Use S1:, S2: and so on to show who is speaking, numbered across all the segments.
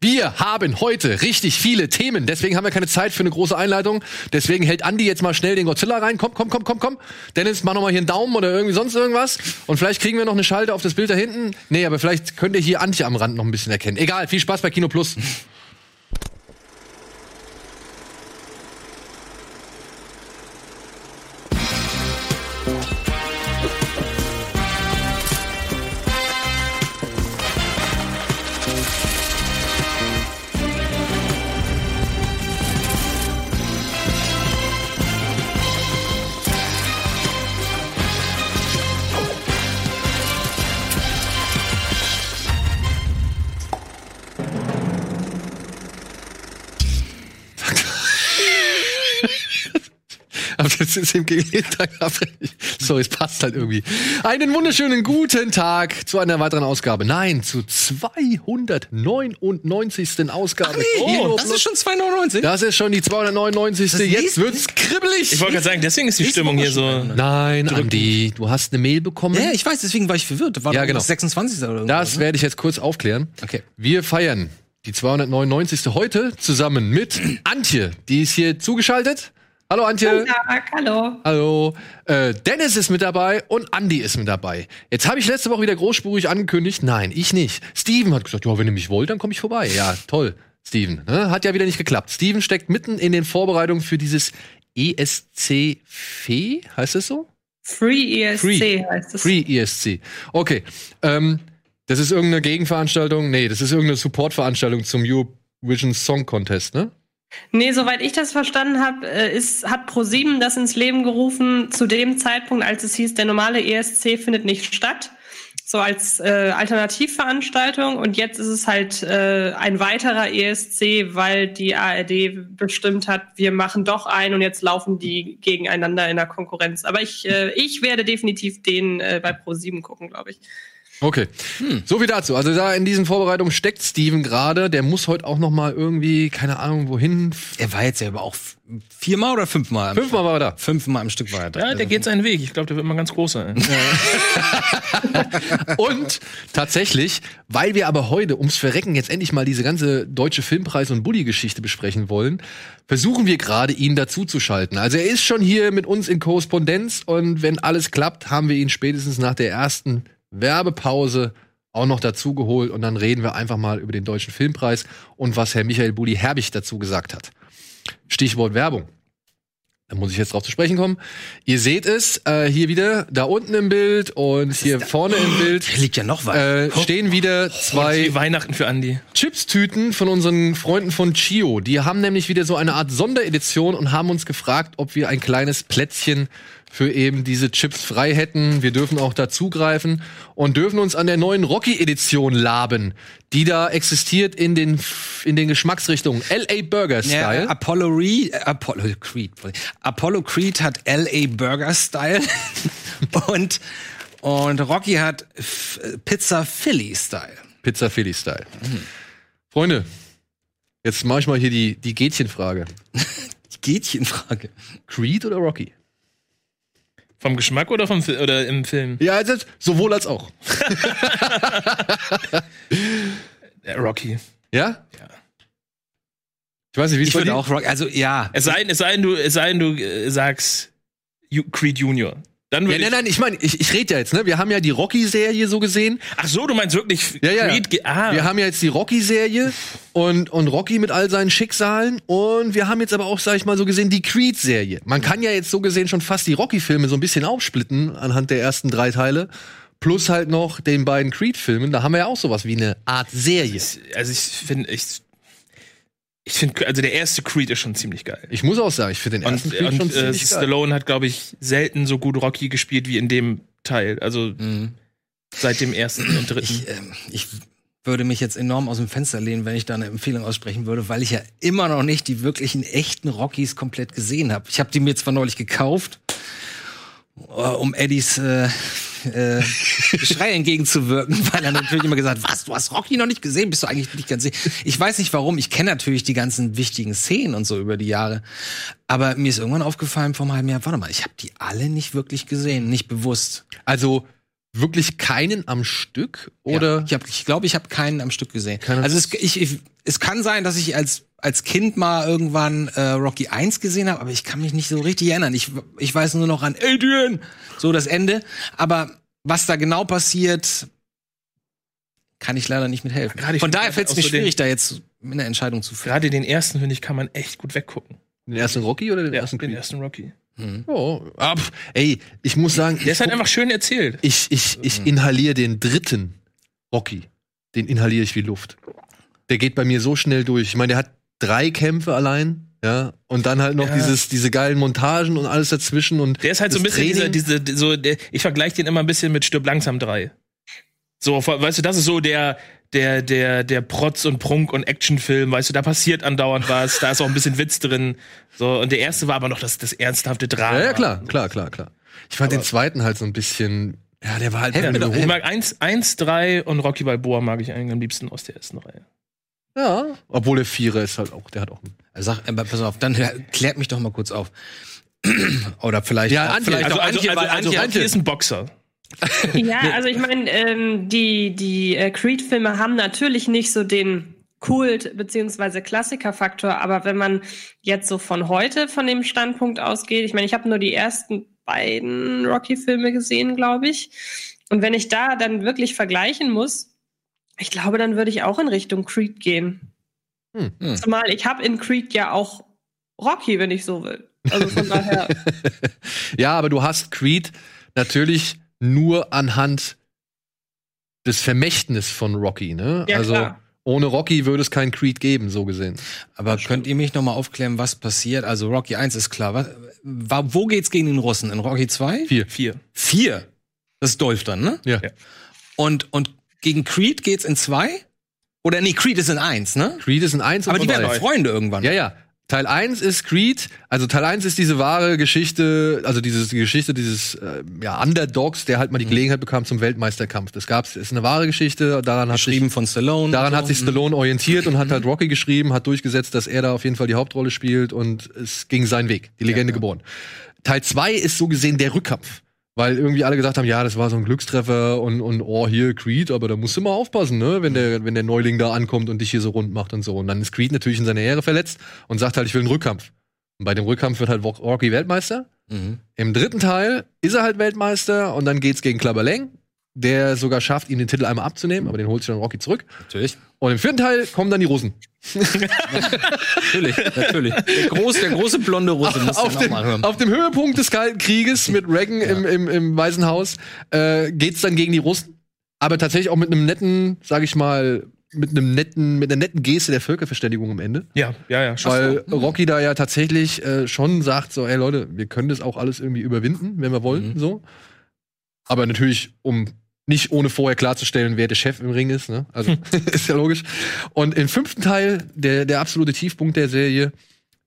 S1: Wir haben heute richtig viele Themen, deswegen haben wir keine Zeit für eine große Einleitung. Deswegen hält Andi jetzt mal schnell den Godzilla rein. Komm, komm, komm, komm, komm. Dennis, mach noch mal hier einen Daumen oder irgendwie sonst irgendwas. Und vielleicht kriegen wir noch eine Schalte auf das Bild da hinten. Nee, aber vielleicht könnt ihr hier Antje am Rand noch ein bisschen erkennen. Egal, viel Spaß bei Kino Plus. Das ist im Gegenteil. Sorry, es passt halt irgendwie. Einen wunderschönen guten Tag zu einer weiteren Ausgabe. Nein, zu 299. Ausgabe.
S2: Oh, das ist schon 2,99.
S1: Das ist schon die 299. Jetzt wird's kribbelig.
S3: Ich wollte gerade sagen, deswegen ist die Stimmung hier so.
S1: Nein, Andi, du hast eine Mail bekommen.
S2: Ja, ich weiß, deswegen war ich verwirrt. War
S1: Ja, genau.
S2: das 26. oder irgendwas,
S1: Das
S2: ne?
S1: werde ich jetzt kurz aufklären.
S2: Okay.
S1: Wir feiern die 299. heute zusammen mit Antje. Die ist hier zugeschaltet. Hallo Antje.
S4: Guten Tag, hallo.
S1: Hallo. Äh, Dennis ist mit dabei und Andy ist mit dabei. Jetzt habe ich letzte Woche wieder großspurig angekündigt. Nein, ich nicht. Steven hat gesagt, ja, wenn ihr mich wollt, dann komme ich vorbei. Ja, toll. Steven. Ne? Hat ja wieder nicht geklappt. Steven steckt mitten in den Vorbereitungen für dieses ESC-FE, heißt es so?
S4: Free ESC
S1: Free.
S4: heißt es.
S1: Free ESC. Okay. Ähm, das ist irgendeine Gegenveranstaltung? Nee, das ist irgendeine Supportveranstaltung zum Eurovision Song Contest, ne?
S4: Nee, soweit ich das verstanden habe, äh, ist, hat ProSieben das ins Leben gerufen zu dem Zeitpunkt, als es hieß, der normale ESC findet nicht statt. So als äh, Alternativveranstaltung. Und jetzt ist es halt äh, ein weiterer ESC, weil die ARD bestimmt hat, wir machen doch einen und jetzt laufen die gegeneinander in der Konkurrenz. Aber ich, äh, ich werde definitiv den äh, bei ProSieben gucken, glaube ich.
S1: Okay. So viel dazu. Also da in diesen Vorbereitungen steckt Steven gerade. Der muss heute auch noch mal irgendwie, keine Ahnung, wohin.
S2: Er war jetzt ja aber auch viermal oder fünfmal? am
S1: Fünfmal war er da.
S2: Fünfmal am Stück war er da.
S3: Ja, der geht seinen Weg. Ich glaube, der wird mal ganz groß sein.
S1: Und tatsächlich, weil wir aber heute ums Verrecken jetzt endlich mal diese ganze deutsche Filmpreis- und Bulli-Geschichte besprechen wollen, versuchen wir gerade, ihn dazu zu schalten. Also er ist schon hier mit uns in Korrespondenz und wenn alles klappt, haben wir ihn spätestens nach der ersten Werbepause auch noch dazu geholt und dann reden wir einfach mal über den deutschen Filmpreis und was Herr Michael Bulli Herbig dazu gesagt hat. Stichwort Werbung. Da muss ich jetzt drauf zu sprechen kommen. Ihr seht es äh, hier wieder, da unten im Bild und hier vorne im Bild
S2: Der liegt ja noch weit.
S1: äh, stehen wieder
S3: Zwei
S1: zwei
S3: Weihnachten für Andi.
S1: Chipstüten von unseren Freunden von Chio. Die haben nämlich wieder so eine Art Sonderedition und haben uns gefragt, ob wir ein kleines Plätzchen für eben diese Chips frei hätten. Wir dürfen auch da zugreifen und dürfen uns an der neuen Rocky-Edition laben, die da existiert in den, in den Geschmacksrichtungen. LA Burger
S2: Ja,
S1: Style.
S2: Apollo Reed, äh, Apollo Creed. Apollo Creed hat LA Burger Style und und Rocky hat F Pizza Philly Style.
S1: Pizza Philly Style. Freunde, jetzt mache ich mal hier die, die Gätchenfrage.
S2: Die Gätchenfrage.
S1: Creed oder Rocky?
S3: Vom Geschmack oder, vom, Fi- oder im Film?
S1: Ja, also sowohl als auch.
S3: Rocky.
S1: Ja?
S3: Ja.
S1: Ich weiß nicht, wie es
S2: Ich
S1: bei dir
S2: auch Rocky, also ja.
S3: Es sei, denn- es sei denn, du, es sei denn, du äh, sagst Ju- Creed Junior. Dann
S1: Ja, nein, nein, ich meine, ich, ich rede ja jetzt, ne? Wir haben ja die Rocky-Serie so gesehen.
S3: Ach so, du meinst wirklich
S1: Ja, ja.
S3: Creed? Ah,
S1: Wir haben ja jetzt die Rocky-Serie und, und Rocky mit all seinen Schicksalen. Und wir haben jetzt aber auch, sag ich mal, so gesehen, die Creed-Serie. Man kann ja jetzt so gesehen schon fast die Rocky-Filme so ein bisschen aufsplitten anhand der ersten drei Teile. Plus halt noch den beiden Creed-Filmen. Da haben wir ja auch sowas wie eine Art Serie.
S3: also ich finde, ich, ich finde, also der erste Creed ist schon ziemlich geil.
S1: Ich muss auch sagen, ich finde den ersten
S3: Und,
S1: Creed schon
S3: und äh,
S1: ziemlich geil.
S3: Stallone hat, glaube ich, selten so gut Rocky gespielt wie in dem Teil. Also seit dem ersten und dritten.
S2: Ich, ähm, ich würde mich jetzt enorm aus dem Fenster lehnen, wenn ich da eine Empfehlung aussprechen würde, weil ich ja immer noch nicht die wirklichen echten Rockies komplett gesehen habe. Ich habe die mir zwar neulich gekauft, äh, um Eddies äh, äh, Geschrei entgegenzuwirken, weil er natürlich immer gesagt was, du hast Rocky noch nicht gesehen, bist du eigentlich nicht ganz sicher. Ich weiß nicht warum, ich kenne natürlich die ganzen wichtigen Szenen und so über die Jahre, aber mir ist irgendwann aufgefallen vor einem halben Jahr, warte mal, ich habe die alle nicht wirklich gesehen, nicht bewusst.
S1: Also wirklich keinen am Stück oder
S2: Ja, ich glaube, ich, glaub, ich habe keinen am Stück gesehen.
S1: Keiner-
S2: also es, ich, ich, es kann sein, dass ich als als Kind mal irgendwann äh, Rocky 1 gesehen habe, aber ich kann mich nicht so richtig erinnern. Ich, ich weiß nur noch an Adrian, so das Ende. Aber was da genau passiert, kann ich leider nicht mithelfen.
S3: Ich
S2: Von daher fällt es
S3: so
S2: mir
S3: den-
S2: schwierig, da jetzt eine Entscheidung zu finden.
S3: Gerade den ersten, finde ich, kann man echt gut weggucken.
S1: den ersten Rocky oder den
S3: Ja,
S1: ersten
S3: den
S1: Creed?
S3: ersten Rocky.
S1: Oh, ah, pf, ey, ich muss sagen,
S3: Der ist halt einfach schön erzählt.
S1: ich, ich, ich inhaliere den dritten Rocky. Den inhaliere ich wie Luft. Der geht bei mir so schnell durch. Ich meine, der hat drei Kämpfe allein, ja, und dann halt noch
S3: Ja.
S1: dieses, diese geilen Montagen und alles dazwischen und
S3: Der ist halt so ein bisschen dieser, diese, so, der, ich vergleiche den immer ein bisschen mit Stirb langsam 3. So, weißt du, das ist so der, der, der, der Protz und Prunk und Actionfilm, weißt du, da passiert andauernd was, da ist auch ein bisschen Witz drin. So, und der erste war aber noch das, das ernsthafte Drama.
S1: Ja, ja, klar, klar, klar, klar. Ich fand den zweiten halt so ein bisschen, ja, der war halt
S2: Hätte
S1: eher
S2: mir doch-
S1: eine
S3: Ich mag 1, 1, 3 und Rocky Balboa mag ich eigentlich am liebsten aus der ersten Reihe.
S1: Ja, obwohl der Vierer ist halt auch, der hat auch einen.
S2: Sag, aber pass auf, dann klärt mich doch mal kurz auf. Oder vielleicht,
S1: Ja,
S2: auch-
S1: Antje,
S2: vielleicht
S3: Also,
S2: auch
S3: also,
S2: Antje,
S3: also,
S2: weil
S3: also,
S2: Antje,
S3: Rocky ist ein Boxer.
S4: Ja, also ich meine, ähm, die, die äh, Creed-Filme haben natürlich nicht so den Kult- beziehungsweise Klassiker-Faktor, aber wenn man jetzt so von heute von dem Standpunkt ausgeht, ich meine, ich habe nur die ersten beiden Rocky-Filme gesehen, glaube ich. Und wenn ich da dann wirklich vergleichen muss, ich glaube, dann würde ich auch in Richtung Creed gehen.
S1: Hm.
S2: Hm.
S4: Zumal ich habe in Creed ja auch Rocky, wenn ich so will. Also von daher.
S1: Ja, aber du hast Creed natürlich nur anhand des Vermächtnis von Rocky, ne?
S4: Ja,
S1: also
S4: klar.
S1: ohne Rocky würde es keinen Creed geben, so gesehen.
S2: Aber könnt ihr mich noch mal aufklären, was passiert? Also Rocky 1 ist klar. Was, wa- wo geht's gegen den Russen? In Rocky 2?
S1: Vier.
S3: Vier.
S2: Vier. Das ist Dolph dann, ne?
S1: Ja.
S3: Ja.
S2: Und, und gegen Creed geht's in zwei? Oder nee, Creed ist in eins, ne?
S1: Creed ist ein Eins
S2: Aber die werden Freunde irgendwann.
S1: Ja, ja. Teil 1 ist Creed, also Teil 1 ist diese wahre Geschichte, also dieses, die Geschichte dieses äh, ja, Underdogs, der halt
S2: Mhm.
S1: mal die Gelegenheit bekam zum Weltmeisterkampf. Das gab's, ist eine wahre Geschichte, daran hat sich
S2: von Stallone.
S1: Daran
S2: und
S1: hat
S2: so.
S1: sich Stallone orientiert und hat halt Rocky geschrieben, hat durchgesetzt, dass er da auf jeden Fall die Hauptrolle spielt und es ging seinen Weg. Die Legende
S2: ja.
S1: geboren. Teil 2 ist so gesehen der Rückkampf. Weil irgendwie alle gesagt haben, ja, das war so ein Glückstreffer und, und oh, hier Creed, aber da musst du mal aufpassen, ne, wenn der, wenn der Neuling da ankommt und dich hier so rund macht und so. Und dann ist Creed natürlich in seiner Ehre verletzt und sagt halt, ich will einen Rückkampf. Und bei dem Rückkampf wird halt Rocky Weltmeister.
S2: Mhm.
S1: Im dritten Teil ist er halt Weltmeister und dann geht's gegen Clubber Lang, der sogar schafft, ihm den Titel einmal abzunehmen, aber den holt sich dann Rocky zurück.
S2: Natürlich.
S1: Und im vierten Teil kommen dann die Russen.
S2: Natürlich, natürlich. Der große, der große blonde Russe muss
S1: auf, dem,
S2: mal hören.
S1: auf dem Höhepunkt des Kalten Krieges mit Reagan im, im, im Weißen Haus äh, geht's dann gegen die Russen. Aber tatsächlich auch mit einem netten, sag ich mal, mit einem netten, mit einer netten Geste der Völkerverständigung am Ende.
S3: Ja, ja, ja. schon.
S1: Weil Rocky da ja tatsächlich äh, schon sagt, so, ey Leute, wir können das auch alles irgendwie überwinden, wenn wir wollen,
S2: Mhm.
S1: so. Aber natürlich, um nicht ohne vorher klarzustellen, wer der Chef im Ring ist, ne? Also, ist ja logisch. Und im fünften Teil, der, der absolute Tiefpunkt der Serie,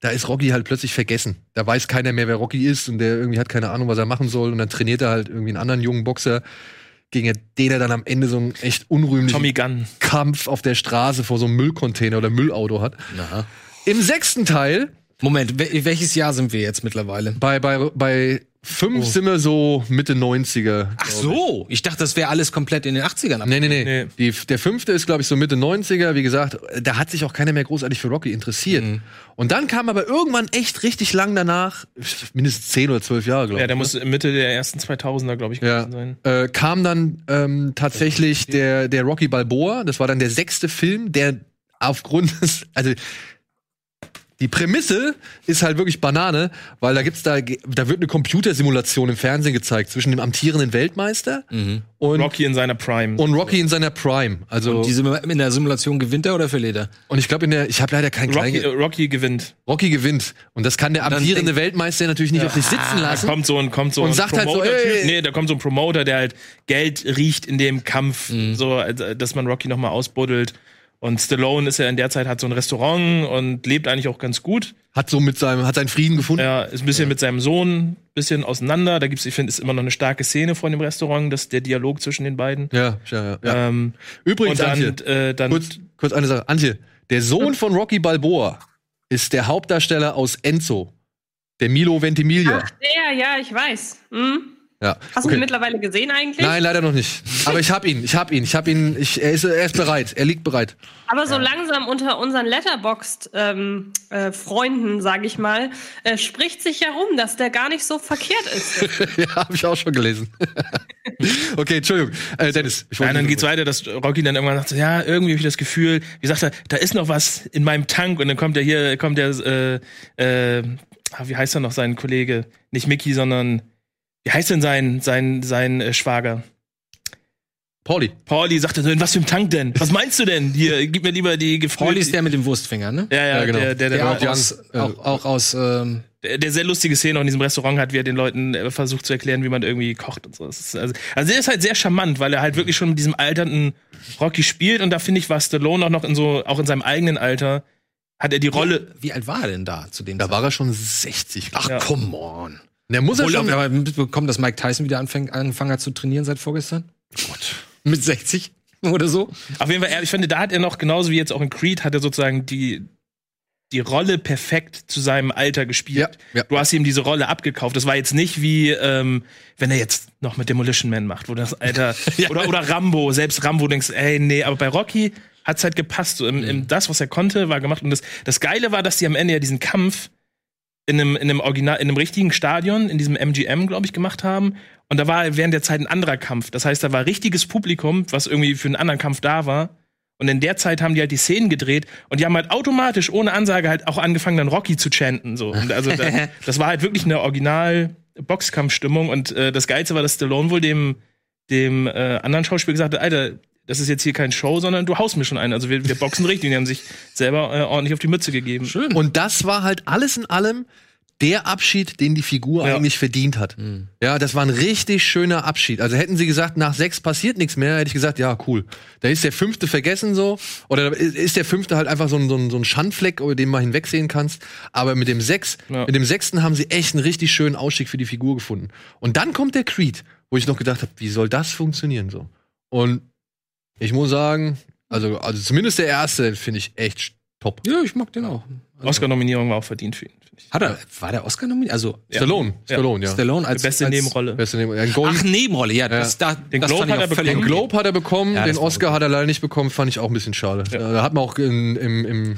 S1: da ist Rocky halt plötzlich vergessen. Da weiß keiner mehr, wer Rocky ist und der irgendwie hat keine Ahnung, was er machen soll. Und dann trainiert er halt irgendwie einen anderen jungen Boxer, gegen den er dann am Ende so einen echt unrühmlichen. Kampf auf der Straße vor so einem Müllcontainer oder Müllauto hat.
S2: Aha.
S1: Im sechsten Teil
S2: Moment, wel- welches Jahr sind wir jetzt mittlerweile?
S1: Bei, bei, bei fünf
S2: Oh.
S1: sind wir so Mitte 90er.
S2: Ach so, ich dachte, das wäre alles komplett in den 80ern. ab-
S1: Nee, nee, nee.
S3: Nee.
S1: Die, der fünfte ist, glaube ich, so Mitte 90er. Wie gesagt, da hat sich auch keiner mehr großartig für Rocky interessiert.
S2: Mhm.
S1: Und dann kam aber irgendwann echt richtig lang danach, mindestens zehn oder zwölf Jahre, glaube
S3: Ja,
S1: ich.
S3: der muss Mitte der ersten 2000er, glaube ich,
S1: Ja.
S3: gewesen sein.
S1: äh, kam dann ähm, tatsächlich der, der Rocky Balboa. Das war dann der sechste Film, der aufgrund des, also die Prämisse ist halt wirklich Banane, weil da gibt's da, da wird eine Computersimulation im Fernsehen gezeigt zwischen dem amtierenden Weltmeister
S2: Mhm.
S1: und
S3: Rocky in seiner Prime.
S1: und Rocky in seiner Prime. Also
S2: Diese, in der Simulation gewinnt er oder verliert er?
S1: und ich glaube in der, ich habe leider kein
S3: Rocky,
S1: Kleingeld.
S3: äh, Rocky gewinnt.
S1: Rocky gewinnt und das kann der amtierende
S2: denk-
S1: Weltmeister natürlich nicht auf sich sitzen
S3: Da
S1: lassen.
S3: kommt so ein, kommt so
S1: Und
S3: ein
S1: sagt halt so, ey.
S3: nee, da kommt so ein Promoter, der halt Geld riecht in dem Kampf,
S1: Mhm.
S3: so, also, dass man Rocky nochmal ausbuddelt. Und Stallone ist ja in der Zeit, hat so ein Restaurant und lebt eigentlich auch ganz gut.
S1: Hat so mit seinem, hat seinen Frieden gefunden.
S3: Er ist ein bisschen mit seinem Sohn ein bisschen auseinander. Da gibt's, ich finde, ist immer noch eine starke Szene von dem Restaurant, das der Dialog zwischen den beiden.
S1: Ja, ja, ja. ja.
S3: Ähm,
S1: Übrigens,
S3: dann,
S1: Antje,
S3: äh, dann
S1: kurz, kurz eine Sache. Antje, der Sohn von Rocky Balboa ist der Hauptdarsteller aus Enzo, der Milo Ventimiglia.
S4: Ach, der, ja, ich weiß. Hm?
S1: Ja.
S4: Hast du
S1: Okay.
S4: ihn mittlerweile gesehen eigentlich?
S1: Nein, leider noch nicht. Aber ich hab ihn, ich hab ihn, ich hab ihn, ich, er, ist, er ist bereit, er liegt bereit.
S4: Aber so langsam unter unseren Letterboxd-Freunden, äh, Freunden, sage ich mal, äh, spricht sich ja rum, dass der gar nicht so verkehrt ist.
S1: ja, habe ich auch schon gelesen. okay, Entschuldigung. Äh, Dennis, ich
S3: Ja,
S1: wollte
S3: dann geht's weiter, dass Rocky dann irgendwann sagt, ja, irgendwie habe ich das Gefühl, wie sagt er, da ist noch was in meinem Tank und dann kommt er hier, kommt der, äh, äh, ah, wie heißt er noch, sein Kollege? Nicht Mickey, sondern, wie heißt denn sein, sein, sein äh, Schwager?
S1: Pauli.
S3: Pauli sagte so, in was für einem Tank denn? Was meinst du denn? Hier, gib mir lieber die gefüllte.
S2: Pauli ist der mit dem Wurstfinger, ne?
S3: ja, ja,
S1: Ja, genau.
S3: der, der, der,
S2: Der auch aus,
S1: äh,
S2: auch, auch aus ähm,
S3: der, der sehr lustige Szene auch in diesem Restaurant hat, wie er den Leuten äh, versucht zu erklären, wie man irgendwie kocht und so. Ist, also, also der ist halt sehr charmant, weil er halt wirklich schon mit diesem alternden Rocky spielt und da finde ich, war Stallone auch noch in so, auch in seinem eigenen Alter, hat er die Rolle,
S2: Wie alt war er denn da zu dem
S1: Da war er schon 60.
S2: Ach,
S3: Ja.
S2: come on.
S1: Der muss er
S2: Obwohl,
S1: schon.
S2: aber wir haben mitbekommen, dass Mike Tyson wieder anfängt, angefangen hat zu trainieren seit vorgestern? Gott. Mit 60 oder so?
S3: Auf jeden Fall, er- ich finde, da hat er noch, genauso wie jetzt auch in Creed, hat er sozusagen die, die Rolle perfekt zu seinem Alter gespielt.
S1: Ja, ja.
S3: Du hast ihm diese Rolle abgekauft. Das war jetzt nicht wie, ähm, wenn er jetzt noch mit Demolition Man macht, wo das Alter, oder, oder Rambo, selbst Rambo denkst, ey, nee, aber bei Rocky hat's halt gepasst. So, im,
S1: Mhm.
S3: im, das, was er konnte, war gemacht. Und das, das Geile war, dass die am Ende ja diesen Kampf in einem, in einem Original, in einem richtigen Stadion, in diesem MGM, glaube ich, gemacht haben. Und da war während der Zeit ein anderer Kampf. Das heißt, da war richtiges Publikum, was irgendwie für einen anderen Kampf da war. Und in der Zeit haben die halt die Szenen gedreht und die haben halt automatisch ohne Ansage halt auch angefangen, dann Rocky zu chanten. So. Und also da, das war halt wirklich eine original Boxkampfstimmung. Und äh, das Geilste war, dass Stallone wohl dem, dem äh, anderen Schauspieler gesagt hat, Alter, das ist jetzt hier kein Show, sondern du haust mir schon ein. Also wir, wir boxen richtig. Und die haben sich selber äh, ordentlich auf die Mütze gegeben. Schön.
S1: Und das war halt alles in allem der Abschied, den die Figur
S3: Ja.
S1: eigentlich verdient hat. Ja, das war ein richtig schöner Abschied. Also hätten sie gesagt, nach sechs passiert nichts mehr, hätte ich gesagt, ja, cool. Da ist der fünfte vergessen so. Oder da ist der fünfte halt einfach so ein, so ein, so ein Schandfleck, über den man hinwegsehen kannst. Aber mit dem sechs,
S3: Ja.
S1: mit dem sechsten haben sie echt einen richtig schönen Ausstieg für die Figur gefunden. Und dann kommt der Creed, wo ich noch gedacht habe, wie soll das funktionieren so? Und ich muss sagen, also, also zumindest der erste finde ich echt top.
S2: Ja, ich mag den auch. Also,
S3: Oscar-Nominierung war auch verdient für ihn. finde ich.
S2: Hat er, war der Oscar nominiert? Also,
S1: Stallone,
S3: Ja.
S1: Stallone, ja.
S2: Stallone als
S3: Beste
S2: als,
S3: Nebenrolle.
S1: Beste Neben ja, Golden
S2: Ach, Nebenrolle, ja. Das, da,
S3: Den
S2: das
S3: Globe hat er
S1: Den
S3: bekommen.
S2: okay.
S1: Globe hat er bekommen,
S2: Ja,
S1: den Oscar hat er leider nicht bekommen, fand ich auch ein bisschen schade. Da hat man auch in, im, im,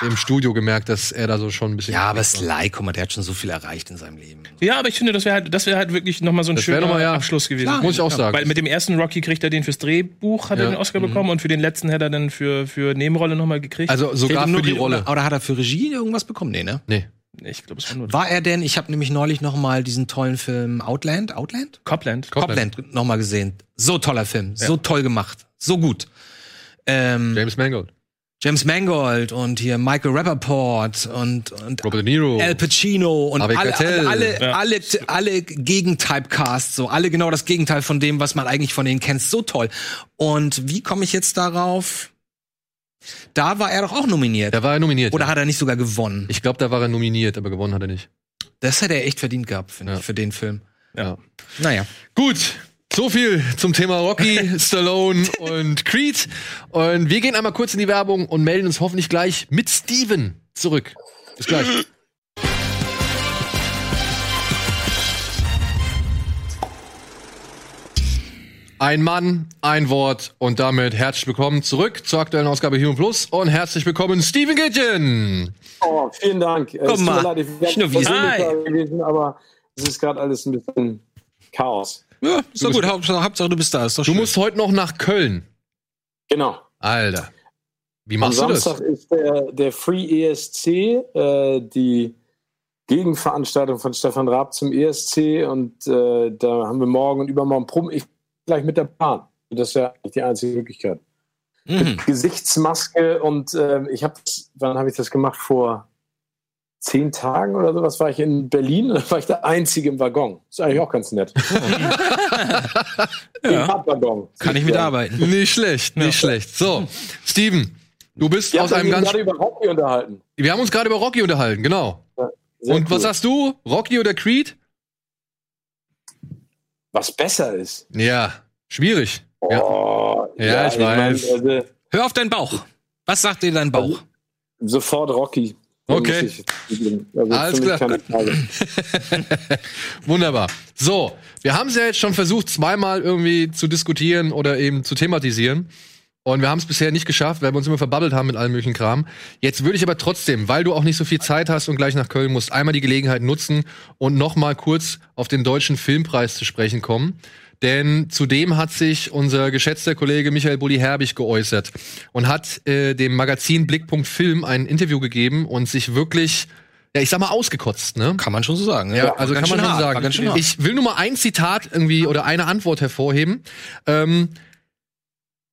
S2: Ja.
S1: im Studio gemerkt, dass er da so schon ein bisschen.
S2: Ja, aber Sly, guck mal, der hat schon so viel erreicht in seinem Leben.
S3: Ja, aber ich finde, das wäre halt, das wäre halt wirklich noch mal so ein
S1: Das
S3: schöner
S1: mal, ja.
S3: Abschluss gewesen.
S2: Klar.
S1: Muss ich auch sagen.
S3: Weil mit dem ersten Rocky kriegt er den fürs Drehbuch, hat
S1: Ja.
S3: er den Oscar bekommen und für den letzten hätte er dann für, für Nebenrolle nochmal gekriegt.
S1: also sogar für
S2: nur
S1: die Rolle.
S2: Oder hat er für Regie irgendwas bekommen? Nee, ne?
S1: Nee.
S3: ich glaube, es war nur
S2: War er denn, ich habe nämlich neulich noch mal diesen tollen Film Outland, Outland?
S3: Copland.
S1: Copland.
S2: Copland noch mal gesehen. So toller Film, so toll gemacht, so gut. Ähm,
S1: James Mangold,
S2: James Mangold und hier Michael Rappaport und, und
S1: Robert De Niro.
S2: Al Pacino und
S1: Harvey
S2: alle,
S1: Keitel.
S2: alle, alle,
S3: Ja.
S2: alle, alle Gegentypecasts, so alle genau das Gegenteil von dem, was man eigentlich von denen kennt. So toll. Und wie komme ich jetzt darauf? Da war er doch auch nominiert.
S1: Da war er nominiert.
S2: Oder
S1: ja.
S2: hat er nicht sogar gewonnen?
S1: ich glaube, da war er nominiert, aber gewonnen hat er nicht.
S2: Das hätte er echt verdient gehabt, finde
S1: Ja.
S2: ich, für den Film.
S1: Ja.
S2: Naja.
S1: Gut. So viel zum Thema Rocky, Stallone und Creed. Und wir gehen einmal kurz in die Werbung und melden uns hoffentlich gleich mit Steven zurück. Bis gleich. Ein Mann, ein Wort und damit herzlich willkommen zurück zur aktuellen Ausgabe Human Plus und herzlich willkommen Steven Gitchen.
S5: Oh, vielen Dank. Mir
S2: mal,
S5: leid, ich gewesen, aber es ist gerade alles ein bisschen Chaos.
S2: Ja, ist doch gut. Hauptsache, Hauptsache, du bist da. Ist doch
S1: Du musst heute noch nach Köln.
S5: Genau.
S1: Alter. Wie
S5: Am
S1: machst du das?
S5: Samstag ist der, der Free ESC, äh, die Gegenveranstaltung von Stefan Raab zum ESC und äh, da haben wir morgen und übermorgen Proben. Ich gleich mit der Bahn. Das ist ja eigentlich die einzige Möglichkeit.
S2: Mhm.
S5: Gesichtsmaske und ähm, ich habe, wann habe ich das gemacht? Vor zehn Tagen oder sowas war ich in Berlin und da war ich der Einzige im Waggon. Ist eigentlich auch ganz nett. Im Radwaggon.
S2: Kann ich mitarbeiten.
S1: Nicht schlecht, nicht schlecht. So, Steven, du bist
S5: Wir
S1: aus
S5: haben
S1: einem
S5: uns
S1: ganz.
S5: gerade über Rocky unterhalten.
S1: Wir haben uns gerade über Rocky unterhalten, genau.
S5: Sehr
S1: Und was
S5: cool.
S1: sagst du? Rocky oder Creed?
S5: Was besser ist?
S1: Ja, schwierig. Ja.
S5: Oh,
S1: Ja, ich weiß.
S5: also,
S2: Hör auf deinen Bauch. Was sagt dir dein Bauch?
S5: sofort Rocky.
S1: Okay.
S5: Ich- Also
S1: Alles klar. Wunderbar. So, wir haben es ja jetzt schon versucht, zweimal irgendwie zu diskutieren oder eben zu thematisieren. Und wir haben es bisher nicht geschafft, weil wir uns immer verbabbelt haben mit allem möglichen Kram. Jetzt würde ich aber trotzdem, weil du auch nicht so viel Zeit hast und gleich nach Köln musst, einmal die Gelegenheit nutzen und noch mal kurz auf den deutschen Filmpreis zu sprechen kommen. Denn zudem hat sich unser geschätzter Kollege Michael Bulli-Herbig geäußert und hat äh, dem Magazin Blickpunkt Film ein Interview gegeben und sich wirklich, ja, ich sag mal, ausgekotzt, ne?
S2: Kann man schon so sagen.
S1: Ja, also
S2: Ganz
S1: kann man schon
S2: hart,
S1: sagen.
S2: Ganz schön hart.
S1: Ich will nur mal ein Zitat irgendwie oder eine Antwort hervorheben. Ähm,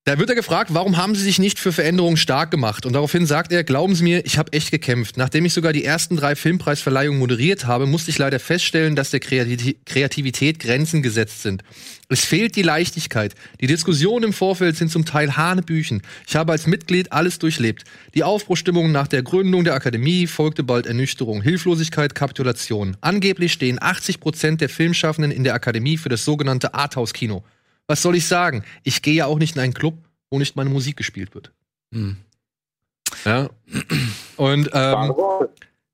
S1: da wird er gefragt, warum haben Sie sich nicht für Veränderungen stark gemacht? Und daraufhin sagt er, glauben Sie mir, ich habe echt gekämpft. Nachdem ich sogar die ersten drei Filmpreisverleihungen moderiert habe, musste ich leider feststellen, dass der Kreati- Kreativität Grenzen gesetzt sind. Es fehlt die Leichtigkeit. Die Diskussionen im Vorfeld sind zum Teil Hanebüchen. Ich habe als Mitglied alles durchlebt. Die Aufbruchstimmung nach der Gründung der Akademie folgte bald Ernüchterung, Hilflosigkeit, Kapitulation. Angeblich stehen 80 Prozent der Filmschaffenden in der Akademie für das sogenannte Arthouse-Kino. Was soll ich sagen? Ich gehe ja auch nicht in einen Club, wo nicht meine Musik gespielt wird.
S2: Hm.
S1: Ja. Und ähm,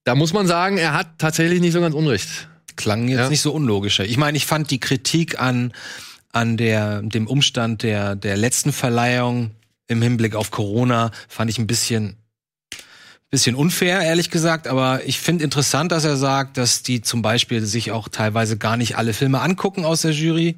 S1: da muss man sagen, er hat tatsächlich nicht so ganz Unrecht.
S2: Klang jetzt
S1: Ja.
S2: nicht so unlogisch. Ich meine, ich fand die Kritik an, an der, dem Umstand der, der letzten Verleihung im Hinblick auf Corona, fand ich ein bisschen, bisschen unfair, ehrlich gesagt. Aber ich finde interessant, dass er sagt, dass die zum Beispiel sich auch teilweise gar nicht alle Filme angucken aus der Jury.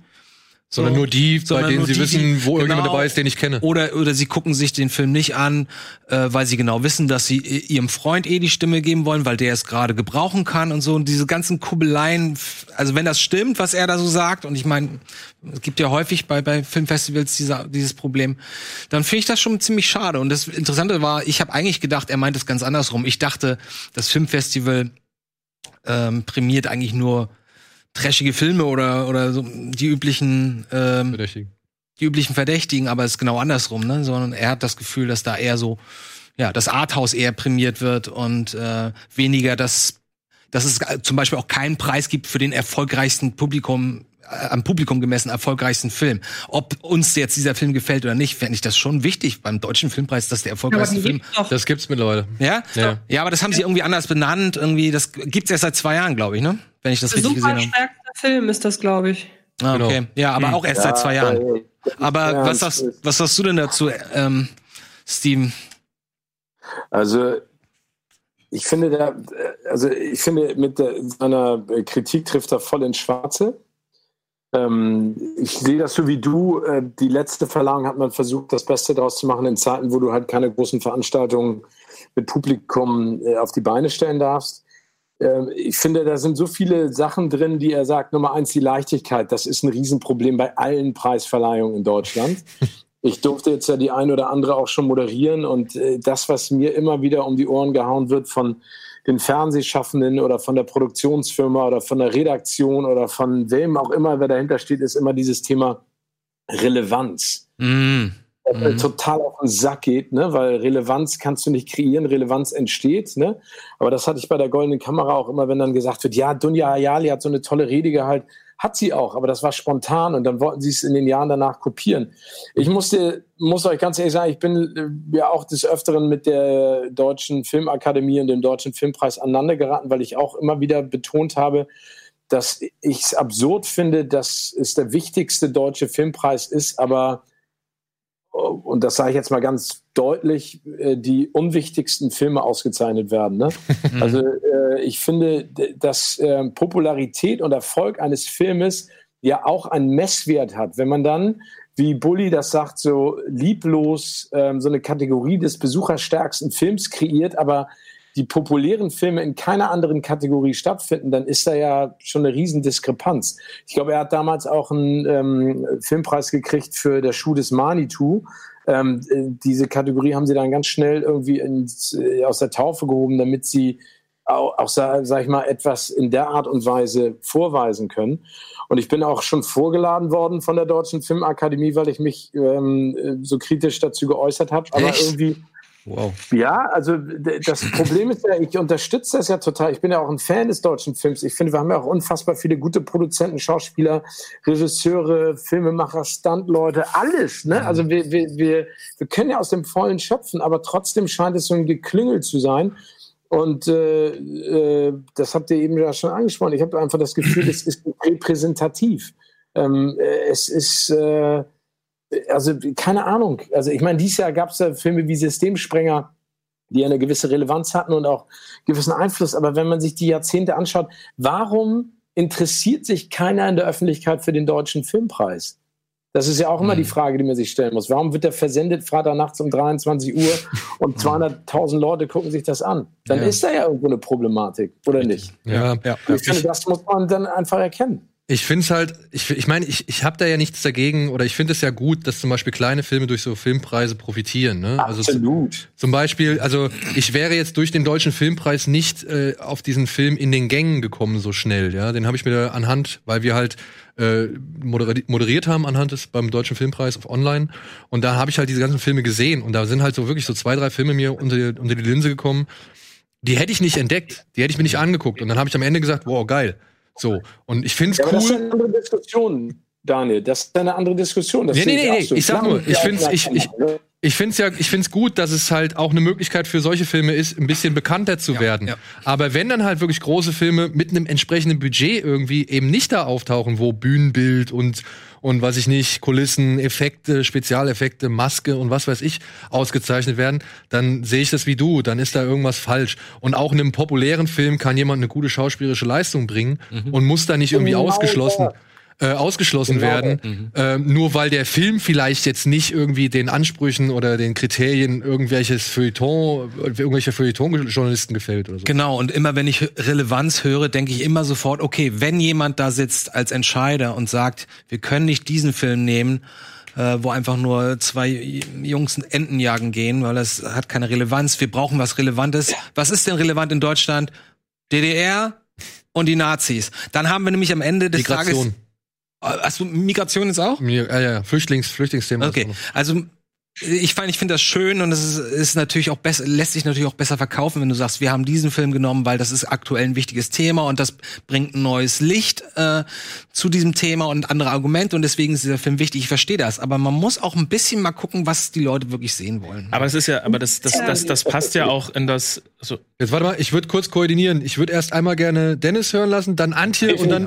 S1: Sondern
S2: So.
S1: nur die, bei
S2: Sondern
S1: denen
S2: nur
S1: sie
S2: die,
S1: wissen, wo irgendjemand
S2: genau.
S1: dabei ist, den ich kenne.
S2: Oder, oder sie gucken sich den Film nicht an, äh, weil sie genau wissen, dass sie i- ihrem Freund eh die Stimme geben wollen, weil der es gerade gebrauchen kann und so. Und diese ganzen Kubbeleien, f- also wenn das stimmt, was er da so sagt, und ich meine, es gibt ja häufig bei, bei Filmfestivals dieser, dieses Problem, dann finde ich das schon ziemlich schade. Und das Interessante war, ich habe eigentlich gedacht, er meint es ganz andersrum. Ich dachte, das Filmfestival ähm, prämiert eigentlich nur trashige Filme oder, oder so die üblichen ähm,
S1: Verdächtigen.
S2: die üblichen Verdächtigen, aber es ist genau andersrum, ne? Sondern er hat das Gefühl, dass da eher so, ja, das Arthouse eher prämiert wird und äh, weniger das, dass es zum Beispiel auch keinen Preis gibt für den erfolgreichsten Publikum, äh, am Publikum gemessen erfolgreichsten Film. Ob uns jetzt dieser Film gefällt oder nicht, fände ich das schon wichtig beim deutschen Filmpreis, dass der erfolgreichste Film.
S4: gibt's.
S1: Das gibt's mittlerweile.
S2: Ja?
S1: Ja.
S2: Ja, aber das haben sie irgendwie anders benannt, irgendwie, das gibt's erst seit zwei Jahren, glaube ich, ne? Wenn ich das richtig
S4: Super
S2: gesehen habe.
S4: stärkster Film ist das, glaube ich.
S2: Ah,
S1: Genau.
S2: okay. Ja, aber auch erst seit zwei Jahren. Aber
S5: Ja,
S2: was, sagst, was sagst du denn dazu, ähm, Steven?
S5: Also ich finde da, also ich finde mit der, seiner Kritik trifft er voll ins Schwarze. Ähm, ich sehe das so wie du. Äh, die letzte Verlangen hat man versucht, das Beste daraus zu machen in Zeiten, wo du halt keine großen Veranstaltungen mit Publikum äh, auf die Beine stellen darfst. Ähm, ich finde, da sind so viele Sachen drin, die er sagt. Nummer eins, die Leichtigkeit. Das ist ein Riesenproblem bei allen Preisverleihungen in Deutschland. Ich durfte jetzt ja die ein oder andere auch schon moderieren und äh, das, was mir immer wieder um die Ohren gehauen wird von den Fernsehschaffenden oder von der Produktionsfirma oder von der Redaktion oder von wem auch immer, wer dahinter steht, ist immer dieses Thema Relevanz.
S2: Mm. Mhm.
S5: total auf den Sack geht, ne? weil Relevanz kannst du nicht kreieren, Relevanz entsteht. Ne? Aber das hatte ich bei der Goldenen Kamera auch immer, wenn dann gesagt wird, ja, Dunja Ayali hat so eine tolle Rede gehalten. Hat sie auch, aber das war spontan und dann wollten sie es in den Jahren danach kopieren. Ich musste, muss euch ganz ehrlich sagen, ich bin äh, ja auch des Öfteren mit der Deutschen Filmakademie und dem Deutschen Filmpreis aneinander geraten, weil ich auch immer wieder betont habe, dass ich es absurd finde, dass es der wichtigste deutsche Filmpreis ist, aber und das sage ich jetzt mal ganz deutlich, äh, die unwichtigsten Filme ausgezeichnet werden. Ne? Also äh, ich finde, dass äh, Popularität und Erfolg eines Filmes ja auch einen Messwert hat. Wenn man dann, wie Bully das sagt, so lieblos ähm, so eine Kategorie des besucherstärksten Films kreiert, aber die populären Filme in keiner anderen Kategorie stattfinden, dann ist da ja schon eine Riesendiskrepanz. Ich glaube, er hat damals auch einen ähm, Filmpreis gekriegt für Der Schuh des Manitou. Ähm, äh, diese Kategorie haben sie dann ganz schnell irgendwie ins, äh, aus der Taufe gehoben, damit sie auch, auch sa- sag ich mal, etwas in der Art und Weise vorweisen können. Und ich bin auch schon vorgeladen worden von der Deutschen Filmakademie, weil ich mich ähm, äh, so kritisch dazu geäußert habe. Aber
S2: Echt?
S5: irgendwie
S2: Wow.
S5: ja, also das Problem ist ja, ich unterstütze das ja total. Ich bin ja auch ein Fan des deutschen Films. Ich finde, wir haben ja auch unfassbar viele gute Produzenten, Schauspieler, Regisseure, Filmemacher, Standleute, alles. Ne? Also wir, wir, wir, wir können ja aus dem Vollen schöpfen, aber trotzdem scheint es so ein Geklüngel zu sein. Und äh, äh, das habt ihr eben ja schon angesprochen. Ich habe einfach das Gefühl, es ist repräsentativ. Ähm, äh, es ist, äh, also keine Ahnung. Also ich meine, dieses Jahr gab es ja Filme wie Systemsprenger, die eine gewisse Relevanz hatten und auch gewissen Einfluss. Aber wenn man sich die Jahrzehnte anschaut, warum interessiert sich keiner in der Öffentlichkeit für den deutschen Filmpreis? Das ist ja auch immer mhm. die Frage, die man sich stellen muss. Warum wird der versendet Freitag nachts um 23 Uhr und 200.000 Leute gucken sich das an? Dann ja. ist da ja irgendwo eine Problematik, oder nicht?
S1: Ja, ja.
S5: Ich finde, das muss man dann einfach erkennen.
S1: Ich finde es halt, ich, ich meine, ich, ich habe da ja nichts dagegen oder ich finde es ja gut, dass zum Beispiel kleine Filme durch so Filmpreise profitieren. Ne?
S5: Absolut.
S1: Also, zum Beispiel, also ich wäre jetzt durch den deutschen Filmpreis nicht äh, auf diesen Film in den Gängen gekommen so schnell. Ja, den habe ich mir anhand, weil wir halt äh, moderiert, moderiert haben anhand des beim deutschen Filmpreis auf Online und da habe ich halt diese ganzen Filme gesehen und da sind halt so wirklich so zwei drei Filme mir unter die, unter die Linse gekommen. Die hätte ich nicht entdeckt, die hätte ich mir nicht angeguckt und dann habe ich am Ende gesagt, wow geil so, und ich finde es ja, cool. Das ist
S5: eine andere Diskussion, Daniel. Das ist eine andere Diskussion. Das
S1: nee, nee, nee, nee. Ich sag nur, ich finde ich, ich, ich finde es ja, ich finde es gut, dass es halt auch eine Möglichkeit für solche Filme ist, ein bisschen bekannter zu ja, werden. Ja. Aber wenn dann halt wirklich große Filme mit einem entsprechenden Budget irgendwie eben nicht da auftauchen, wo Bühnenbild und und was ich nicht, Kulissen, Effekte, Spezialeffekte, Maske und was weiß ich ausgezeichnet werden, dann sehe ich das wie du, dann ist da irgendwas falsch. Und auch in einem populären Film kann jemand eine gute schauspielerische Leistung bringen mhm. und muss da nicht irgendwie genau ausgeschlossen. Ja äh, ausgeschlossen genau. werden, mhm. äh, nur weil der Film vielleicht jetzt nicht irgendwie den Ansprüchen oder den Kriterien irgendwelches Feuilleton, irgendwelche Feuilleton-Journalisten gefällt oder so.
S2: Genau, und immer wenn ich Relevanz höre, denke ich immer sofort, okay, wenn jemand da sitzt als Entscheider und sagt, wir können nicht diesen Film nehmen, äh, wo einfach nur zwei Jungs Enten jagen gehen, weil das hat keine Relevanz. Wir brauchen was Relevantes. Was ist denn relevant in Deutschland? DDR und die Nazis. Dann haben wir nämlich am Ende des Migration. Tages Du Migration jetzt auch?
S1: Ja, ja, ja. Flüchtlings, Flüchtlingsthema.
S2: Okay. Also ich finde, ich finde das schön und es ist, ist natürlich auch besser, lässt sich natürlich auch besser verkaufen, wenn du sagst, wir haben diesen Film genommen, weil das ist aktuell ein wichtiges Thema und das bringt ein neues Licht äh, zu diesem Thema und andere Argumente und deswegen ist dieser Film wichtig. Ich verstehe das, aber man muss auch ein bisschen mal gucken, was die Leute wirklich sehen wollen.
S3: Aber es ist ja, aber das, das, das, das passt ja auch in das.
S1: Also Jetzt warte mal, ich würde kurz koordinieren. Ich würde erst einmal gerne Dennis hören lassen, dann Antje und dann.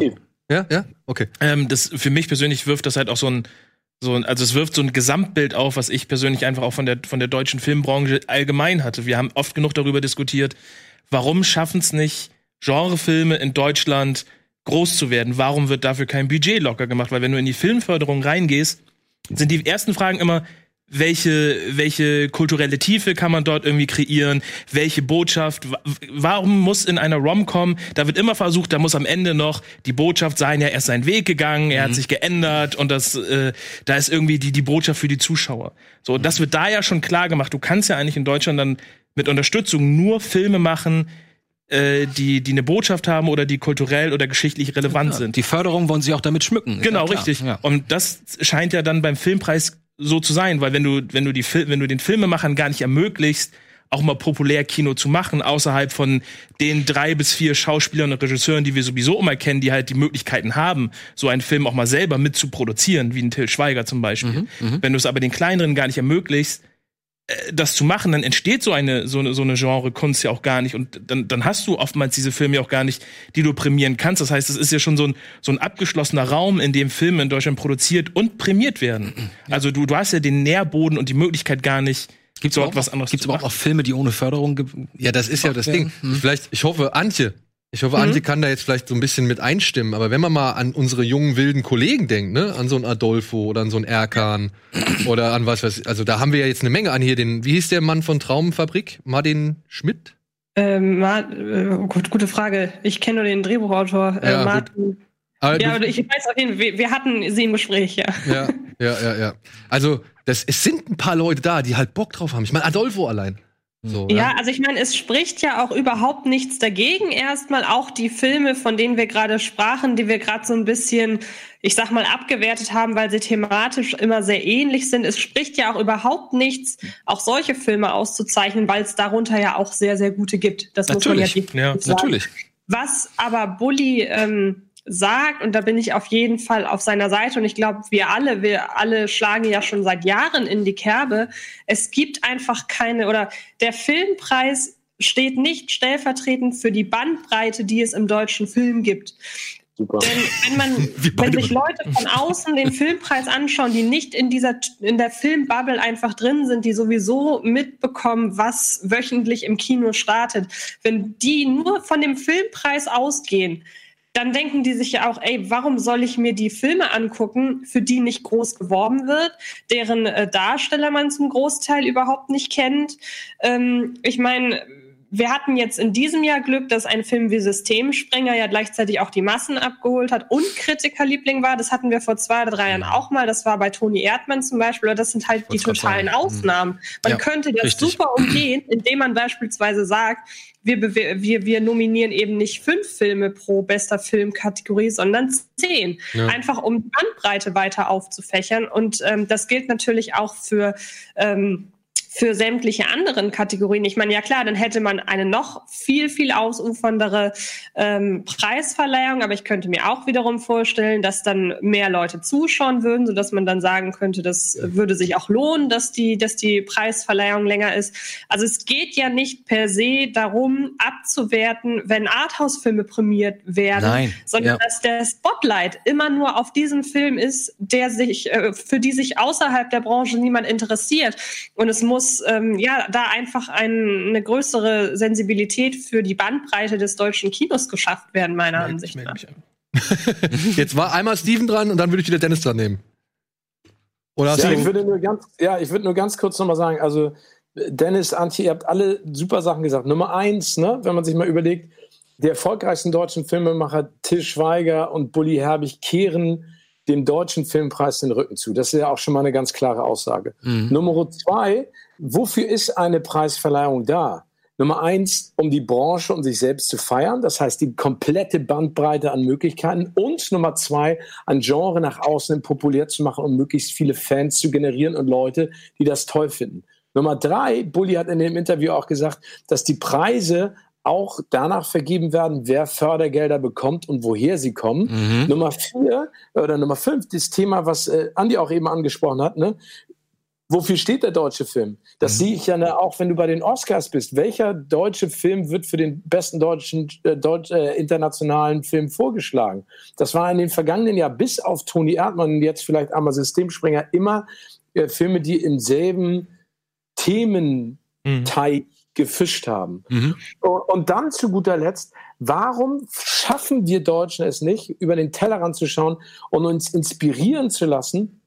S1: Ja, ja, okay.
S3: Ähm, das für mich persönlich wirft das halt auch so ein so, also es wirft so ein Gesamtbild auf, was ich persönlich einfach auch von der, von der deutschen Filmbranche allgemein hatte. Wir haben oft genug darüber diskutiert, warum schaffen es nicht Genrefilme in Deutschland groß zu werden? Warum wird dafür kein Budget locker gemacht? Weil wenn du in die Filmförderung reingehst, sind die ersten Fragen immer, welche, welche kulturelle Tiefe kann man dort irgendwie kreieren, welche Botschaft, warum muss in einer Rom-Com, da wird immer versucht, da muss am Ende noch die Botschaft sein, ja, er ist seinen Weg gegangen, er mhm. hat sich geändert und das, äh, da ist irgendwie die, die Botschaft für die Zuschauer. So, mhm. das wird da ja schon klar gemacht. Du kannst ja eigentlich in Deutschland dann mit Unterstützung nur Filme machen, äh, die, die eine Botschaft haben oder die kulturell oder geschichtlich relevant ja, sind.
S2: Die Förderung wollen sie auch damit schmücken.
S3: Genau, ja, richtig. Ja. Und das scheint ja dann beim Filmpreis so zu sein, weil wenn du, wenn du die, wenn du den Filmemachern gar nicht ermöglicht, auch mal populär Kino zu machen, außerhalb von den drei bis vier Schauspielern und Regisseuren, die wir sowieso immer kennen, die halt die Möglichkeiten haben, so einen Film auch mal selber mitzuproduzieren, wie ein Till Schweiger zum Beispiel. Mhm, mhm. wenn du es aber den kleineren gar nicht ermöglicht, das zu machen, dann entsteht so eine so eine, so eine Genre-Kunst ja auch gar nicht und dann, dann hast du oftmals diese Filme ja auch gar nicht, die du prämieren kannst. Das heißt, es ist ja schon so ein so ein abgeschlossener Raum, in dem Filme in Deutschland produziert und prämiert werden. Also du du hast ja den Nährboden und die Möglichkeit gar nicht
S2: Gibt's dort was anderes.
S1: Gibt's aber auch Filme, die ohne Förderung Ja, das ist ja das Ding. Hm. Vielleicht, ich hoffe, Antje, ich hoffe, mhm. Antje kann da jetzt vielleicht so ein bisschen mit einstimmen, aber wenn man mal an unsere jungen wilden Kollegen denkt, ne, an so einen Adolfo oder an so einen Erkan oder an was weiß ich, also da haben wir ja jetzt eine Menge an hier den, wie hieß der Mann von Traumfabrik? Martin Schmidt?
S4: Ähm, Ma äh, oh Gott, gute Frage. Ich kenne nur den Drehbuchautor, äh, ja, Martin. Aber ja, ich weiß auch jeden, wir, wir hatten sie im Gespräch, ja.
S1: Ja, ja, ja, ja. Also, das, es sind ein paar Leute da, die halt Bock drauf haben. Ich meine, Adolfo allein.
S4: So, ja, also ich meine, es spricht ja auch überhaupt nichts dagegen. Erstmal auch die Filme, von denen wir gerade sprachen, die wir gerade so ein bisschen, ich sag mal, abgewertet haben, weil sie thematisch immer sehr ähnlich sind. Es spricht ja auch überhaupt nichts, auch solche Filme auszuzeichnen, weil es darunter ja auch sehr, sehr gute gibt.
S1: Das natürlich. muss man ja, ja natürlich.
S4: Was aber Bully ähm, sagt, und da bin ich auf jeden Fall auf seiner Seite, und ich glaube, wir alle, wir alle schlagen ja schon seit Jahren in die Kerbe. Es gibt einfach keine, oder der Filmpreis steht nicht stellvertretend für die Bandbreite, die es im deutschen Film gibt.
S5: Super.
S4: Denn wenn man, wenn sich Leute von außen den Filmpreis anschauen, die nicht in dieser, in der Filmbubble einfach drin sind, die sowieso mitbekommen, was wöchentlich im Kino startet, wenn die nur von dem Filmpreis ausgehen, dann denken die sich ja auch, ey, warum soll ich mir die Filme angucken, für die nicht groß geworben wird, deren äh, Darsteller man zum Großteil überhaupt nicht kennt? Ähm, ich meine, wir hatten jetzt in diesem Jahr Glück, dass ein Film wie Systemsprenger ja gleichzeitig auch die Massen abgeholt hat und Kritikerliebling war. Das hatten wir vor zwei oder drei Jahren auch mal. Das war bei Toni Erdmann zum Beispiel. Das sind halt die totalen sagen. Ausnahmen. Man ja, könnte das richtig. super umgehen, indem man beispielsweise sagt, wir, wir, wir nominieren eben nicht fünf Filme pro bester Filmkategorie, sondern zehn. Ja. Einfach um die Bandbreite weiter aufzufächern. Und ähm, das gilt natürlich auch für ähm, für sämtliche anderen Kategorien. Ich meine, ja klar, dann hätte man eine noch viel, viel ausuferndere ähm, Preisverleihung, aber ich könnte mir auch wiederum vorstellen, dass dann mehr Leute zuschauen würden, sodass man dann sagen könnte, das würde sich auch lohnen, dass die, dass die Preisverleihung länger ist. Also es geht ja nicht per se darum, abzuwerten, wenn Arthouse-Filme prämiert werden,
S2: Nein,
S4: sondern
S2: ja.
S4: dass der Spotlight immer nur auf diesen Film ist, der sich, äh, für die sich außerhalb der Branche niemand interessiert. Und es muss ähm, ja da einfach ein, eine größere Sensibilität für die Bandbreite des deutschen Kinos geschafft werden, meiner Nein, Ansicht nach.
S1: Jetzt war einmal Steven dran und dann würde ich wieder Dennis dran nehmen.
S5: Oder ja, ich würde nur ganz, ja, ich würde nur ganz kurz nochmal sagen, also Dennis, Antje, ihr habt alle super Sachen gesagt. Nummer eins, ne, wenn man sich mal überlegt, die erfolgreichsten deutschen Filmemacher Till Schweiger und Bully Herbig kehren dem deutschen Filmpreis den Rücken zu. Das ist ja auch schon mal eine ganz klare Aussage. Mhm. Nummer zwei, wofür ist eine Preisverleihung da? Nummer eins, um die Branche und sich selbst zu feiern. Das heißt, die komplette Bandbreite an Möglichkeiten. Und Nummer zwei, ein Genre nach außen populär zu machen, um möglichst viele Fans zu generieren und Leute, die das toll finden. Nummer drei, Bully hat in dem Interview auch gesagt, dass die Preise auch danach vergeben werden, wer Fördergelder bekommt und woher sie kommen. Mhm. Nummer vier oder Nummer fünf, das Thema, was äh, Andi auch eben angesprochen hat, ne? Wofür steht der deutsche Film? Das mhm. sehe ich ja ne, auch, wenn du bei den Oscars bist. Welcher deutsche Film wird für den besten deutschen äh, deutsch, äh, internationalen Film vorgeschlagen? Das war in den vergangenen Jahren bis auf Toni Erdmann und jetzt vielleicht einmal Systemspringer immer äh, Filme, die im selben Thementeil mhm gefischt haben. Mhm. Und dann zu guter Letzt, warum schaffen wir Deutschen es nicht, über den Tellerrand zu schauen und uns inspirieren zu lassen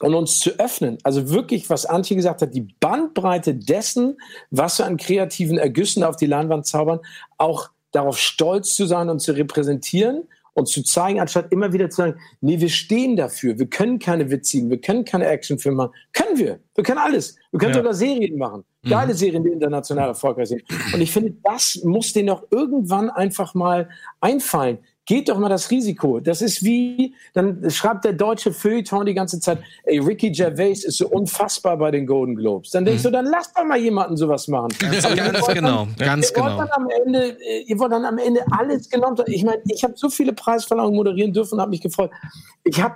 S5: und uns zu öffnen? Also wirklich, was Antje gesagt hat, die Bandbreite dessen, was wir an kreativen Ergüssen auf die Leinwand zaubern, auch darauf stolz zu sein und zu repräsentieren und zu zeigen, anstatt immer wieder zu sagen, nee, wir stehen dafür, wir können keine witzigen, wir können keine Actionfilme machen. Können wir. Wir können alles. Wir können ja. sogar Serien machen. Geile mhm. Serien, die international erfolgreich sind. Und ich finde, das muss denen auch irgendwann einfach mal einfallen. Geht doch mal das Risiko. Das ist wie, dann schreibt der deutsche Feuilleton die ganze Zeit, ey, Ricky Gervais ist so unfassbar bei den Golden Globes. Dann denkst mhm. du, dann lass doch mal jemanden sowas machen.
S2: Ganz, ganz genau, dann, ganz ihr genau.
S5: Wollt am Ende, ihr wollt dann am Ende alles genommen. Ich meine, ich habe so viele Preisverleihungen moderieren dürfen und habe mich gefreut. Ich habe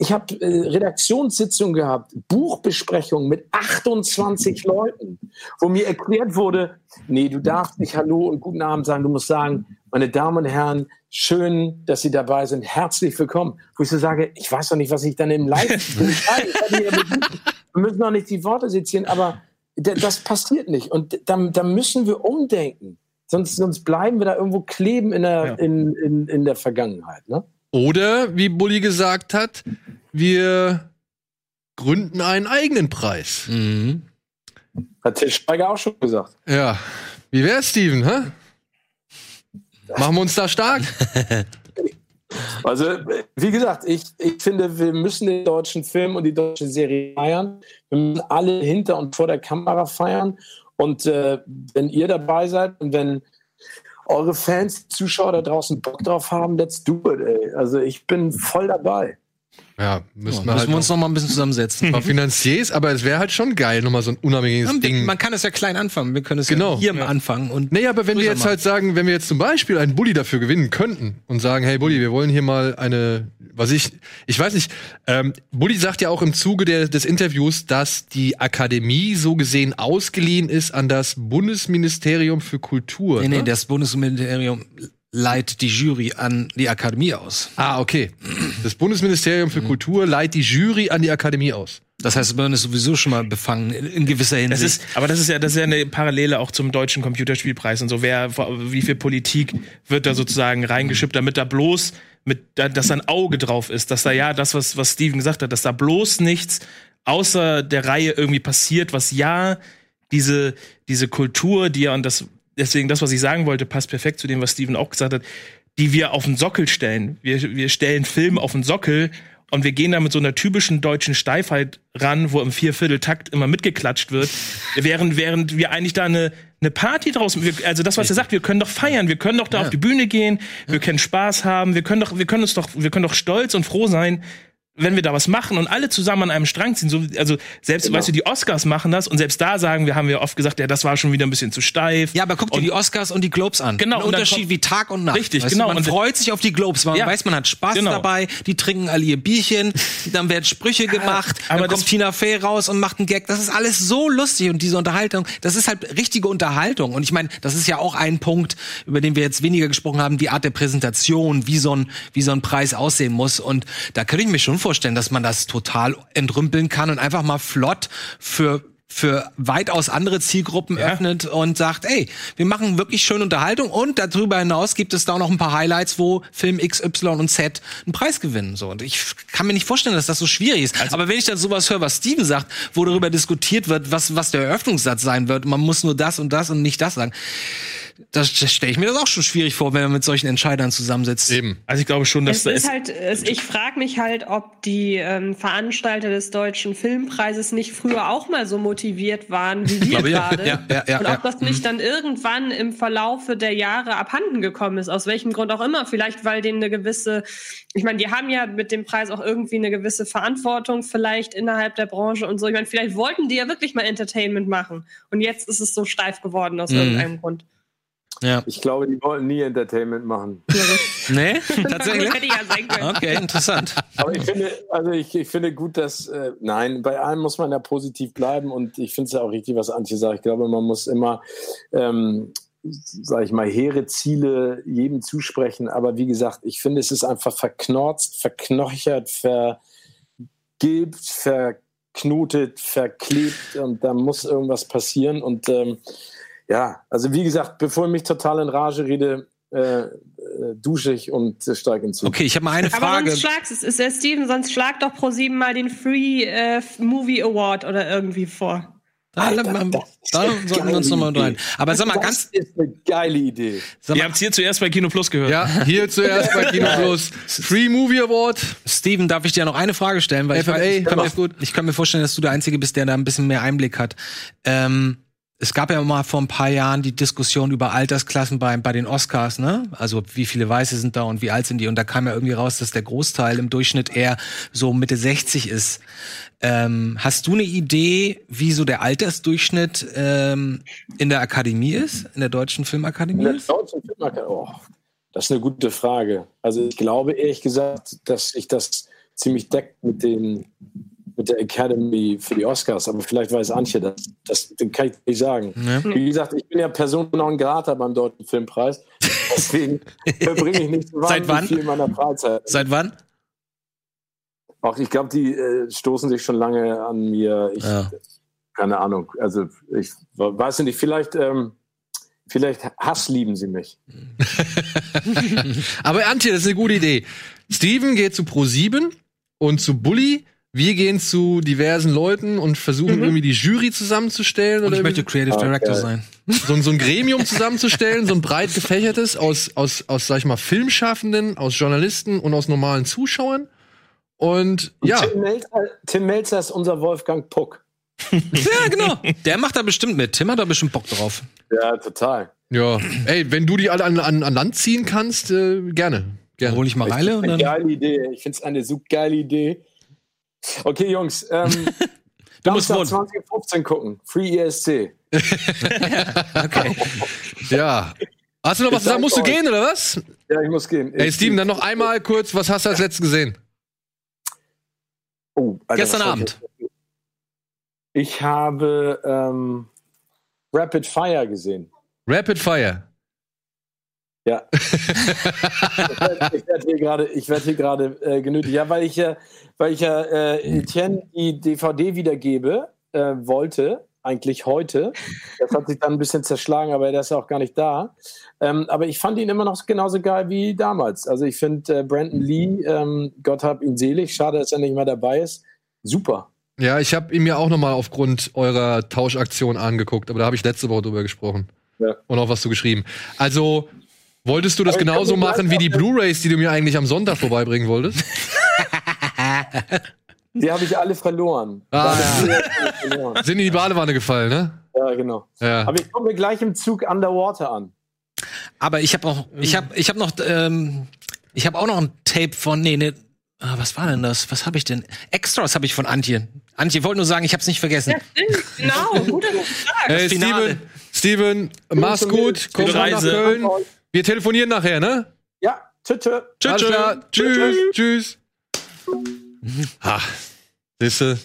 S5: ich habe äh, Redaktionssitzungen gehabt, Buchbesprechungen mit 28 Leuten, wo mir erklärt wurde, nee, du darfst nicht Hallo und guten Abend sagen, du musst sagen, meine Damen und Herren, schön, dass Sie dabei sind, herzlich willkommen. Wo ich so sage, ich weiß doch nicht, was ich dann im Live Wir müssen doch nicht die Worte sezieren, aber das passiert nicht. Und da, da müssen wir umdenken. Sonst, sonst bleiben wir da irgendwo kleben in der, ja. in, in, in der Vergangenheit. Ne?
S1: Oder, wie Bulli gesagt hat, wir gründen einen eigenen Preis. Mhm.
S5: Hat Til Schweiger auch schon gesagt.
S1: Ja. Wie wär's, Steven, hä? Machen wir uns da stark?
S5: Also, wie gesagt, ich, ich finde, wir müssen den deutschen Film und die deutsche Serie feiern. Wir müssen alle hinter und vor der Kamera feiern. Und äh, wenn ihr dabei seid und wenn eure Fans, Zuschauer da draußen Bock drauf haben, let's do it, ey. Also ich bin voll dabei.
S1: Ja, müssen
S2: Ja,
S1: wir
S2: müssen
S1: halt
S2: wir uns
S1: noch
S2: noch mal ein bisschen zusammensetzen.
S1: ein paar Finanziers, aber es wäre halt schon geil, nochmal so ein unabhängiges Ding.
S2: Man kann es ja klein anfangen. Wir können es
S1: Genau.
S2: ja hier am Anfang und
S1: Nee, aber wenn wir jetzt
S2: machen.
S1: halt sagen, wenn wir jetzt zum Beispiel einen Bulli dafür gewinnen könnten und sagen, hey Bulli, wir wollen hier mal eine, was ich, ich weiß nicht, ähm, Bulli sagt ja auch im Zuge der, des Interviews, dass die Akademie so gesehen ausgeliehen ist an das Bundesministerium für Kultur.
S2: Nee, nee,
S1: ne?
S2: das Bundesministerium leitet die Jury an die Akademie aus.
S1: ah, okay. Das Bundesministerium für Kultur leiht die Jury an die Akademie aus.
S2: Das heißt, man ist sowieso schon mal befangen in, gewisser
S3: Das
S2: Hinsicht.
S3: ist, aber das ist ja, das ist ja eine Parallele auch zum deutschen Computerspielpreis und so. Wer, wie viel Politik wird da sozusagen reingeschippt, damit da bloß mit, da- dass da ein Auge drauf ist, dass da ja das, was, was Steven gesagt hat, dass da bloß nichts außer der Reihe irgendwie passiert, was ja diese, diese Kultur, die ja, und das, deswegen das, was ich sagen wollte, passt perfekt zu dem, was Steven auch gesagt hat, die wir auf den Sockel stellen. Wir, wir stellen Film auf den Sockel und wir gehen da mit so einer typischen deutschen Steifheit ran, wo im Viervierteltakt immer mitgeklatscht wird, während, während wir eigentlich da eine, eine Party draußen, wir, also das, was er sagt, wir können doch feiern, wir können doch da auf die Bühne gehen, wir können Spaß haben, wir können doch, wir können uns doch, wir können doch stolz und froh sein, wenn wir da was machen und alle zusammen an einem Strang ziehen, so, also selbst,
S5: Genau.
S3: weißt du, die Oscars machen das und selbst da sagen wir, haben wir oft gesagt, ja, das war schon wieder ein bisschen zu steif.
S2: Ja, aber guck dir die Oscars und die Globes an.
S3: Genau,
S2: Ein Unterschied
S3: kommt-
S2: wie Tag und Nacht.
S3: Richtig,
S2: Weißt
S3: genau.
S2: Du, man
S3: Und-
S2: freut sich auf die Globes, weil man
S3: Ja.
S2: weiß, man hat Spaß
S3: Genau.
S2: dabei, die trinken alle ihr Bierchen, dann werden Sprüche gemacht,
S3: aber
S2: dann kommt Tina Fey raus und macht einen Gag. Das ist alles so lustig und diese Unterhaltung, das ist halt richtige Unterhaltung. Und ich meine, das ist ja auch ein Punkt, über den wir jetzt weniger gesprochen haben, die Art der Präsentation, wie so ein, wie so ein Preis aussehen muss. Und da könnte ich mir schon vorstellen, dass man das total entrümpeln kann und einfach mal flott für für weitaus andere Zielgruppen
S3: Ja.
S2: öffnet und sagt, ey, wir machen wirklich schöne Unterhaltung und darüber hinaus gibt es da auch noch ein paar Highlights, wo Film X, Y und Z einen Preis gewinnen. So. Und ich kann mir nicht vorstellen, dass das so schwierig ist.
S3: Also
S2: Aber wenn ich dann sowas höre, was Steven sagt, wo darüber diskutiert wird, was, was der Eröffnungssatz sein wird, man muss nur das und das und nicht das sagen, das, das stelle ich mir das auch schon schwierig vor, wenn man mit solchen Entscheidern zusammensitzt.
S1: Eben.
S3: Also ich glaube schon, dass
S4: Es
S3: da
S4: ist
S3: ist,
S4: halt, es, ich frage mich halt, ob die ähm, Veranstalter des Deutschen Filmpreises nicht früher auch mal so motiviert waren wie wir gerade.
S2: Ja, ja, ja,
S4: Und
S2: ja.
S4: ob das nicht dann irgendwann im Verlaufe der Jahre abhanden gekommen ist, aus welchem Grund auch immer. Vielleicht, weil denen eine gewisse, ich meine, die haben ja mit dem Preis auch irgendwie eine gewisse Verantwortung vielleicht innerhalb der Branche und so. Ich meine, vielleicht wollten die ja wirklich mal Entertainment machen. Und jetzt ist es so steif geworden aus
S2: Mhm.
S4: irgendeinem Grund.
S2: Ja.
S5: Ich glaube, die wollten nie Entertainment machen.
S2: Nee? Tatsächlich?
S4: Hätte ja sein können.
S2: Okay, interessant.
S5: Aber ich finde, also ich, ich finde gut, dass, äh, nein, bei allem muss man ja positiv bleiben und ich finde es ja auch richtig, was Antje sagt. Ich glaube, man muss immer, ähm, sag ich mal, hehre Ziele jedem zusprechen. Aber wie gesagt, ich finde, es ist einfach verknorzt, verknochert, vergilbt, verknotet, verklebt und da muss irgendwas passieren. Und ähm, ja, also wie gesagt, bevor ich mich total in Rage rede, äh, äh, dusche ich und äh, steige ins Zug.
S2: Okay, ich habe mal eine
S4: Aber
S2: Frage.
S4: sonst schlagst es, ist der Steven, sonst schlag doch pro sieben mal den Free äh, Movie Award oder irgendwie vor.
S2: Da,
S5: Alter,
S2: da,
S5: das ist
S2: da
S5: eine
S2: sollten wir uns nochmal rein. Aber sag mal
S5: das
S2: ganz,
S5: ist eine geile Idee.
S2: sag
S3: ihr
S2: mal,
S3: habt es hier zuerst bei Kino Plus gehört.
S1: Ja, hier zuerst bei Kino Plus. Free Movie Award.
S2: Steven, darf ich dir noch eine Frage stellen? Weil ich,
S1: FFA,
S2: weiß, ich, kann mir, gut. ich kann mir vorstellen, dass du der Einzige bist, der da ein bisschen mehr Einblick hat. Ähm, es gab ja mal vor ein paar Jahren die Diskussion über Altersklassen bei, bei den Oscars, ne? Also wie viele Weiße sind da und wie alt sind die? Und da kam ja irgendwie raus, dass der Großteil im Durchschnitt eher so Mitte 60 ist. Ähm, hast du eine Idee, wie so der Altersdurchschnitt ähm, in der Akademie ist, in der deutschen Filmakademie
S5: In der deutschen Filmakademie, oh, das ist eine gute Frage. Also ich glaube ehrlich gesagt, dass sich das ziemlich deckt mit den mit der Academy für die Oscars, aber vielleicht weiß Antje das. Das das kann ich nicht sagen.
S2: Ja.
S5: Wie gesagt, ich bin ja Person non grata beim Deutschen Filmpreis. Deswegen verbringe ich nicht so
S2: Seit wann?
S5: viel in meiner Freizeit.
S2: Seit wann?
S5: Auch ich glaube, die äh, stoßen sich schon lange an mir. Ich,
S2: Ja.
S5: Keine Ahnung. Also ich weiß nicht, vielleicht, ähm, vielleicht Hass lieben sie mich.
S1: Aber Antje, das ist eine gute Idee. Steven geht zu Pro7 und zu Bully. Wir gehen zu diversen Leuten und versuchen irgendwie die Jury zusammenzustellen
S2: Und
S1: oder
S2: ich möchte Creative Director
S5: Okay.
S2: sein.
S1: so, ein- so ein Gremium zusammenzustellen, so ein breit gefächertes aus, aus, aus, sag ich mal, Filmschaffenden, aus Journalisten und aus normalen Zuschauern. Und ja,
S5: Tim, Melzer, Tim Melzer ist unser Wolfgang Puck.
S2: Ja, genau. Der macht da bestimmt mit. Tim hat da bestimmt Bock drauf.
S5: Ja, total.
S1: ja, ey, wenn du die alle an, an, an Land ziehen kannst, äh, gerne. Gerne.
S2: Hol ich mal Reile und
S5: Eine
S2: dann.
S5: geile Idee. Ich finde es eine so geile Idee. Okay, Jungs. Ähm,
S2: Du musst
S5: Samstag
S2: wohnen.
S5: 2015 gucken. Free ESC.
S2: Okay.
S1: Ja. Hast du noch was zu sagen? Musst du gehen, oder was?
S5: Ja, ich muss gehen.
S1: Ey,
S5: Ich-
S1: Steven, dann noch einmal kurz, was hast du als letztes gesehen?
S5: Oh, Alter,
S2: Gestern Abend.
S5: Ich, ich habe ähm, Rapid Fire gesehen.
S1: Rapid Fire.
S5: Ja. ich werde hier gerade, gerade äh, genötigt. Ja, weil ich ja, weil ich ja äh, Etienne die DVD wiedergebe äh, wollte, eigentlich heute. Das hat sich dann ein bisschen zerschlagen, aber der ist ja auch gar nicht da. Ähm, aber ich fand ihn immer noch genauso geil wie damals. Also ich finde äh, Brandon Lee, ähm, Gott hab ihn selig, schade, dass er nicht mehr dabei ist. Super.
S1: Ja, ich habe ihn mir auch noch mal aufgrund eurer Tauschaktion angeguckt, aber da habe ich letzte Woche drüber gesprochen.
S5: Ja.
S1: Und auch was du geschrieben. Also, wolltest du das
S5: Aber
S1: genauso machen wie die Blu-Rays, die du mir eigentlich am Sonntag vorbeibringen wolltest?
S5: Die habe ich alle verloren.
S1: Ah, ja.
S5: verloren.
S1: Sind in die Badewanne gefallen, ne?
S5: Ja, genau.
S1: Ja.
S5: Aber ich mir gleich im Zug Underwater an.
S2: Aber ich habe auch, ich habe, ich habe noch, ähm, ich habe auch noch ein Tape von, nee, nee, ah, was war denn das? Was habe ich denn? Extras habe ich von Antje. Antje, wollte nur sagen, ich habe es nicht vergessen.
S4: Ja, stimmt. Genau, guter Tag.
S1: Hey,
S2: Finale.
S1: Steven, Steven, mach's gut, komm
S3: Gute
S1: mal nach
S3: Reise.
S1: Köln. Wir telefonieren nachher, ne?
S5: Ja, tschüss. tschüss.
S1: Tschüss. Tschüss. Tschüss. Ha, siehste,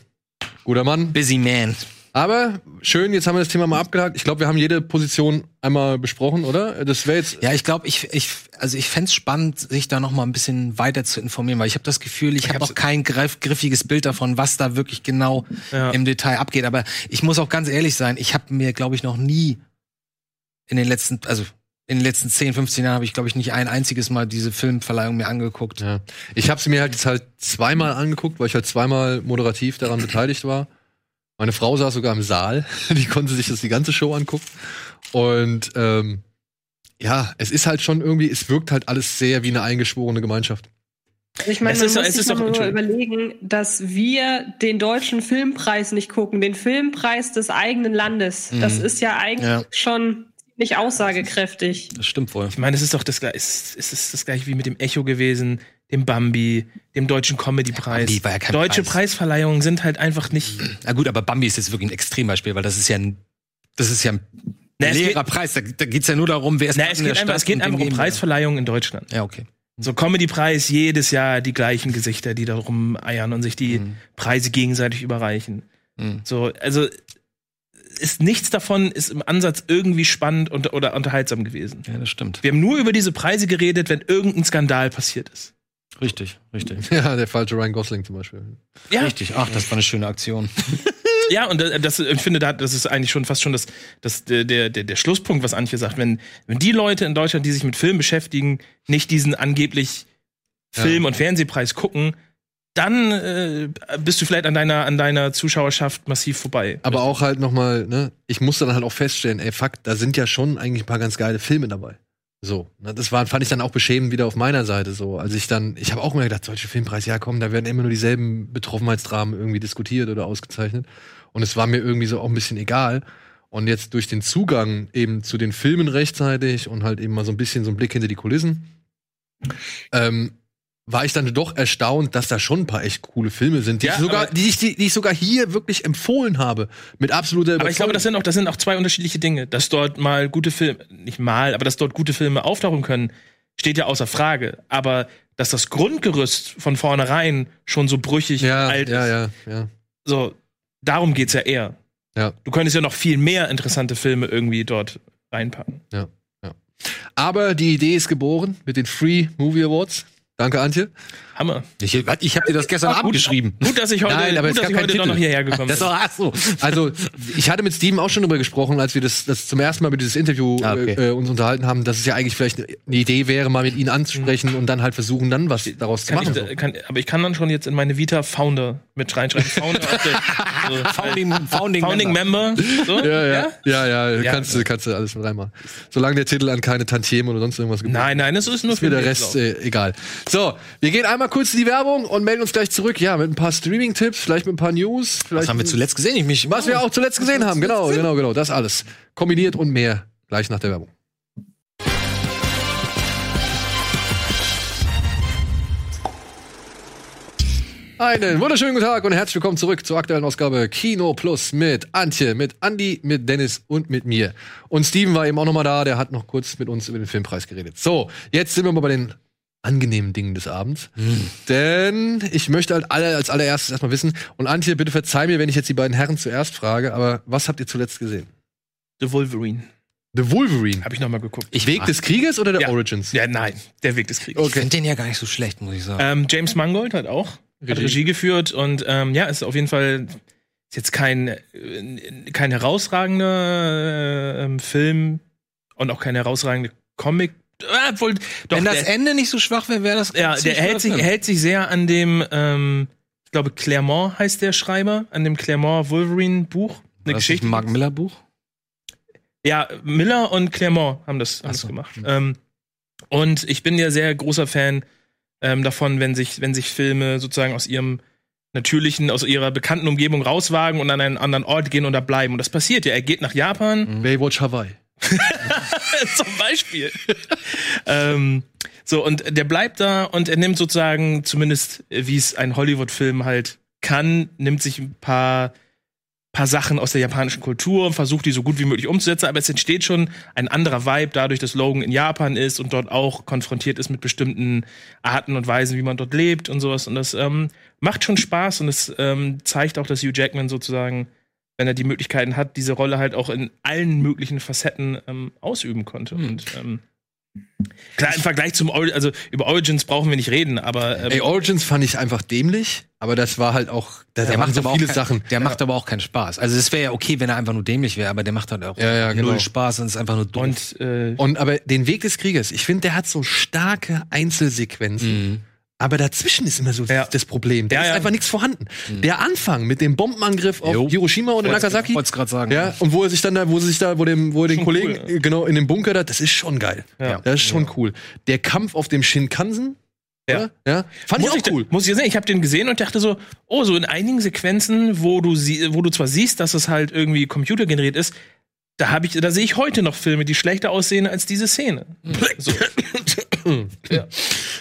S1: guter Mann.
S2: Busy Man.
S1: Aber schön, jetzt haben wir das Thema mal abgehakt. Ich glaube, wir haben jede Position einmal besprochen, oder? Das wäre jetzt.
S2: Ja, ich glaube, ich, ich, also ich fänd's spannend, sich da noch mal ein bisschen weiter zu informieren, weil ich habe das Gefühl, ich habe
S3: hab's-
S2: noch kein greif, griffiges Bild davon, was da wirklich genau
S3: Ja.
S2: im Detail abgeht. Aber ich muss auch ganz ehrlich sein, ich habe mir, glaube ich, noch nie in den letzten, also in den letzten 10, 15 Jahren habe ich, glaube ich, nicht ein einziges Mal diese Filmverleihung mir angeguckt.
S1: Ja. Ich habe sie mir halt jetzt halt zweimal angeguckt, weil ich halt zweimal moderativ daran beteiligt war. Meine Frau saß sogar im Saal, die konnte sich das die ganze Show angucken. Und ähm, ja, es ist halt schon irgendwie, es wirkt halt alles sehr wie eine eingeschworene Gemeinschaft.
S4: Also Ich meine,
S3: Es
S4: man
S3: ist-
S4: muss
S3: es
S4: sich
S3: doch-
S4: mal
S3: Entschuldigung.
S4: überlegen, dass wir den deutschen Filmpreis nicht gucken, den Filmpreis des eigenen Landes. Das ist ja eigentlich
S2: Ja.
S4: schon nicht aussagekräftig.
S2: Das stimmt wohl.
S3: Ich meine, es ist doch das gleiche, es es ist das gleiche wie mit dem Echo gewesen, dem Bambi, dem deutschen Comedy-Preis.
S2: Bambi war ja kein
S3: Deutsche
S2: Preis.
S3: Preisverleihungen sind halt einfach nicht.
S2: Na gut, aber Bambi ist jetzt wirklich ein Extrembeispiel, weil das ist ja ein, das ist ja ein
S3: Na, es
S2: leerer
S3: geht,
S2: Preis. Da, da geht's ja nur darum, wer ist
S3: na, es
S2: in der
S3: geht einfach,
S2: Stadt
S3: es geht einfach um. Preisverleihungen in Deutschland.
S2: Ja, okay.
S3: So Comedy-Preis, jedes Jahr die gleichen Gesichter, die da rumeiern und sich die
S2: Mhm.
S3: Preise gegenseitig überreichen.
S2: Mhm.
S3: So, also ist nichts davon ist im Ansatz irgendwie spannend und, oder unterhaltsam gewesen.
S2: Ja, das stimmt.
S3: Wir haben nur über diese Preise geredet, wenn irgendein Skandal passiert ist.
S2: Richtig, richtig.
S1: Ja, der falsche Ryan Gosling zum Beispiel.
S3: Ja,
S2: Richtig. Ach, das war eine schöne Aktion.
S3: ja, und das, ich finde, da- das ist eigentlich schon fast schon das, das der, der, der der Schlusspunkt, was Antje sagt. Wenn, wenn die Leute in Deutschland, die sich mit Film beschäftigen, nicht diesen angeblich Film- und Fernsehpreis gucken, dann äh, bist du vielleicht an deiner, an deiner Zuschauerschaft massiv vorbei.
S1: Aber auch halt nochmal, ne, ich musste dann halt auch feststellen, ey, fuck, da sind ja schon eigentlich ein paar ganz geile Filme dabei. So, ne, das war, fand ich dann auch beschämend wieder auf meiner Seite so. Also ich dann, ich habe auch immer gedacht, deutsche Filmpreis, ja komm, da werden immer nur dieselben Betroffenheitsdramen irgendwie diskutiert oder ausgezeichnet. Und es war mir irgendwie so auch ein bisschen egal. Und jetzt durch den Zugang eben zu den Filmen rechtzeitig und halt eben mal so ein bisschen so ein Blick hinter die Kulissen, ähm, war ich dann doch erstaunt, dass da schon ein paar echt coole Filme sind, die,
S3: Ja,
S1: ich, sogar, die, ich, die, die ich sogar hier wirklich empfohlen habe. Mit absoluter
S3: Aber ich glaube, das sind auch, das sind auch zwei unterschiedliche Dinge. Dass dort mal gute Filme, nicht mal, aber dass dort gute Filme auftauchen können, steht ja außer Frage. Aber dass das Grundgerüst von vornherein schon so brüchig
S1: ja,
S3: alt
S1: ja,
S3: ist,
S1: ja, ja.
S3: so, darum geht's ja eher.
S1: Ja.
S3: Du könntest ja noch viel mehr interessante Filme irgendwie dort reinpacken.
S1: Aber die Idee ist geboren mit den Free Movie Awards. Danke, Antje.
S3: Hammer.
S2: Ich, ich habe dir das gestern Abend geschrieben.
S3: Gut, dass ich heute,
S1: Nein, aber
S3: gut,
S1: es
S3: dass
S1: gab
S3: ich
S1: keinen
S3: heute doch
S1: Titel.
S3: noch hierher gekommen
S2: Das
S3: bin.
S2: war ach so.
S1: Also, ich hatte mit Steven auch schon darüber gesprochen, als wir das, das zum ersten Mal mit dieses Interview
S2: Ah, okay.
S1: äh, uns unterhalten haben, dass es ja eigentlich vielleicht eine Idee wäre, mal mit ihnen anzusprechen und dann halt versuchen, dann was daraus zu
S3: Kann
S1: machen.
S3: ich, äh, kann, aber ich kann dann schon jetzt in meine Vita Founder mit reinschreiben. Founder of the, so,
S2: Founding, Founding,
S3: Founding
S2: Member.
S3: Member. So,
S1: ja, ja, ja, ja,
S3: Ja.
S1: kannst, du, kannst du alles mit reinmachen. Solange der Titel an keine Tantiemen oder sonst irgendwas gibt.
S3: Nein, nein, das ist nur
S1: ist mir der Rest äh, egal. So, wir gehen einmal einmal kurz die Werbung und melden uns gleich zurück. Ja, mit ein paar Streaming-Tipps, vielleicht mit ein paar News. Vielleicht
S2: was haben wir zuletzt gesehen? Ich mich,
S1: was wir auch zuletzt gesehen haben, genau, genau, genau. Das alles. Kombiniert und mehr gleich nach der Werbung. Einen wunderschönen guten Tag und herzlich willkommen zurück zur aktuellen Ausgabe Kino Plus mit Antje, mit Andy, mit Dennis und mit mir. Und Steven war eben auch nochmal da, der hat noch kurz mit uns über den Filmpreis geredet. So, jetzt sind wir mal bei den angenehmen Dingen des Abends. Denn ich möchte halt alle als allererstes erstmal wissen, und Antje, bitte verzeih mir, wenn ich jetzt die beiden Herren zuerst frage, aber was habt ihr zuletzt gesehen?
S3: The Wolverine.
S1: The Wolverine.
S3: Habe ich noch mal geguckt.
S1: Ich Weg des Krieges oder der
S3: Ja.
S1: Origins?
S3: Ja, nein, der Weg des Krieges.
S2: Ich finde den ja gar nicht so schlecht, muss ich sagen.
S3: Ähm, James Mangold hat auch Regie, hat
S1: Regie.
S3: Geführt und ähm, ja, ist auf jeden Fall ist jetzt kein, äh, kein herausragender äh, Film und auch kein herausragender Comic. Äh, obwohl, doch,
S2: Wenn das
S3: der,
S2: Ende nicht so schwach wäre, wäre das
S3: ja, der hält sich, hält sich sehr an dem, ähm, ich glaube, Claremont heißt der Schreiber, an dem Claremont Wolverine Buch. Eine
S2: das
S3: Geschichte.
S2: ein Mark Miller Buch?
S3: Ja, Miller und Clermont haben das, haben das
S2: so.
S3: gemacht. Ähm, und ich bin ja sehr großer Fan ähm, davon, wenn sich, wenn sich Filme sozusagen aus ihrem natürlichen, aus ihrer bekannten Umgebung rauswagen und an einen anderen Ort gehen und da bleiben. Und das passiert ja. Er geht nach Japan,
S1: Baywatch Hawaii.
S3: zum Beispiel. ähm, so, und der bleibt da und er nimmt sozusagen, zumindest wie es ein Hollywood-Film halt kann, nimmt sich ein paar, paar Sachen aus der japanischen Kultur und versucht die so gut wie möglich umzusetzen, aber es entsteht schon ein anderer Vibe dadurch, dass Logan in Japan ist und dort auch konfrontiert ist mit bestimmten Arten und Weisen, wie man dort lebt und sowas. Und das ähm, macht schon Spaß und es ähm, zeigt auch, dass Hugh Jackman sozusagen, wenn er die Möglichkeiten hat, diese Rolle halt auch in allen möglichen Facetten ähm, ausüben konnte. Und ähm, klar, im Vergleich zum Ori also über Origins brauchen wir nicht reden, aber ähm,
S1: Ey, Origins fand ich einfach dämlich, aber das war halt auch, da,
S2: Der macht,
S1: so
S2: aber auch
S1: viele
S2: kein,
S1: Sachen.
S2: der macht aber auch keinen Spaß. Also es wäre ja okay, wenn er einfach nur dämlich wäre, aber der macht halt auch
S1: Ja, ja, genau.
S2: null Spaß und ist einfach nur dumm.
S3: und äh,
S1: Und aber den Weg des Kriegers, ich finde, der hat so starke Einzelsequenzen.
S2: Mhm.
S1: Aber dazwischen ist immer so
S3: Ja.
S1: das Problem. Da
S3: Ja,
S1: ist
S3: ja.
S1: einfach nichts vorhanden. Der Anfang mit dem Bombenangriff auf
S2: Jo.
S1: Hiroshima und Nagasaki.
S2: Wollte es gerade sagen.
S1: Ja, und wo er sich dann da, wo sie sich da, wo dem, wo er den Kollegen,
S3: cool,
S1: genau, in dem Bunker da, das ist schon geil.
S3: Ja.
S1: Das ist schon cool. Der Kampf auf dem Shinkansen,
S3: Ja.
S1: Ja. Fand
S3: muss
S1: ich auch cool.
S3: Muss ich sagen, ich habe den gesehen und dachte so, oh, so in einigen Sequenzen, wo du sie, wo du zwar siehst, dass es halt irgendwie computergeneriert ist, da habe ich, da sehe ich heute noch Filme, die schlechter aussehen als diese Szene. So. Ja.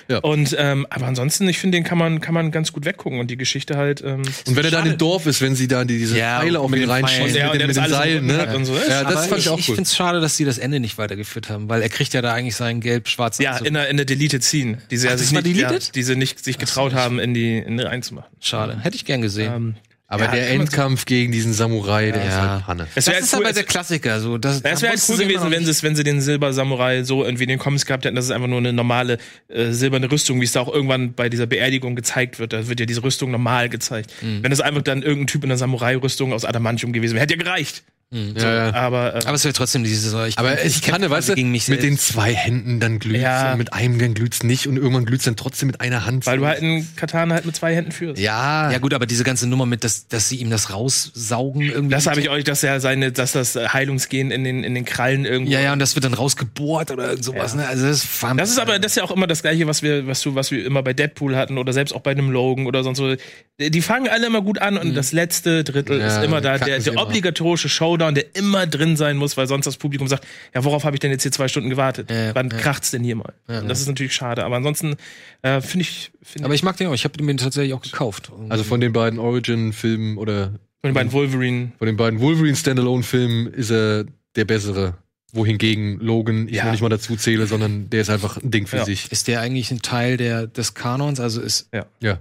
S1: Ja.
S3: Und ähm, aber ansonsten, ich finde, den kann man kann man ganz gut weggucken und die Geschichte halt. Ähm,
S1: Und wenn er dann im Dorf ist, wenn sie da die, diese
S2: Ja,
S1: Pfeile auf
S2: mit
S1: reinschießen, mit, mit den Seilen, ne?
S3: und so.
S1: Ja, das
S2: aber
S1: fand ich auch
S2: ich
S1: cool.
S2: finde es schade, dass sie das Ende nicht weitergeführt haben, weil er kriegt ja da eigentlich seinen gelb-schwarzen
S3: ja,
S2: Anzug.
S3: in der, in der Deleted Scene, die sie
S2: Ach,
S3: ja sich nicht, ja, die sie nicht sich getraut haben, in die in die reinzumachen.
S2: Schade. Hätte ich gern gesehen.
S3: Ähm,
S1: Aber
S3: Ja,
S1: der Endkampf gegen diesen Samurai, der
S2: Ja.
S1: ist halt Panne.
S3: es
S2: das
S3: wäre
S2: ist
S3: cool,
S2: aber der Klassiker. So, das
S3: Das wäre halt cool gewesen, wenn sie, wenn sie den Silber-Samurai so irgendwie in den Comics gehabt hätten, dass es einfach nur eine normale äh, silberne Rüstung, wie es da auch irgendwann bei dieser Beerdigung gezeigt wird. Da wird ja diese Rüstung normal gezeigt.
S2: Mhm.
S3: Wenn es einfach dann irgendein Typ in einer Samurai-Rüstung aus Adamantium gewesen wäre, hätte ja gereicht.
S1: Ja, ja.
S3: Aber, äh,
S2: Aber es wäre trotzdem diese. Ich,
S1: Aber ich kann, weißt du,
S2: gegen mich
S1: mit den zwei Händen, dann glüht's,
S3: Ja.
S1: und mit einem dann glüht's nicht und irgendwann glüht's dann trotzdem mit einer Hand.
S3: weil du halt einen Katana halt mit zwei Händen führst.
S1: ja,
S2: Ja gut, aber diese ganze Nummer mit, dass, dass sie ihm das raussaugen irgendwie.
S3: Das habe ich euch, dass er seine, dass das äh, Heilungsgehen in den, in den Krallen irgendwo.
S2: Ja, ja, und das wird dann rausgebohrt oder irgend sowas.
S3: Ja.
S2: Ne? Also das, ist
S3: Das ist aber, das ist ja auch immer das Gleiche, was wir, was du, was wir immer bei Deadpool hatten oder selbst auch bei einem Logan oder sonst so. Die fangen alle immer gut an und das letzte Drittel
S1: Mhm. Ja,
S3: ist immer da, der, der
S1: immer.
S3: obligatorische Showdown, der immer drin sein muss, weil sonst das Publikum sagt, ja, worauf habe ich denn jetzt hier zwei Stunden gewartet?
S2: Ja,
S3: Wann
S2: ja.
S3: kracht's denn hier mal? Und das ist natürlich schade, aber ansonsten äh, finde ich, finde
S2: aber ich mag den auch. Ich habe den tatsächlich auch gekauft.
S1: also von den beiden Origin-Filmen oder
S3: von den beiden Wolverine.
S1: von den beiden Wolverine-Standalone-Filmen ist er der bessere. Wohingegen Logan ich
S3: Ja.
S1: noch nicht mal dazu zähle, sondern der ist einfach ein Ding für
S3: Ja.
S1: sich.
S2: ist der eigentlich ein Teil der, des Kanons? Also ist
S1: Ja.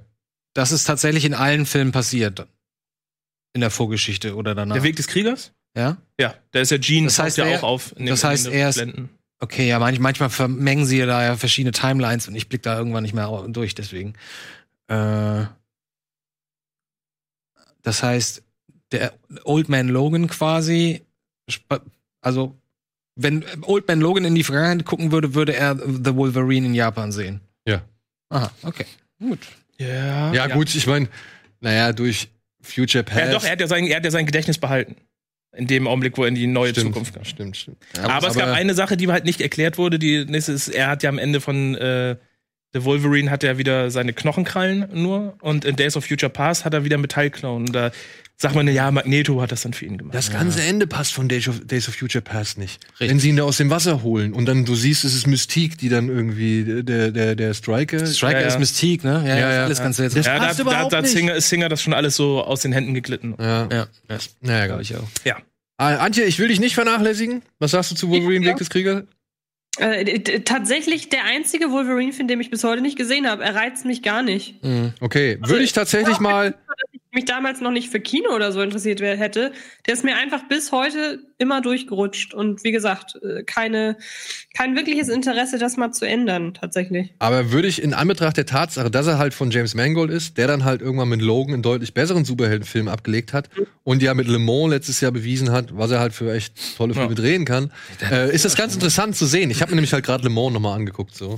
S2: das ist tatsächlich in allen Filmen passiert. In der Vorgeschichte oder danach.
S3: Der Weg des Kriegers?
S2: Ja?
S3: Ja, da ist ja Gene,
S2: Das heißt,
S3: ja
S2: er-
S3: auch auf. In
S2: das heißt, er ist-
S3: Blenden.
S2: Okay, ja, manch, manchmal vermengen sie da ja verschiedene Timelines und ich blick da irgendwann nicht mehr durch, deswegen. Äh, das heißt, der Old Man Logan quasi, also wenn Old Man Logan in die Vergangenheit gucken würde, würde er The Wolverine in Japan sehen.
S1: Ja.
S2: Aha, okay. Gut.
S3: Ja,
S1: Ja, gut, ich meine, naja, durch Future Past.
S3: Ja, doch, er hat ja, sein, er hat ja sein Gedächtnis behalten. In dem Augenblick, wo er in die neue
S1: stimmt,
S3: Zukunft kam.
S1: Stimmt, stimmt.
S3: aber, es gab eine Sache, die halt nicht erklärt wurde. Die nächste ist, er hat ja am Ende von äh, Der Wolverine hat ja wieder seine Knochenkrallen nur und in Days of Future Past hat er wieder Metallknochen. Und da sagt man, ja, Magneto hat das dann für ihn gemacht.
S1: Das ganze Ende passt von Days of, Days of Future Past nicht. Wenn sie ihn da aus dem Wasser holen und dann du siehst, es ist Mystique, die dann irgendwie der der der Striker.
S2: Striker
S3: Ja, ja.
S2: ist Mystique, ne? Ja,
S1: Ja, ja.
S2: alles ganz seltsam.
S1: Das
S3: ja, da,
S1: passt
S3: da,
S1: überhaupt
S3: da hat
S1: nicht.
S3: Singer, ist Singer das schon alles so aus den Händen geglitten.
S1: Ja.
S2: Ja, ja.
S1: Naja,
S2: Glaube ich auch.
S3: Ja.
S1: Ah, Antje, ich will dich nicht vernachlässigen. Was sagst du zu Wolverine
S4: Ja.
S1: Weg des Kriegers?
S4: Äh, tatsächlich der einzige Wolverine-Film, den ich bis heute nicht gesehen habe. Er reizt mich gar nicht.
S2: Mhm.
S1: Okay, würde ich tatsächlich mal.
S4: Mich damals noch nicht für Kino oder so interessiert hätte. Der ist mir einfach bis heute immer durchgerutscht. Und wie gesagt, äh, keine, kein wirkliches Interesse, das mal zu ändern, tatsächlich.
S1: Aber würde ich in Anbetracht der Tatsache, dass er halt von James Mangold ist, der dann halt irgendwann mit Logan einen deutlich besseren Superheldenfilm abgelegt hat und ja mit Le Mans letztes Jahr bewiesen hat, was er halt für echt tolle Filme
S3: Ja.
S1: drehen kann, äh, ist das ganz interessant zu sehen. Ich habe mir nämlich halt gerade Le Mans nochmal angeguckt so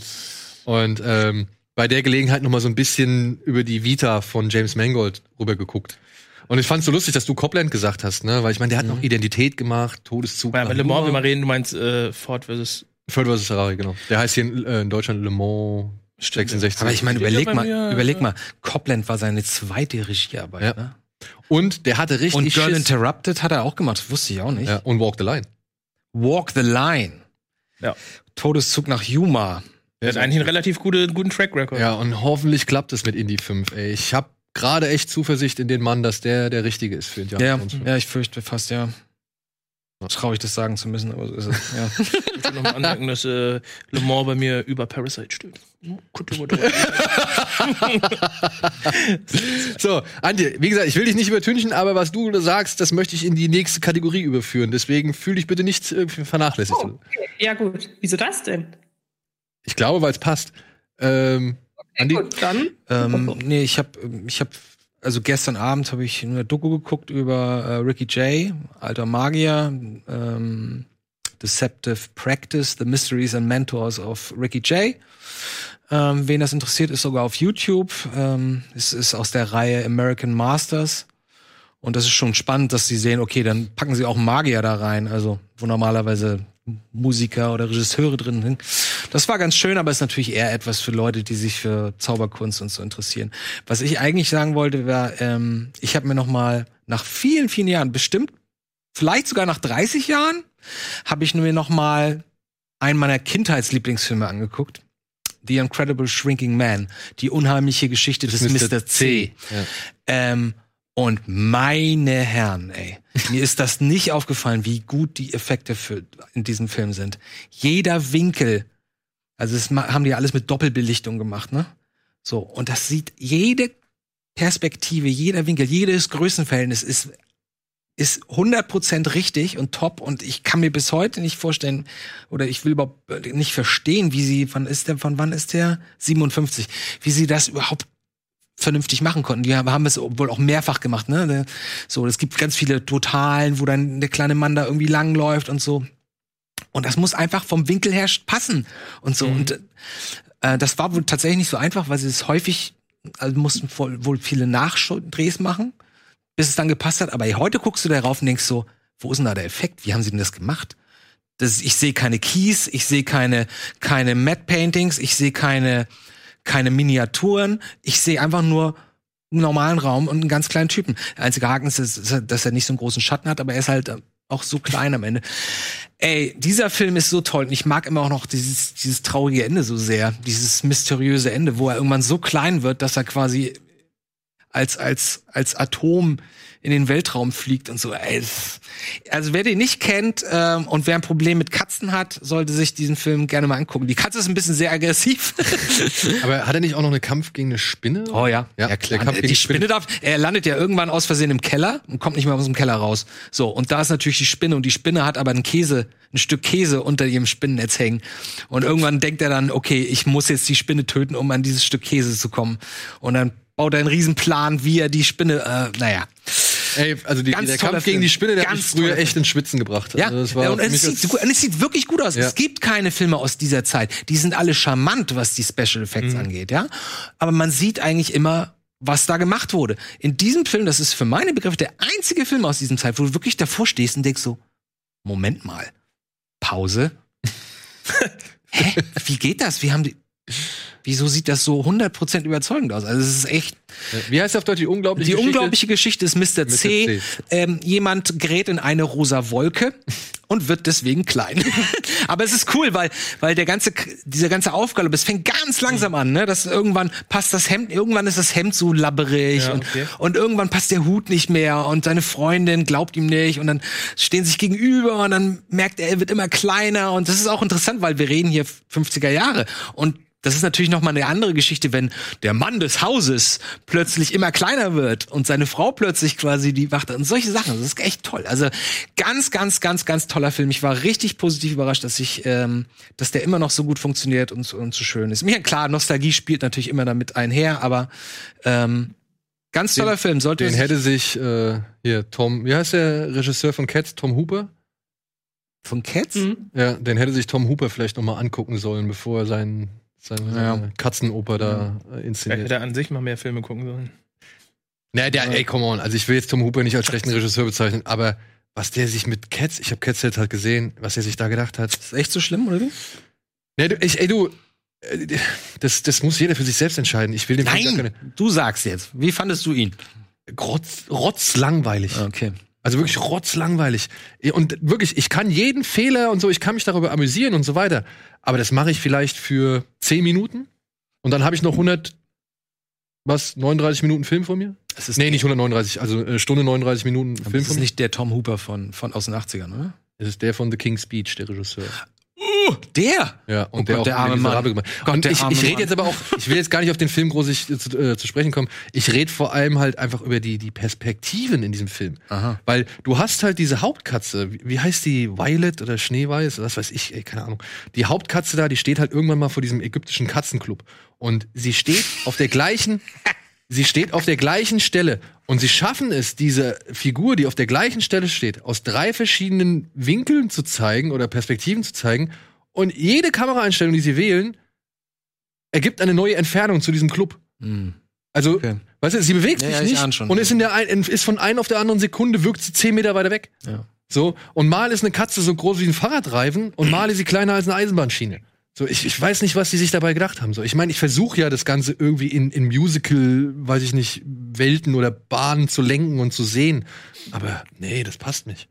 S1: und ähm, bei der Gelegenheit nochmal so ein bisschen über die Vita von James Mangold rübergeguckt. Und ich fand's so lustig, dass du Copland gesagt hast, ne? Weil ich meine, der hat noch Identität gemacht, Todeszug.
S3: Ja,
S1: nach
S3: bei Le Mans, wenn wir reden, du meinst äh, Ford versus.
S1: Ford vs. Ferrari, genau. Der heißt hier in, äh, in Deutschland Le Mans 66.
S2: Aber ich meine, überleg
S3: ja
S2: mal,
S3: mir,
S2: überleg
S3: äh,
S2: mal, Copland war seine zweite Regiearbeit,
S1: Ja.
S2: ne?
S1: Und der hatte richtig
S2: Und Girl
S1: Schiss.
S2: Interrupted hat er auch gemacht, wusste ich auch nicht.
S1: Ja, und Walk the Line.
S2: Walk the Line.
S3: Ja.
S2: Todeszug nach Yuma.
S3: Der hat eigentlich einen relativ gute, guten Track Record.
S1: Ja, und hoffentlich klappt es mit Indie 5, ey. Ich habe gerade echt Zuversicht in den Mann, dass der der Richtige ist für Indiana
S2: Ja,
S1: Jones.
S2: ja, ich fürchte fast, ja. Traurig, das sagen zu müssen, aber so ist es. Ja.
S3: Ich möchte noch mal anmerken, dass äh, Le Mans bei mir über Parasite steht. Drüber.
S1: So, Antje, wie gesagt, ich will dich nicht übertünchen, aber was du sagst, das möchte ich in die nächste Kategorie überführen. Deswegen fühl dich bitte nicht äh, vernachlässigt.
S4: Oh, okay. Ja, gut. Wieso das denn?
S1: Ich glaube, weil es passt. Ähm, Andi?
S4: Gut, dann.
S2: ähm, nee, ich habe ich hab, also gestern Abend habe ich eine Doku geguckt über äh, Ricky Jay, alter Magier, ähm, Deceptive Practice, The Mysteries and Mentors of Ricky Jay. Ähm, wen das interessiert, ist sogar auf YouTube. Ähm, es ist aus der Reihe American Masters. Und das ist schon spannend, dass sie sehen, okay, dann packen sie auch Magier da rein, also wo normalerweise Musiker oder Regisseure drin sind. Das war ganz schön, aber ist natürlich eher etwas für Leute, die sich für Zauberkunst und so interessieren. Was ich eigentlich sagen wollte, war, ähm, ich habe mir noch mal nach vielen, vielen Jahren, bestimmt, vielleicht sogar nach 30 Jahren, habe ich mir noch mal einen meiner Kindheitslieblingsfilme angeguckt. The Incredible Shrinking Man, die unheimliche Geschichte des Mr. C.
S1: Ja.
S2: Ähm, und meine Herren, ey, mir ist das nicht aufgefallen, wie gut die Effekte für, in diesem Film sind. Jeder Winkel, also das haben die alles mit Doppelbelichtung gemacht, ne? So, und das sieht jede Perspektive, jeder Winkel, jedes Größenverhältnis ist ist 100% richtig und top und ich kann mir bis heute nicht vorstellen oder ich will überhaupt nicht verstehen, wie sie von ist der von wann ist der 57, wie sie das überhaupt vernünftig machen konnten. Die haben es wohl auch mehrfach gemacht, ne? So, es gibt ganz viele Totalen, wo dann der kleine Mann da irgendwie langläuft und so. Und das muss einfach vom Winkel her passen und so. Und äh, das war wohl tatsächlich nicht so einfach, weil sie es häufig, also mussten wohl, wohl viele Nachdrehs machen, bis es dann gepasst hat. Aber heute guckst du da rauf und denkst so, wo ist denn da der Effekt? Wie haben sie denn das gemacht? Das, ich sehe keine Keys, ich sehe keine, keine Matte Paintings, ich sehe keine, keine Miniaturen, ich sehe einfach nur einen normalen Raum und einen ganz kleinen Typen. Der einzige Haken ist, dass er nicht so einen großen Schatten hat, aber er ist halt äh, auch so klein am Ende. Ey, dieser Film ist so toll und ich mag immer auch noch dieses, dieses traurige Ende so sehr, dieses mysteriöse Ende, wo er irgendwann so klein wird, dass er quasi als, als, als Atom in den Weltraum fliegt und so. Also wer den nicht kennt ähm, und wer ein Problem mit Katzen hat, sollte sich diesen Film gerne mal angucken. Die Katze ist ein bisschen sehr aggressiv.
S1: Aber hat er nicht auch noch einen Kampf gegen eine Spinne?
S2: Oh ja,
S1: Ja,
S2: ja, klar.
S1: der Kampf
S2: die
S1: die Spinne.
S2: Spinne darf, er landet ja irgendwann aus Versehen im Keller und kommt nicht mehr aus dem Keller raus. So, und da ist natürlich die Spinne und die Spinne hat aber einen Käse, ein Stück Käse unter ihrem Spinnennetz hängen. Und irgendwann denkt er dann, okay, ich muss jetzt die Spinne töten, um an dieses Stück Käse zu kommen. Und dann baut er einen Riesenplan, wie er die Spinne, äh, naja.
S1: Ey, also die, der Kampf gegen die Spinne, der hat
S2: Ganz
S1: mich früher echt ins Schwitzen gebracht.
S2: Ja,
S1: Also das war
S2: und,
S1: für
S2: es sieht, und es sieht wirklich gut aus.
S1: Ja.
S2: Es gibt keine Filme aus dieser Zeit. Die sind alle charmant, was die Special Effects
S1: Mhm.
S2: angeht, ja. Aber man sieht eigentlich immer, was da gemacht wurde. In diesem Film, das ist für meine Begriffe der einzige Film aus diesem Zeit, wo du wirklich davor stehst und denkst so, Moment mal, Pause. Hä? Wie geht das? Wie haben die? Wieso sieht das so 100% überzeugend aus? Also es ist echt,
S1: Wie heißt auf Deutsch die unglaubliche
S2: die
S1: Geschichte?
S2: unglaubliche Geschichte ist Mr. C.
S1: C.
S2: Ähm, jemand gerät in eine rosa Wolke und wird deswegen klein. Aber es ist cool, weil, weil der ganze, dieser ganze Aufgabe, es fängt ganz langsam an, ne? Dass irgendwann passt das Hemd, irgendwann ist das Hemd so labberig
S3: Ja,
S2: und,
S3: okay.
S2: und irgendwann passt der Hut nicht mehr und seine Freundin glaubt ihm nicht und dann stehen sie sich gegenüber und dann merkt er, er wird immer kleiner und das ist auch interessant, weil wir reden hier 50er Jahre und das ist natürlich noch mal eine andere Geschichte, wenn der Mann des Hauses plötzlich immer kleiner wird und seine Frau plötzlich quasi die Wacht und solche Sachen. Das ist echt toll. Also ganz, ganz, ganz, ganz toller Film. Ich war richtig positiv überrascht, dass ich, ähm, dass der immer noch so gut funktioniert und, so- und so schön ist. Mir klar, Nostalgie spielt natürlich immer damit einher, aber ähm, ganz toller Film. Sollte
S1: Den hätte sich äh, hier Tom, wie heißt der Regisseur von Cats, Tom Hooper?
S2: von Cats.
S4: Mhm.
S1: Ja, den hätte sich Tom Hooper vielleicht noch mal angucken sollen, bevor er seinen, seine
S2: Ja.
S1: Katzenoper da äh,
S3: Er
S1: inszeniert.
S3: hätte an sich mal mehr Filme gucken sollen.
S1: Na, der, ey, come on. Also ich will jetzt Tom Hooper nicht als schlechten Regisseur bezeichnen, aber was der sich mit Cats, ich habe Cats jetzt halt gesehen, was er sich da gedacht hat.
S2: Ist echt so schlimm, oder wie?
S1: Nee, du, ich, ey, du, äh, das, das muss jeder für sich selbst entscheiden. Ich will gar
S2: Nein, du sagst jetzt. Wie fandest du ihn?
S1: keine Rotz, rotzlangweilig.
S2: Okay.
S1: Also wirklich rotzlangweilig. Und wirklich, ich kann jeden Fehler und so, ich kann mich darüber amüsieren und so weiter. Aber das mache ich vielleicht für 10 Minuten und dann habe ich noch 100, was, 39 Minuten Film von mir?
S2: Es ist
S1: Nee, nicht 139, also äh, Stunde 39 Minuten Film
S2: das
S1: von
S2: ist
S1: mir.
S2: nicht der Tom Hooper von, von aus den 80ern, oder?
S1: Das ist der von The King's Speech, der Regisseur.
S2: Der?
S1: Ja, und
S2: Oh
S1: der
S2: Gott,
S1: auch
S2: der arme Mann.
S1: gemacht.
S2: Gott,
S1: und
S2: der
S1: ich,
S2: arme
S1: ich rede jetzt aber auch, ich will jetzt gar nicht auf den Film groß ich, zu, äh, zu sprechen kommen. Ich rede vor allem halt einfach über die, die Perspektiven in diesem Film.
S2: Aha.
S1: Weil du hast halt diese Hauptkatze, wie, wie heißt die, Violet oder Schneeweiß, was weiß ich, ey, keine Ahnung. Die Hauptkatze da, die steht halt irgendwann mal vor diesem ägyptischen Katzenclub. Und sie steht auf der gleichen, sie steht auf der gleichen Stelle. Und sie schaffen es, diese Figur, die auf der gleichen Stelle steht, aus drei verschiedenen Winkeln zu zeigen oder Perspektiven zu zeigen. Und jede Kameraeinstellung, die sie wählen, ergibt eine neue Entfernung zu diesem Club.
S2: Hm.
S1: Also,
S2: Okay.
S1: weißt du, sie bewegt
S2: Ja,
S1: sich
S2: ja, ich
S1: nicht
S2: schon.
S1: und ist, in der ein, ist von einer auf der anderen Sekunde, wirkt sie zehn Meter weiter weg.
S2: Ja.
S1: So, und mal ist eine Katze so groß wie ein Fahrradreifen und mal ist sie kleiner als eine Eisenbahnschiene. So, ich, ich weiß nicht, was die sich dabei gedacht haben. So, ich meine, ich versuche ja das Ganze irgendwie in, in Musical, weiß ich nicht, Welten oder Bahnen zu lenken und zu sehen. Aber nee, das passt nicht.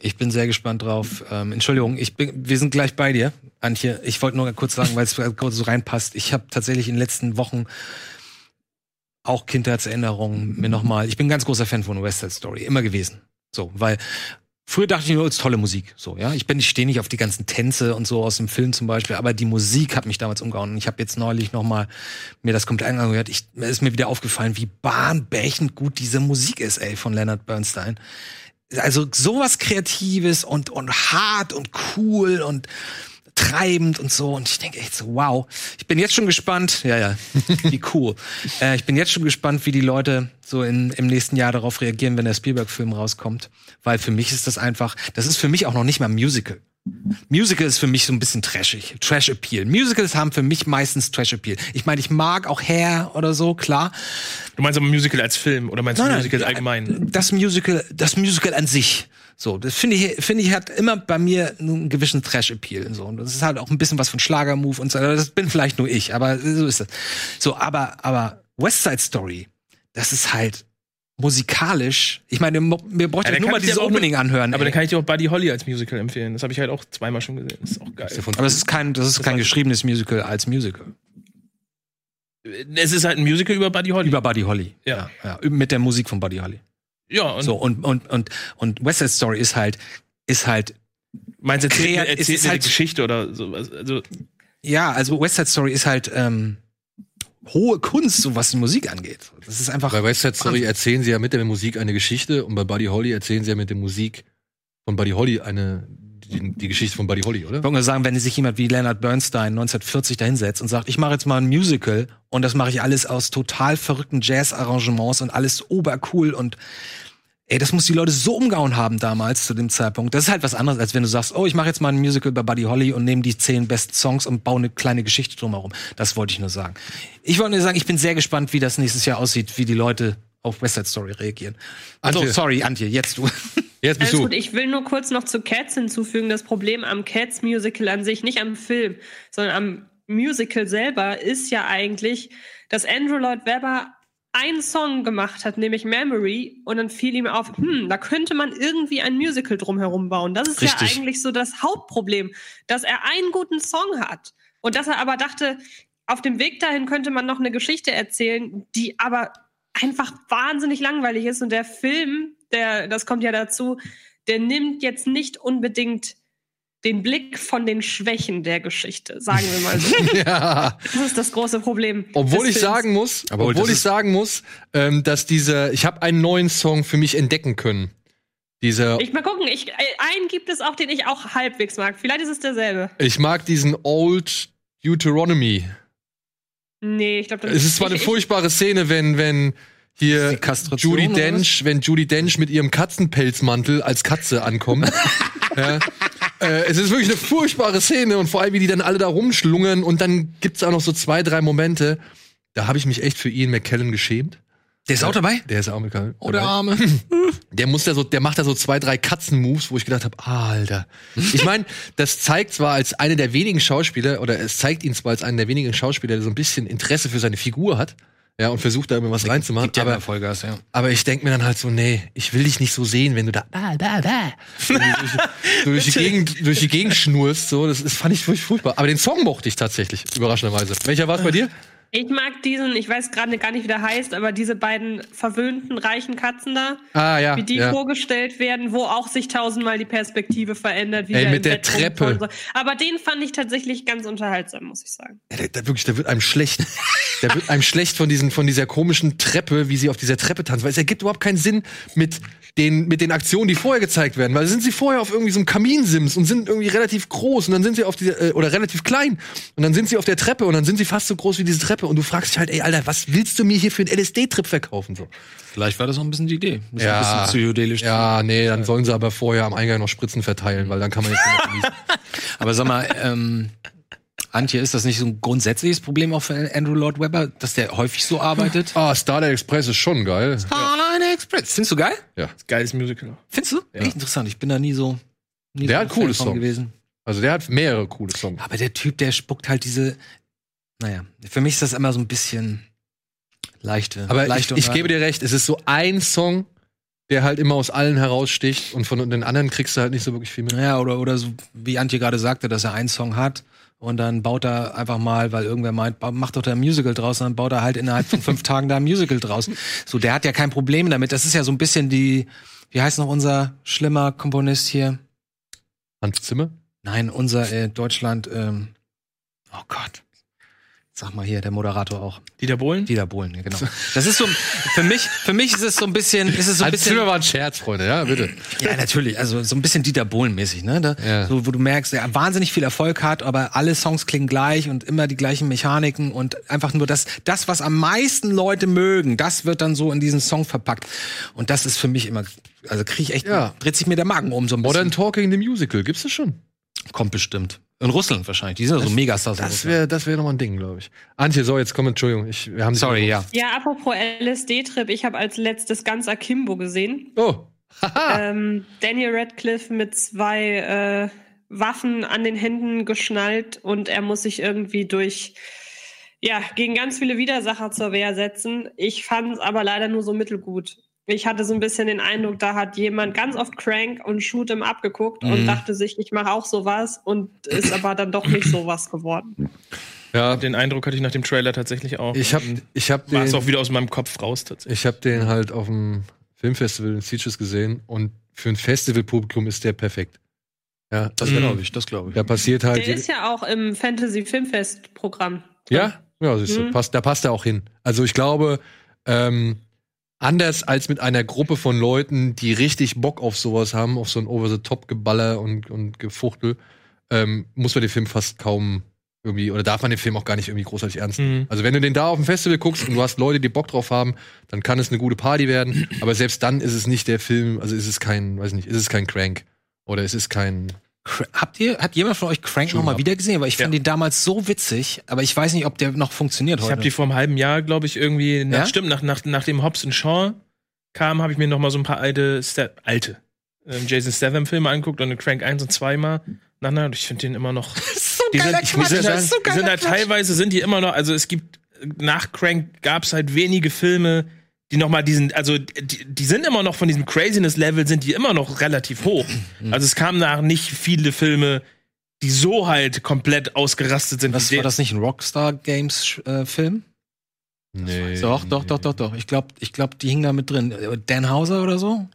S2: Ich bin sehr gespannt drauf. Ähm, Entschuldigung, ich bin, wir sind gleich bei dir, Antje. Ich wollte nur kurz sagen, weil es so reinpasst. Ich habe tatsächlich in den letzten Wochen auch Kindheitserinnerungen mir nochmal. Ich bin ein ganz großer Fan von West Side Story, immer gewesen. So, weil früher dachte ich nur, es ist tolle Musik. So, ja. Ich bin, ich stehe nicht auf die ganzen Tänze und so aus dem Film zum Beispiel, aber die Musik hat mich damals umgehauen. Und ich habe jetzt neulich nochmal mir das komplett angehört. Ich, mir ist mir wieder aufgefallen, wie bahnbrechend gut diese Musik ist, ey, von Leonard Bernstein also sowas Kreatives und, und hart und cool und treibend und so. Und ich denke echt so, wow. Ich bin jetzt schon gespannt. Ja, ja, wie cool. äh, ich bin jetzt schon gespannt, wie die Leute so in, im nächsten Jahr darauf reagieren, wenn der Spielberg-Film rauskommt. Weil für mich ist das einfach, das ist für mich auch noch nicht mal Musical. Musical ist für mich so ein bisschen trashig. Trash-Appeal. Musicals haben für mich meistens Trash-Appeal. Ich meine, ich mag auch Hair oder so, klar.
S3: Du meinst aber Musical als Film oder meinst du Musical allgemein?
S2: Das Musical, das Musical an sich. So, das finde ich, finde ich, hat immer bei mir einen gewissen Trash-Appeal. So, und das ist halt auch ein bisschen was von Schlagermove und so. Das bin vielleicht nur ich, aber so ist das. So, aber, aber West Side Story, das ist halt musikalisch. Ich meine, mir bräuchte
S3: Ja,
S2: ja, nur mal dieses Opening
S3: mit-
S2: anhören.
S3: Aber
S2: ey.
S3: dann kann ich dir auch Buddy Holly als Musical empfehlen. Das habe ich halt auch zweimal schon gesehen. Das ist auch geil.
S2: aber es ist kein, das ist kein geschriebenes Musical als Musical.
S3: Es ist halt ein Musical über Buddy Holly.
S2: Über Buddy Holly.
S3: Ja.
S2: ja. Mit der Musik von Buddy Holly.
S3: Ja, und
S2: So, und, und, und, und West Side Story ist halt, ist halt
S3: meinst du, erzählt, erzählt
S2: ist
S3: eine
S2: halt-
S3: Geschichte oder sowas? Also,
S2: Ja, also West Side Story ist halt ähm, hohe Kunst, so was die Musik angeht. Das ist einfach.
S1: Bei West Side Story
S2: Wahnsinn.
S1: erzählen sie ja mit der Musik eine Geschichte und bei Buddy Holly erzählen sie ja mit der Musik von Buddy Holly eine, die, die Geschichte von Buddy Holly, oder?
S2: Ich wollte sagen, wenn sich jemand wie Leonard Bernstein 1940 dahinsetzt und sagt, ich mache jetzt mal ein Musical und das mache ich alles aus total verrückten Jazz-Arrangements und alles obercool und ey, das muss die Leute so umgehauen haben damals zu dem Zeitpunkt. Das ist halt was anderes, als wenn du sagst, oh, ich mache jetzt mal ein Musical bei Buddy Holly und nehme die zehn besten Songs und baue eine kleine Geschichte drumherum. Das wollte ich nur sagen. Ich wollte nur sagen, ich bin sehr gespannt, wie das nächstes Jahr aussieht, wie die Leute auf West Side Story reagieren. Also,
S1: Antje.
S2: sorry, Antje, jetzt du.
S1: Jetzt bist
S4: Alles
S1: du.
S4: gut, ich will nur kurz noch zu Cats hinzufügen. Das Problem am Cats Musical an sich, nicht am Film, sondern am Musical selber ist ja eigentlich, dass Andrew Lloyd Webber einen Song gemacht hat, nämlich Memory, und dann fiel ihm auf, hm, da könnte man irgendwie ein Musical drumherum bauen. Das ist
S1: Richtig.
S4: ja eigentlich so das Hauptproblem, dass er einen guten Song hat und dass er aber dachte, auf dem Weg dahin könnte man noch eine Geschichte erzählen, die aber einfach wahnsinnig langweilig ist und der Film, der, das kommt ja dazu, der nimmt jetzt nicht unbedingt den Blick von den Schwächen der Geschichte, sagen wir mal so.
S1: ja.
S4: Das ist das große Problem.
S1: Obwohl
S4: des
S1: ich
S4: Films.
S1: sagen muss,
S2: Aber
S1: obwohl ich sagen muss, ähm, dass dieser, ich habe einen neuen Song für mich entdecken können. Dieser, ich,
S4: Ich mal gucken, ich, äh, einen gibt es auch, den ich auch halbwegs mag. Vielleicht ist es derselbe.
S1: mag diesen Old Deuteronomy.
S4: Nee, ich glaube,
S1: Es ist zwar eine furchtbare Szene, wenn, wenn hier Judy? Dench, wenn Judy Dench mit ihrem Katzenpelzmantel als Katze ankommt. ja. äh, es ist wirklich eine furchtbare Szene und vor allem, wie die dann alle da rumschlungern und dann gibt's auch noch so zwei, drei Momente, da habe ich mich echt für Ian McKellen geschämt.
S2: Der ist auch dabei?
S1: Der ist auch mit dabei.
S2: Oh, der Arme.
S1: Der muss da so, der macht da so zwei, drei Katzenmoves, wo ich gedacht habe, Alter. Ich meine, das zeigt zwar als eine der wenigen Schauspieler, oder es zeigt ihn zwar als einen der wenigen Schauspieler, der so ein bisschen Interesse für seine Figur hat, ja, und versucht da immer was reinzumachen.
S2: Gibt ja
S1: Aber,
S2: Vollgas, ja.
S1: aber ich denk mir dann halt so, nee, ich will dich nicht so sehen, wenn du da, da, da, da, durch, durch, die Gegend, durch die Gegend schnurst, so, das, das fand ich furch- furchtbar. Aber den Song mochte ich tatsächlich, überraschenderweise. Welcher war es bei dir?
S4: Ich mag diesen, ich weiß gerade gar nicht, wie der heißt, aber diese beiden verwöhnten reichen Katzen da,
S1: Ah, ja.
S4: wie die
S1: ja.
S4: vorgestellt werden, wo auch sich tausendmal die Perspektive verändert. Wie
S1: Ey, mit der
S4: Bett
S1: Treppe.
S4: So. Aber den fand ich tatsächlich ganz unterhaltsam, muss ich sagen.
S1: Ja, der, der wirklich, der wird einem schlecht. Der wird einem schlecht von diesen, von dieser komischen Treppe, wie sie auf dieser Treppe tanzen. Weil es ergibt überhaupt keinen Sinn mit den, mit den Aktionen, die vorher gezeigt werden. Weil sind sie vorher auf irgendwie so einem Kaminsims und sind irgendwie relativ groß und dann sind sie auf dieser, äh, oder relativ klein. Und dann sind sie auf der Treppe und dann sind sie fast so groß wie diese Treppe. Und du fragst dich halt, ey, Alter, was willst du mir hier für einen LSD-Trip verkaufen? So.
S2: Vielleicht war das auch ein bisschen die Idee. Ein
S1: Ja.
S2: bisschen psychedelisch.
S1: Ja, nee, dann sollen sie aber vorher am Eingang noch Spritzen verteilen, weil dann kann man jetzt genießen.
S2: Aber sag mal, ähm, Antje, ist das nicht so ein grundsätzliches Problem auch für Andrew Lloyd Webber, dass der häufig so arbeitet?
S1: Ah, Starlight Express ist schon geil.
S2: Starline Express. Findest du geil?
S3: Geiles Musical.
S2: Findest du? Echt interessant. Ich bin da nie so. Nie
S1: Der
S2: so
S1: hat
S2: ein
S1: coole Songs.
S2: gewesen.
S1: Also der hat mehrere coole Songs.
S2: Aber der Typ, der spuckt halt diese. Naja, für mich ist das immer so ein bisschen leichte.
S1: Aber ich,
S2: leichte
S1: ich gebe dir recht, es ist so ein Song, der halt immer aus allen heraussticht und von den anderen kriegst du halt nicht so wirklich viel mit.
S2: Ja, oder, oder so, wie Antje gerade sagte, dass er einen Song hat und dann baut er einfach mal, weil irgendwer meint, mach doch da ein Musical draus, und dann baut er halt innerhalb von fünf Tagen da ein Musical draus. So, der hat ja kein Problem damit. Das ist ja so ein bisschen die, wie heißt noch unser schlimmer Komponist hier?
S1: Hans Zimmer?
S2: Nein, unser äh, Deutschland, ähm, oh Gott. Sag mal hier, der Moderator auch.
S3: Dieter Bohlen?
S2: Dieter Bohlen, ja, genau. Das ist so, für mich, für mich ist es so ein bisschen, ist es so ein bisschen.
S1: Zimmer war ein Scherz, Freunde, ja, bitte.
S2: Ja, natürlich. Also so ein bisschen Dieter Bohlen-mäßig, ne? Da,
S1: Ja.
S2: So, wo du merkst, der wahnsinnig viel Erfolg hat, aber alle Songs klingen gleich und immer die gleichen Mechaniken und einfach nur das, das, was am meisten Leute mögen, das wird dann so in diesen Song verpackt. Und das ist für mich immer, also kriege ich echt,
S1: Ja.
S2: dreht sich mir der Magen um so ein bisschen.
S1: Modern Talking, the Musical, gibt's das schon?
S2: Kommt bestimmt. In Russland wahrscheinlich. Die sind ja so Megastars.
S1: Das wäre das wär nochmal ein Ding, glaube ich. Antje, so, jetzt komm, Entschuldigung. Ich, wir haben
S2: Sorry, ja.
S4: Ja, apropos LSD-Trip, ich habe als letztes ganz Akimbo gesehen.
S1: Oh. Haha.
S4: Ähm, Daniel Radcliffe mit zwei äh, Waffen an den Händen geschnallt und er muss sich irgendwie durch, ja, gegen ganz viele Widersacher zur Wehr setzen. Ich fand es aber leider nur so mittelgut. Ich hatte so ein bisschen den Eindruck, da hat jemand ganz oft Crank und Shoot'em abgeguckt
S1: Mhm.
S4: und dachte sich, ich mache auch sowas und ist aber dann doch nicht sowas geworden.
S1: ja,
S3: Den Eindruck hatte ich nach dem Trailer tatsächlich auch.
S1: ich hab,
S3: Und
S1: ich hab
S3: war es auch
S1: den,
S3: wieder aus meinem Kopf raus tatsächlich.
S1: ich hab den halt auf dem Filmfestival in Sitges gesehen und für ein Festivalpublikum ist der perfekt. Ja,
S2: Das
S1: also,
S2: glaube ich, das glaube ich.
S1: da passiert halt.
S4: Der ist ja auch im Fantasy Filmfest Programm.
S1: Ja, ja, siehst du,
S4: Mhm.
S1: passt, da passt er auch hin. Also ich glaube, ähm, anders als mit einer Gruppe von Leuten, die richtig Bock auf sowas haben, auf so ein Over-the-Top-Geballer und, und Gefuchtel, ähm, muss man den Film fast kaum irgendwie, oder darf man den Film auch gar nicht irgendwie großartig ernst nehmen.
S3: Mhm.
S1: Also wenn du den da auf dem Festival guckst und du hast Leute, die Bock drauf haben, dann kann es eine gute Party werden. Aber selbst dann ist es nicht der Film, also ist es kein, weiß nicht, ist es kein Crank. Oder es ist kein,
S2: Cra- Habt ihr, hat jemand von euch Crank
S1: Schon
S2: noch mal
S1: ab.
S2: wieder gesehen? Weil ich fand
S3: Ja.
S2: den damals so witzig, aber ich weiß nicht, ob der noch funktioniert
S3: Ich
S2: heute.
S3: habe die vor einem halben Jahr, glaube ich, irgendwie, nach,
S2: Ja?
S3: stimmt, nach, nach, nachdem Hobbs und Shaw kam, habe ich mir noch mal so ein paar alte, Sta alte ähm, Jason Statham Filme angeguckt und Crank 1 und 2 mal. Na, na, und ich finde den immer noch,
S2: so
S3: die sind, ich
S2: Quatsch, das
S3: sagen,
S2: ist so
S3: die sind halt teilweise sind die immer noch, also es gibt nach Crank gab es halt wenige Filme, die noch mal diesen, also die, die sind immer noch von diesem Craziness-Level sind die immer noch relativ hoch.
S2: Mhm.
S3: Also es kamen nach nicht viele Filme, die so halt komplett ausgerastet sind.
S2: Was
S3: wie
S2: war
S3: der.
S2: das nicht ein Rockstar Games äh, Film?
S1: Nee.
S2: Doch, doch, doch, doch, doch. Ich glaube, ich glaub, die hing da mit drin. Äh, Dan Hauser oder so?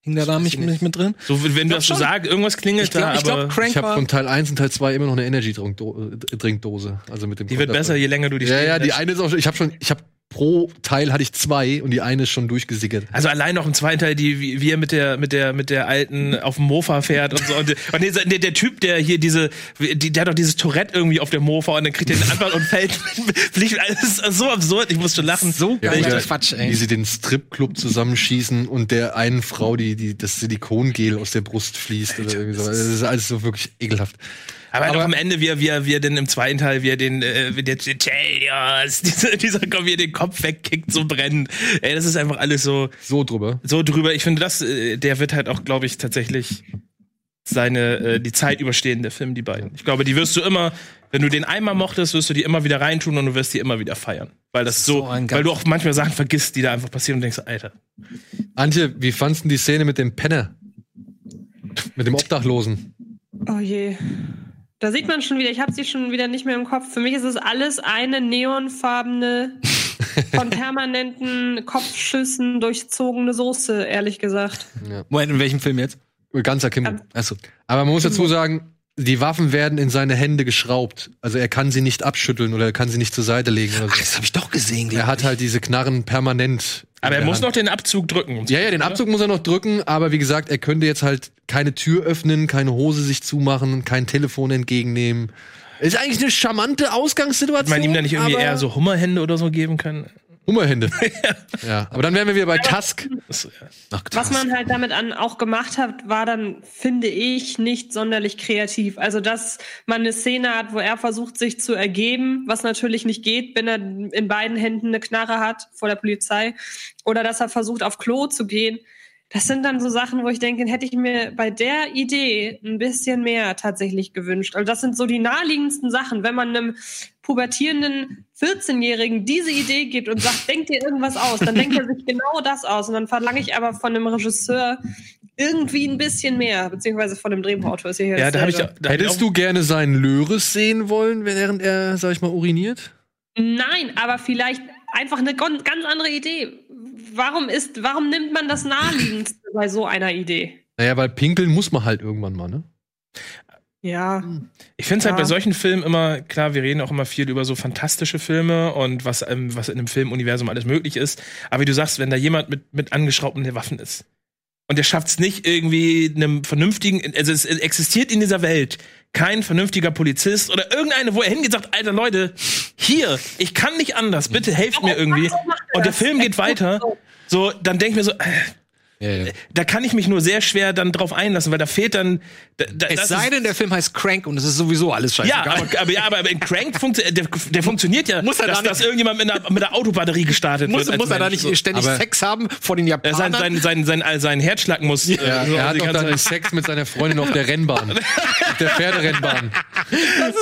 S2: Hing da da
S3: weiß
S2: nicht,
S3: ich nicht.
S2: nicht mit drin?
S3: So, wenn du
S2: glaub
S3: das so
S2: schon.
S3: sagst, irgendwas klingelt
S2: Ich glaube,
S3: da,
S2: ich glaub,
S3: aber
S2: Crank
S1: Ich habe von Teil 1 und Teil 2 immer noch eine Energy-Trinkdose. Also mit dem
S3: die wird
S1: Konter-
S3: besser, je länger du die
S1: Ja, ja, die eine ist auch schon, ich habe schon, ich habe pro Teil hatte ich zwei und die eine ist schon durchgesickert.
S3: Also allein noch im zweiten Teil, die, wie, wie er mit der, mit der, mit der alten auf dem Mofa fährt und so. Und, und der, der Typ, der hier diese, die, der hat doch dieses Tourette irgendwie auf der Mofa und dann kriegt er den Anfall und fällt, fliegt. alles so absurd, ich musste lachen.
S2: So
S1: Ja, oder
S2: Quatsch,
S1: Wie
S2: ey.
S1: sie den Stripclub zusammenschießen und der einen Frau, die, die das Silikongel aus der Brust fließt oder irgendwie so. Das ist alles so wirklich ekelhaft.
S3: Aber,
S1: Aber-
S3: auch am Ende, wie er, wie er, wie er denn im zweiten Teil, wie er den, äh, wie der Chelios, dieser, dieser, wie er den Kopf wegkickt, so brennend. Ey, das ist einfach alles so,
S1: So drüber.
S3: so drüber. Ich finde, das, äh, der wird halt auch, glaube ich, tatsächlich seine, äh, die Zeit überstehen, der Film, die beiden. Ich glaube, die wirst du immer, wenn du den einmal mochtest, wirst du die immer wieder reintun und du wirst die immer wieder feiern. Weil das so,
S2: So ein
S3: weil du auch manchmal Sachen vergisst, die da einfach passieren und denkst, Alter.
S1: Antje, wie fandst du die Szene mit dem Penner? Mit dem Obdachlosen?
S4: Oh je. Da sieht man schon wieder, ich habe sie schon wieder nicht mehr im Kopf. Für mich ist es alles eine neonfarbene, von permanenten Kopfschüssen durchzogene Soße, ehrlich gesagt.
S2: Moment, in welchem Film jetzt?
S1: Ganzer Kimbo.
S4: Ganz-
S2: Achso.
S1: Aber man muss dazu sagen, die Waffen werden in seine Hände geschraubt. Also er kann sie nicht abschütteln oder er kann sie nicht zur Seite legen oder
S2: Ach,
S1: so.
S2: das habe ich doch gesehen.
S1: Er hat halt diese Knarren permanent.
S3: Aber er muss
S1: Hand.
S3: noch den Abzug drücken.
S1: Ja, ja, den Abzug muss er noch drücken, aber wie gesagt, er könnte jetzt halt keine Tür öffnen, keine Hose sich zumachen, kein Telefon entgegennehmen. Ist eigentlich eine charmante Ausgangssituation.
S3: Hat man ihm da nicht irgendwie eher so Hummerhände oder so geben können?
S1: Hummerhände. ja, aber dann wären wir wieder bei Tusk.
S2: Ach,
S4: Was man halt damit an auch gemacht hat, war dann, finde ich, nicht sonderlich kreativ. Also, dass man eine Szene hat, wo er versucht, sich zu ergeben, was natürlich nicht geht, wenn er in beiden Händen eine Knarre hat vor der Polizei. Oder dass er versucht, auf Klo zu gehen. Das sind dann so Sachen, wo ich denke, hätte ich mir bei der Idee ein bisschen mehr tatsächlich gewünscht. Also das sind so die naheliegendsten Sachen. Wenn man einem pubertierenden 14-Jährigen diese Idee gibt und sagt, denk dir irgendwas aus, dann denkt er sich genau das aus. Und dann verlange ich aber von einem Regisseur irgendwie ein bisschen mehr, beziehungsweise von einem Drehbuchautor ist ja hier
S3: ja, da habe ich, da
S1: Hättest du gerne seinen Löres sehen wollen, während er, sag ich mal, uriniert?
S4: Nein, aber vielleicht einfach eine ganz andere Idee. Warum ist, warum nimmt man das naheliegendste bei so einer Idee?
S1: Naja, weil pinkeln muss man halt irgendwann mal, ne?
S4: Ja.
S3: Ich finde es halt bei solchen Filmen immer, klar, wir reden auch immer viel über so fantastische Filme und was, ähm, was in einem Filmuniversum alles möglich ist. Aber wie du sagst, wenn da jemand mit, mit angeschraubten Waffen ist und der schafft es nicht irgendwie einem vernünftigen, also es existiert in dieser Welt kein vernünftiger Polizist oder irgendeine, wo er hingeht und sagt, Alter Leute, hier, ich kann nicht anders, bitte helft mir irgendwie. Und der Film geht weiter. So, dann denk ich mir so, äh,
S1: Ja, ja.
S3: da kann ich mich nur sehr schwer dann drauf einlassen, weil da fehlt dann. Da, da,
S2: Es
S3: das
S2: sei
S3: ist-
S2: denn, der Film heißt Crank und es ist sowieso alles
S3: ja,
S2: scheißegal.
S3: aber, aber, ja, aber in Crank funktio der, der funktioniert ja,
S2: Muss er
S3: dass,
S2: da
S3: dass irgendjemand mit einer, mit einer Autobatterie gestartet
S2: muss,
S3: wird.
S2: muss er da nicht ständig
S1: Aber-
S2: Sex haben vor den
S3: Äh,
S2: Japanern?
S3: sein, sein, sein, sein, sein Herzschlag muss. äh,
S1: Ja,
S3: so
S1: er hat
S3: die
S1: doch dann Sex mit seiner Freundin auf der Rennbahn. auf der Pferderennbahn.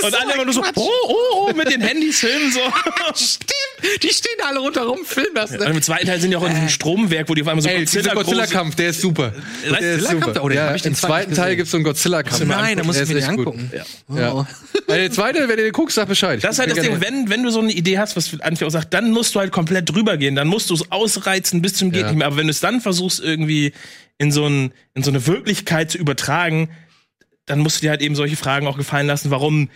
S3: und alle immer nur so, oh, oh, oh, mit den Handys filmen so.
S2: Stimmt, die stehen da alle rundherum, filmen das.
S3: Und im zweiten Teil sind die auch in diesem Stromwerk, wo die auf einmal so
S1: Ey,
S3: Godzilla
S1: Godzilla-Kampf, der ist super. Der ist
S2: Godzilla-Kampf?
S1: super.
S2: Oh, den
S1: ja,
S2: hab ich den
S1: Im
S2: zweiten
S1: Teil
S2: gesehen.
S1: gibt's so einen Godzilla-Kampf.
S2: Nein, da muss
S1: Der
S2: ich mir
S1: ist
S2: den
S1: gut.
S2: angucken.
S1: Ja.
S2: Oh.
S1: Also der zweite, wenn du den guckst, sag Bescheid.
S3: Das ist halt das Ding, wenn, wenn du so eine Idee hast, was Antje auch sagt, dann musst du halt komplett drüber gehen, dann musst du es ausreizen bis zum geht
S1: Ja.
S3: nicht mehr. Aber wenn du es dann versuchst, irgendwie in so, ein, in so eine Wirklichkeit zu übertragen, dann musst du dir halt eben solche Fragen auch gefallen lassen, warum,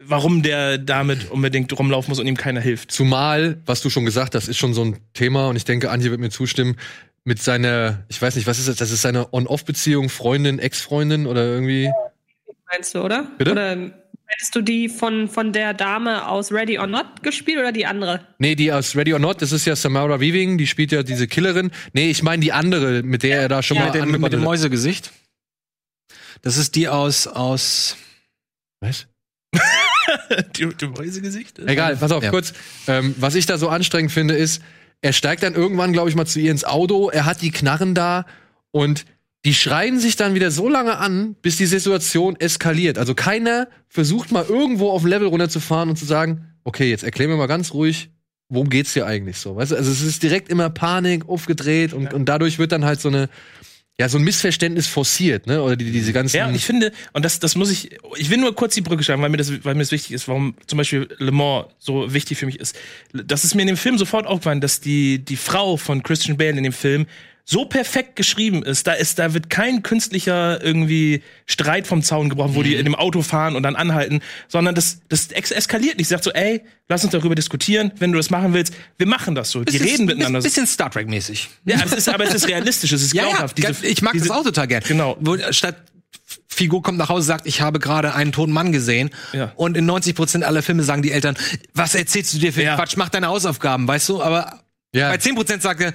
S3: warum der damit unbedingt rumlaufen muss und ihm keiner hilft.
S1: Zumal, was du schon gesagt hast, ist schon so ein Thema und ich denke, Antje wird mir zustimmen, mit seiner, ich weiß nicht, was ist das? Das ist seine On-Off-Beziehung, Freundin, Ex-Freundin oder irgendwie.
S4: Meinst du, oder?
S1: Bitte?
S4: Oder hättest du die von, von der Dame aus Ready or Not gespielt oder die andere?
S1: Nee, die aus Ready or Not, das ist ja Samara Weaving, die spielt ja diese Killerin. Nee, ich meine die andere, mit der er da schon
S4: Ja.
S1: mal
S2: mit, dem, mit dem. Mäusegesicht. Das ist die aus, aus
S1: Was?
S3: die, die Mäusegesicht?
S1: Egal, pass auf,
S2: Ja.
S1: kurz. Ähm, was ich da so anstrengend finde, ist, er steigt dann irgendwann, glaube ich, mal zu ihr ins Auto, er hat die Knarren da und die schreien sich dann wieder so lange an, bis die Situation eskaliert. Also keiner versucht mal irgendwo auf ein Level runterzufahren und zu sagen, okay, jetzt erklär mir mal ganz ruhig, worum geht's hier eigentlich so? Weißt du, also es ist direkt immer Panik, aufgedreht und, und dadurch wird dann halt so eine, ja, so ein Missverständnis forciert, ne? Oder die, diese ganzen.
S3: Ja, und ich finde, und das, das muss ich, ich will nur kurz die Brücke schlagen, weil mir das, weil mir das wichtig ist, warum zum Beispiel Le Mans so wichtig für mich ist. Das ist mir in dem Film sofort aufgefallen, dass die, die Frau von Christian Bale in dem Film so perfekt geschrieben ist, da ist, da wird kein künstlicher irgendwie Streit vom Zaun gebrochen, wo die
S2: Mhm.
S3: in dem Auto fahren und dann anhalten, sondern das, das eskaliert nicht. Sagt so, ey, lass uns darüber diskutieren, wenn du das machen willst. Wir machen das so. Die reden miteinander.
S2: Bisschen Star Trek-mäßig.
S3: ja, es ist, aber es ist realistisch, es ist
S2: Ja, ja,
S3: glaubhaft. Diese-
S2: ich mag
S3: diese,
S2: das auch total gern.
S3: Genau.
S2: Wo, statt Figur kommt nach Hause, sagt, ich habe gerade einen toten Mann gesehen.
S3: Ja.
S2: Und in 90 Prozent aller Filme sagen die Eltern, was erzählst du dir für
S3: Ja.
S2: Quatsch? Mach deine Hausaufgaben, weißt du? Aber
S1: Ja.
S2: bei 10 Prozent sagt er,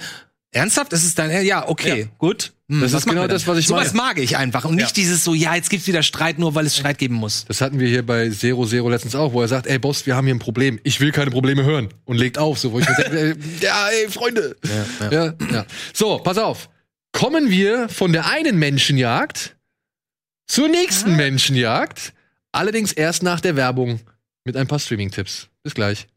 S2: ernsthaft? Das ist dein, ja, okay,
S3: Ja.
S2: gut. Hm,
S1: Das ist genau
S2: dann?
S1: das, was ich
S2: Sowas
S1: meine.
S2: mag ich einfach. Und nicht
S3: Ja.
S2: dieses so, ja, jetzt gibt's wieder Streit, nur weil es Streit geben muss.
S1: Das hatten wir hier bei Zero Zero letztens auch, wo er sagt, ey Boss, wir haben hier ein Problem. Ich will keine Probleme hören. Und legt auf, so wo ich mir denke, ey, ja, ey, Freunde. Ja, ja. Ja, So, pass auf. Kommen wir von der einen Menschenjagd zur nächsten Menschenjagd. Allerdings erst nach der Werbung mit ein paar Streaming-Tipps. Bis gleich.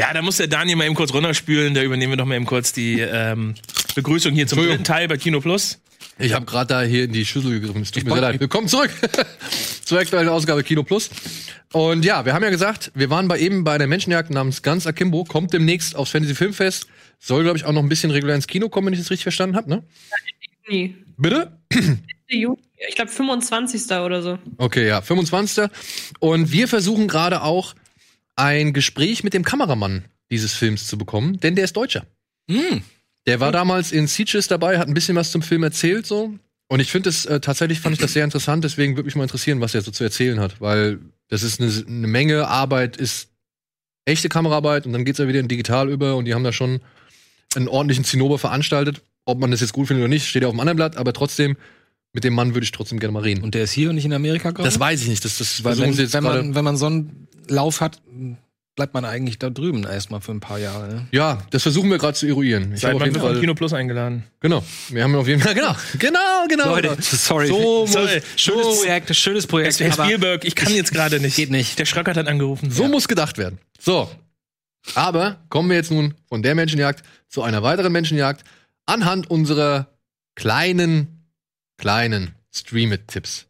S3: Ja, da muss der Daniel mal eben kurz runterspülen. Da übernehmen wir doch mal eben kurz die ähm, Begrüßung hier zum dritten Teil bei Kino Plus.
S1: Ich habe gerade da hier in die Schüssel gegriffen. Es tut mir
S2: wollt-
S1: sehr leid. Willkommen zurück zur aktuellen Ausgabe Kino Plus. Und ja, wir haben ja gesagt, wir waren bei eben bei einer Menschenjagd namens Ganz Akimbo. Kommt demnächst aufs Fantasy Filmfest. Soll, glaube ich, auch noch ein bisschen regulär ins Kino kommen, wenn ich das richtig verstanden habe, ne?
S4: Juni.
S1: Bitte?
S4: Juni. Ich glaube 25. oder so.
S1: Okay, ja, 25. Und wir versuchen gerade auch ein Gespräch mit dem Kameramann dieses Films zu bekommen, denn der ist Deutscher.
S2: Hm.
S1: Der war damals in Sieges dabei, hat ein bisschen was zum Film erzählt so. Und ich finde es äh, tatsächlich fand ich das sehr interessant, deswegen würde mich mal interessieren, was er so zu erzählen hat, weil das ist eine, eine Menge Arbeit, ist echte Kameraarbeit und dann geht's ja wieder in digital über und die haben da schon einen ordentlichen Zinnober veranstaltet. Ob man das jetzt gut findet oder nicht, steht ja auf dem anderen Blatt, aber trotzdem, mit dem Mann würde ich trotzdem gerne mal reden.
S2: Und der ist hier und nicht in Amerika gerade?
S1: das weiß ich nicht, das, das versuchen
S2: wenn, wenn, man, wenn man so einen Lauf hat, bleibt man eigentlich da drüben erstmal für ein paar Jahre. Ne?
S1: Ja, das versuchen wir gerade zu eruieren. Ich habe auf jeden
S3: von
S1: Fall.
S3: Kino Plus eingeladen.
S1: Genau. Wir haben auf jeden Fall. Genau. Genau, genau.
S2: Leute, sorry.
S1: So muss,
S3: Sorry.
S2: Schönes
S1: so,
S2: Projekt, schönes Projekt.
S3: Herr Spielberg, ich kann jetzt gerade nicht.
S2: Geht nicht.
S3: Der Schröckert hat angerufen.
S1: so muss gedacht werden. So. Aber kommen wir jetzt nun von der Menschenjagd zu einer weiteren Menschenjagd anhand unserer kleinen, kleinen Stream-It-Tipps.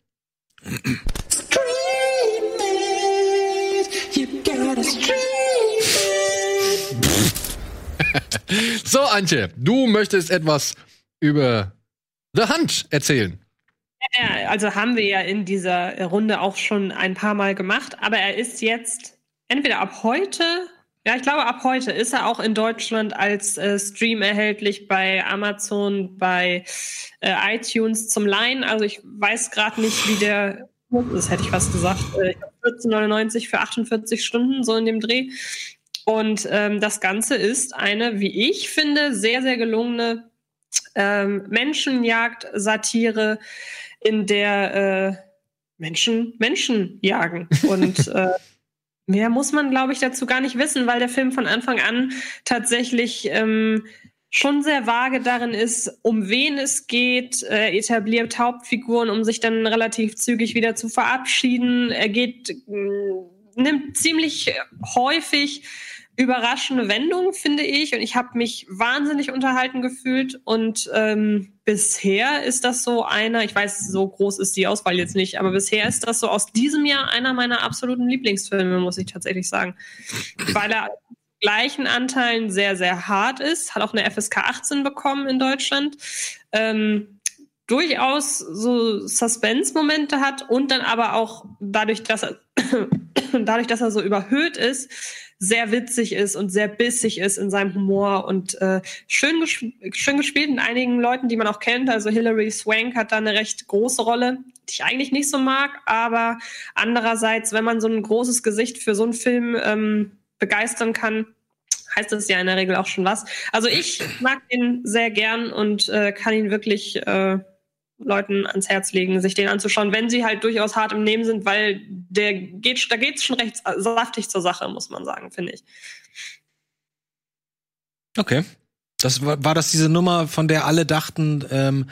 S1: So, Antje, du möchtest etwas über The Hunt erzählen.
S4: Ja, also haben wir ja in dieser Runde auch schon ein paar Mal gemacht, aber er ist jetzt entweder ab heute, ja, ich glaube ab heute ist er auch in Deutschland als äh, Stream erhältlich bei Amazon, bei äh, iTunes zum Leihen. Also ich weiß gerade nicht, wie der das hätte ich fast gesagt, äh, 14,99 für 48 Stunden, so in dem Dreh. Und ähm, das Ganze ist eine, wie ich finde, sehr, sehr gelungene ähm, Menschenjagd-Satire, in der äh, Menschen Menschen jagen. Und äh, mehr muss man, glaube ich, dazu gar nicht wissen, weil der Film von Anfang an tatsächlich ähm, schon sehr vage darin ist, um wen es geht. Er etabliert Hauptfiguren, um sich dann relativ zügig wieder zu verabschieden. Er geht, mh, nimmt ziemlich häufig überraschende Wendungen, finde ich. Und ich habe mich wahnsinnig unterhalten gefühlt. Und ähm, bisher ist das so einer, ich weiß, so groß ist die Auswahl jetzt nicht, aber bisher ist das so aus diesem Jahr einer meiner absoluten Lieblingsfilme, muss ich tatsächlich sagen. Weil er gleichen Anteilen sehr, sehr hart ist, hat auch eine FSK 18 bekommen in Deutschland. Ähm, durchaus so Suspense-Momente hat und dann aber auch dadurch, dass er dadurch, dass er so überhöht ist, sehr witzig ist und sehr bissig ist in seinem Humor und äh, schön, gesp schön gespielt mit einigen Leuten, die man auch kennt. Also Hilary Swank hat da eine recht große Rolle, die ich eigentlich nicht so mag, aber andererseits, wenn man so ein großes Gesicht für so einen Film ähm, begeistern kann, heißt das ja in der Regel auch schon was. Also ich mag ihn sehr gern und äh, kann ihn wirklich äh, Leuten ans Herz legen, sich den anzuschauen, wenn sie halt durchaus hart im Nehmen sind, weil der geht, da geht's schon recht saftig zur Sache, muss man sagen, finde ich.
S2: Okay. Das war, war das diese Nummer, von der alle dachten, ähm,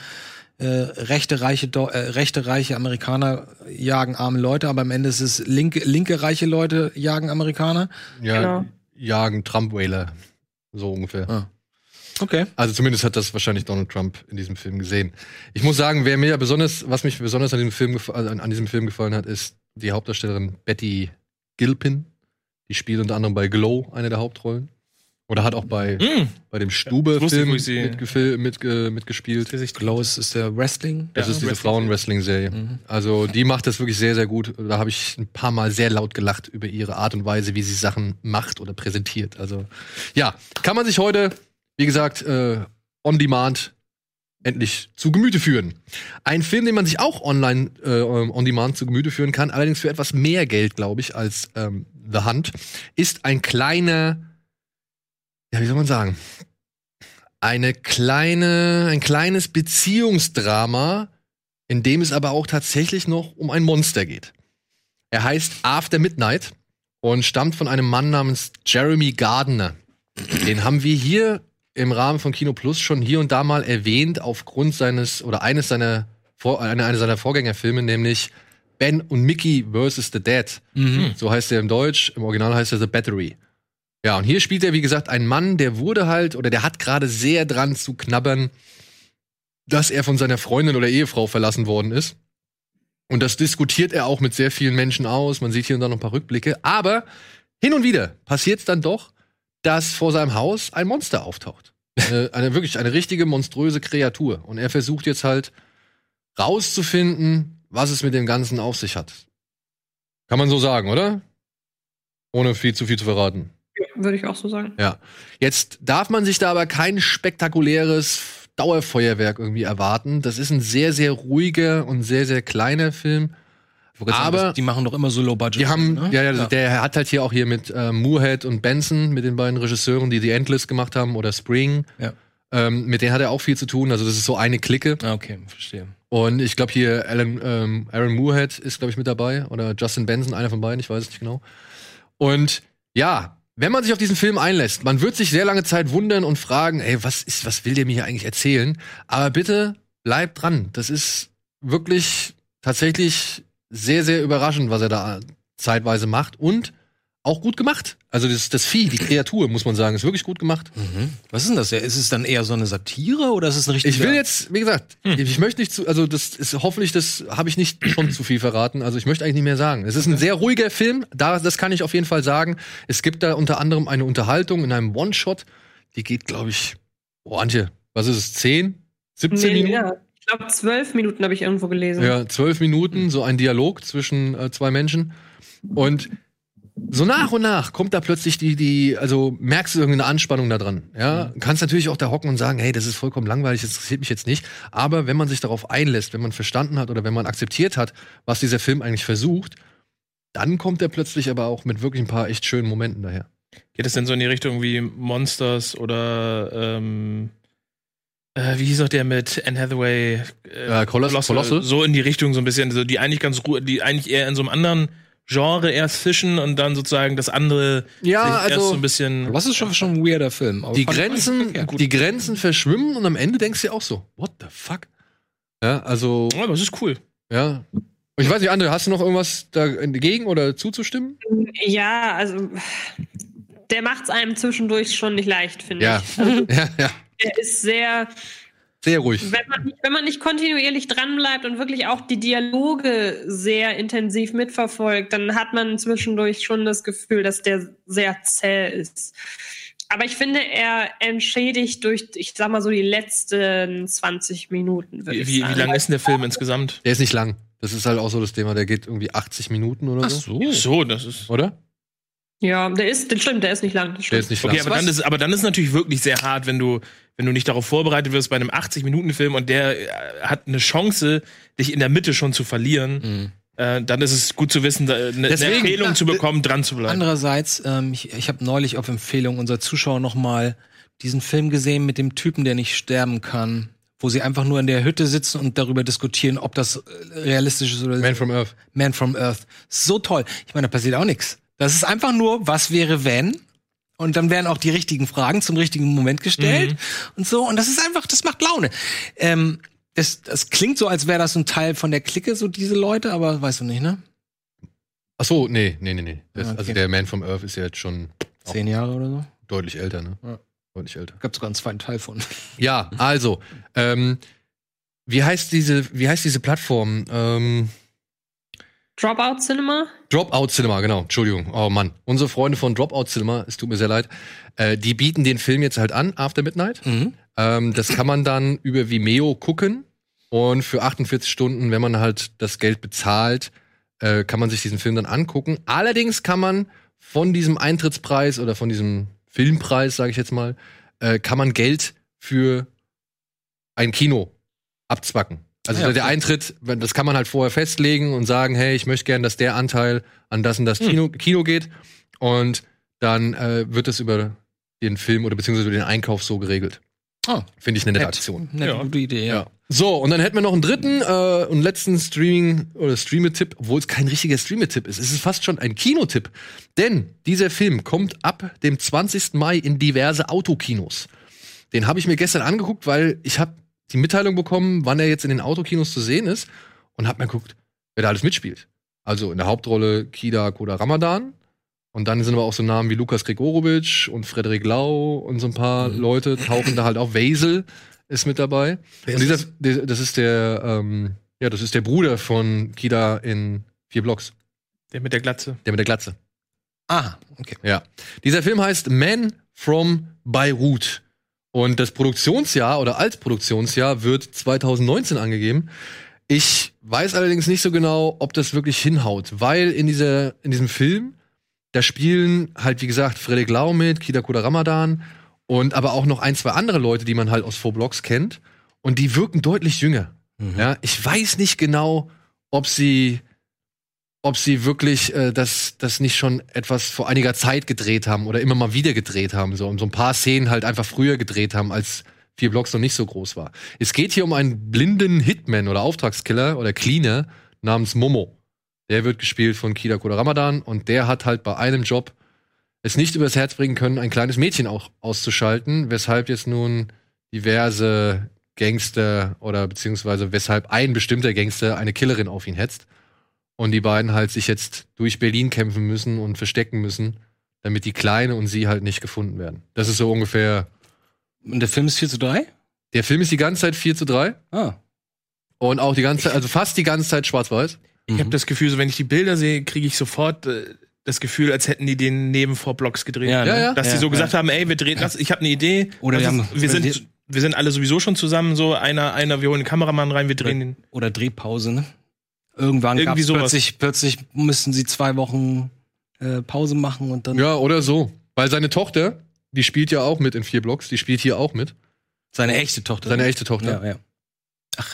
S2: äh, rechte reiche äh, rechte reiche Amerikaner jagen arme Leute, aber am Ende ist es linke linke reiche Leute jagen Amerikaner.
S1: Ja,
S4: Genau.
S1: jagen Trump-Whaler. So ungefähr.
S2: Ah. Okay.
S1: Also zumindest hat das wahrscheinlich Donald Trump in diesem Film gesehen. Ich muss sagen, wer mir besonders, was mich besonders an diesem Film, also an diesem Film gefallen hat, ist die Hauptdarstellerin Betty Gilpin. Die spielt unter anderem bei Glow eine der Hauptrollen. Oder hat auch bei,
S3: Mm.
S1: bei dem Stube-Film
S3: wo ich sie-
S1: mitgefil- mitge- mitgespielt.
S2: Close ist der Wrestling.
S1: Das
S3: Ja,
S1: ist diese
S3: Wrestling.
S1: Frauen-Wrestling-Serie.
S2: Mhm.
S1: Also die macht das wirklich sehr, sehr gut. Da habe ich ein paar Mal sehr laut gelacht über ihre Art und Weise, wie sie Sachen macht oder präsentiert. Also ja, kann man sich heute, wie gesagt, äh, on demand endlich zu Gemüte führen. Ein Film, den man sich auch online äh, on demand zu Gemüte führen kann, allerdings für etwas mehr Geld, glaube ich, als ähm, The Hunt, ist ein kleiner, ja, wie soll man sagen, eine kleine, ein kleines Beziehungsdrama, in dem es aber auch tatsächlich noch um ein Monster geht. Er heißt After Midnight und stammt von einem Mann namens Jeremy Gardner. Den haben wir hier im Rahmen von Kino Plus schon hier und da mal erwähnt aufgrund seines oder eines seiner Vor einer, einer seiner Vorgängerfilme, nämlich Ben und Mickey vs. The Dead.
S2: Mhm.
S1: So heißt er im Deutsch, im Original heißt er The Battery. Ja, und hier spielt er, wie gesagt, einen Mann, der wurde halt, oder der hat gerade sehr dran zu knabbern, dass er von seiner Freundin oder Ehefrau verlassen worden ist. Und das diskutiert er auch mit sehr vielen Menschen aus. Man sieht hier und da noch ein paar Rückblicke. Aber hin und wieder passiert es dann doch, dass vor seinem Haus ein Monster auftaucht. Eine, eine wirklich eine richtige monströse Kreatur. Und er versucht jetzt halt rauszufinden, was es mit dem Ganzen auf sich hat. Kann man so sagen, oder? Ohne viel zu viel zu verraten.
S4: Würde ich auch so sagen.
S1: Jetzt darf man sich da aber kein spektakuläres Dauerfeuerwerk irgendwie erwarten. Das ist ein sehr, sehr ruhiger und sehr, sehr kleiner Film.
S2: Aber
S1: Aber-
S2: die machen doch immer so Low Budget.
S1: Die haben,
S2: ne?
S1: ja, ja, der hat halt hier auch hier mit äh, Moorhead und Benson, mit den beiden Regisseuren, die The Endless gemacht haben oder Spring.
S2: Ja.
S1: Ähm, mit denen hat er auch viel zu tun. Also das ist so eine Clique.
S2: Ah, okay, verstehe.
S1: Und ich glaube hier Alan, ähm, Aaron Moorhead ist, glaube ich, mit dabei. Oder Justin Benson, einer von beiden, ich weiß es nicht genau. Und ja, wenn man sich auf diesen Film einlässt, man wird sich sehr lange Zeit wundern und fragen, ey, was ist, was will der mir hier eigentlich erzählen? Aber bitte bleibt dran. Das ist wirklich tatsächlich sehr, sehr überraschend, was er da zeitweise macht und auch gut gemacht. Also das, das Vieh, die Kreatur, muss man sagen, ist wirklich gut gemacht.
S2: Mhm. Was ist denn das? Ist es dann eher so eine Satire oder ist es ein richtiger?
S1: Ich will jetzt, wie gesagt, ich möchte nicht zu, also das ist hoffentlich, das habe ich nicht schon zu viel verraten. Also ich möchte eigentlich nicht mehr sagen. Es ist ein sehr ruhiger Film, da, das kann ich auf jeden Fall sagen. Es gibt da unter anderem eine Unterhaltung in einem One-Shot, die geht, glaube ich, oh Antje, was ist es, 10, 17
S4: Nee,
S1: Minuten?
S4: ja. Ich glaube, zwölf Minuten habe ich irgendwo gelesen.
S1: Ja, zwölf Minuten, so ein Dialog zwischen äh, zwei Menschen. Und so nach und nach kommt da plötzlich die, die, also merkst du irgendeine Anspannung da dran. Ja, kannst natürlich auch da hocken und sagen, hey, das ist vollkommen langweilig, das interessiert mich jetzt nicht. Aber wenn man sich darauf einlässt, wenn man verstanden hat oder wenn man akzeptiert hat, was dieser Film eigentlich versucht, dann kommt er plötzlich aber auch mit wirklich ein paar echt schönen Momenten daher.
S3: Geht es denn so in die Richtung wie Monsters oder ähm, äh, wie hieß auch der mit Anne Hathaway?
S1: Äh, Coloss- Colossal?
S3: So in die Richtung so ein bisschen, so die eigentlich ganz die eigentlich eher in so einem anderen Genre erst fischen und dann sozusagen das andere
S1: Ja,
S3: sich erst so
S1: also
S3: ein bisschen.
S2: Das ist schon, schon ein weirder Film. aber
S1: die Grenzen, die Grenzen verschwimmen und am Ende denkst du dir auch so, what the fuck? Ja, also,
S3: Ja, aber es ist cool.
S1: ja. Ich weiß nicht, André, hast du noch irgendwas dagegen oder zuzustimmen?
S4: Ja, also der macht es einem zwischendurch schon nicht leicht, finde
S1: Ja.
S4: ich. Also,
S1: Ja, ja.
S4: der ist sehr,
S1: Sehr ruhig.
S4: wenn man, nicht, wenn man nicht kontinuierlich dranbleibt und wirklich auch die Dialoge sehr intensiv mitverfolgt, dann hat man zwischendurch schon das Gefühl, dass der sehr zäh ist. Aber ich finde, er entschädigt durch, ich sag mal so, die letzten 20 Minuten.
S3: Wie,
S4: ich
S3: wie, wie lang ist denn der Film insgesamt?
S1: Der ist nicht lang. Das ist halt auch so das Thema. Der geht irgendwie 80 Minuten oder
S2: Ach
S1: so.
S2: so.
S3: So, das ist.
S1: Oder?
S4: Ja, der ist, das stimmt, der ist nicht lang. Das
S1: Der ist nicht
S3: Okay,
S1: lang.
S3: aber dann, ist, aber dann ist natürlich wirklich sehr hart, wenn du, wenn du nicht darauf vorbereitet wirst bei einem 80-Minuten-Film und der äh, hat eine Chance, dich in der Mitte schon zu verlieren.
S2: Mhm.
S3: Äh, dann ist es gut zu wissen, da, eine, eine
S1: Deswegen-
S3: Empfehlung zu bekommen, dran zu bleiben.
S2: Andererseits, ähm, ich, ich habe neulich auf Empfehlung unserer Zuschauer noch mal diesen Film gesehen mit dem Typen, der nicht sterben kann, wo sie einfach nur in der Hütte sitzen und darüber diskutieren, ob das äh, realistisch ist oder
S1: Man from Earth.
S2: Man from Earth. So toll. Ich meine, da passiert auch nichts. Das ist einfach nur, was wäre, wenn? Und dann werden auch die richtigen Fragen zum richtigen Moment gestellt und so. Und das ist einfach, das macht Laune. Ähm, das, das klingt so, als wäre das ein Teil von der Clique, so diese Leute, aber weißt du nicht, ne?
S1: Ach so, nee, nee, nee, nee. Das,
S2: Ah, okay.
S1: Also der Man from Earth ist ja jetzt schon
S2: Zehn Jahre oder so.
S1: deutlich älter, ne?
S2: Ja.
S1: Deutlich älter.
S2: Gab sogar einen zweiten Teil von.
S1: Ja, also, ähm, wie heißt diese, wie heißt diese Plattform? Ähm,
S4: Dropout Cinema?
S1: Dropout Cinema, genau. Entschuldigung. Oh Mann. Unsere Freunde von Dropout Cinema, es tut mir sehr leid, äh, die bieten den Film jetzt halt an, After Midnight.
S2: Mhm.
S1: Ähm, das kann man dann über Vimeo gucken. Und für 48 Stunden, wenn man halt das Geld bezahlt, äh, kann man sich diesen Film dann angucken. Allerdings kann man von diesem Eintrittspreis oder von diesem Filmpreis, sage ich jetzt mal, äh, kann man Geld für ein Kino abzwacken. Also
S2: Ja,
S1: der
S2: okay.
S1: Eintritt, wenn- das kann man halt vorher festlegen und sagen, hey, ich möchte gern, dass der Anteil an das und das
S2: Hm.
S1: Kino, Kino geht. Und dann äh, wird es über den Film oder beziehungsweise über den Einkauf so geregelt.
S2: Oh,
S1: Finde ich eine nette
S2: nett.
S1: Aktion.
S2: Nette,
S3: Ja.
S2: gute Idee, ja.
S1: Ja. So, und dann hätten wir noch einen dritten äh, und letzten Streaming- oder Streametipp, obwohl es kein richtiger Streametipp ist. Es ist fast schon ein Kinotipp. Denn dieser Film kommt ab dem 20. Mai in diverse Autokinos. Den habe ich mir gestern angeguckt, weil ich habe die Mitteilung bekommen, wann er jetzt in den Autokinos zu sehen ist und habe mir geguckt, wer da alles mitspielt. Also in der Hauptrolle Kida Koda Ramadan. Und dann sind aber auch so Namen wie Lukas Gregorovic und Frederik Lau und so ein paar Leute tauchen da halt auf. Wesel ist mit dabei.
S2: Wer
S1: und dieser, der, das ist der, ähm, ja, das ist der Bruder von Kida in vier Blocks.
S3: Der mit der Glatze.
S1: Der mit der Glatze.
S2: Ah, okay.
S1: Ja. Dieser Film heißt Man from Beirut. Und das Produktionsjahr oder als Produktionsjahr wird 2019 angegeben. Ich weiß allerdings nicht so genau, ob das wirklich hinhaut, weil in dieser, in diesem Film, da spielen halt, wie gesagt, Frederik Lau mit, Kida Koda Ramadan und aber auch noch ein, zwei andere Leute, die man halt aus Four Blocks kennt. Und die wirken deutlich jünger. Ja, ich weiß nicht genau, ob sie, ob sie wirklich äh, das, das nicht schon etwas vor einiger Zeit gedreht haben oder immer mal wieder gedreht haben, so, und so ein paar Szenen halt einfach früher gedreht haben, als vier Blocks noch nicht so groß war. Es geht hier um einen blinden Hitman oder Auftragskiller oder Cleaner namens Momo. Der wird gespielt von Kida Koda Ramadan und der hat halt bei einem Job es nicht übers Herz bringen können, ein kleines Mädchen auch auszuschalten, weshalb jetzt nun diverse Gangster oder beziehungsweise weshalb ein bestimmter Gangster eine Killerin auf ihn hetzt und die beiden halt sich jetzt durch Berlin kämpfen müssen und verstecken müssen, damit die Kleine und sie halt nicht gefunden werden. Das ist so ungefähr.
S2: Und der Film ist 4 zu 3?
S1: Der Film ist die ganze Zeit 4 zu 3
S2: Ah.
S1: und auch die ganze Zeit, also fast die ganze Zeit schwarz-weiß.
S3: Ich
S2: Mhm.
S3: habe das Gefühl, so wenn ich die Bilder sehe, kriege ich sofort äh, das Gefühl, als hätten die den neben vor Blocks gedreht.
S2: Ja,
S1: Ja,
S2: ne?
S1: ja.
S3: Dass die so gesagt haben, ey, wir drehen das, ich habe eine Idee.
S2: Oder die
S3: ist,
S2: haben-
S3: wir sind wir sind alle sowieso schon zusammen, so einer einer wir holen den Kameramann rein, wir drehen den.
S2: Oder Drehpause, ne? Irgendwann
S3: Irgendwie
S2: gab's
S3: sowas.
S2: plötzlich, plötzlich müssten sie zwei Wochen äh, Pause machen und dann
S1: Ja, oder so. Weil seine Tochter, die spielt ja auch mit in vier Blocks, die spielt hier auch mit.
S2: seine echte Tochter.
S1: Seine echte Tochter.
S2: Ja, ja.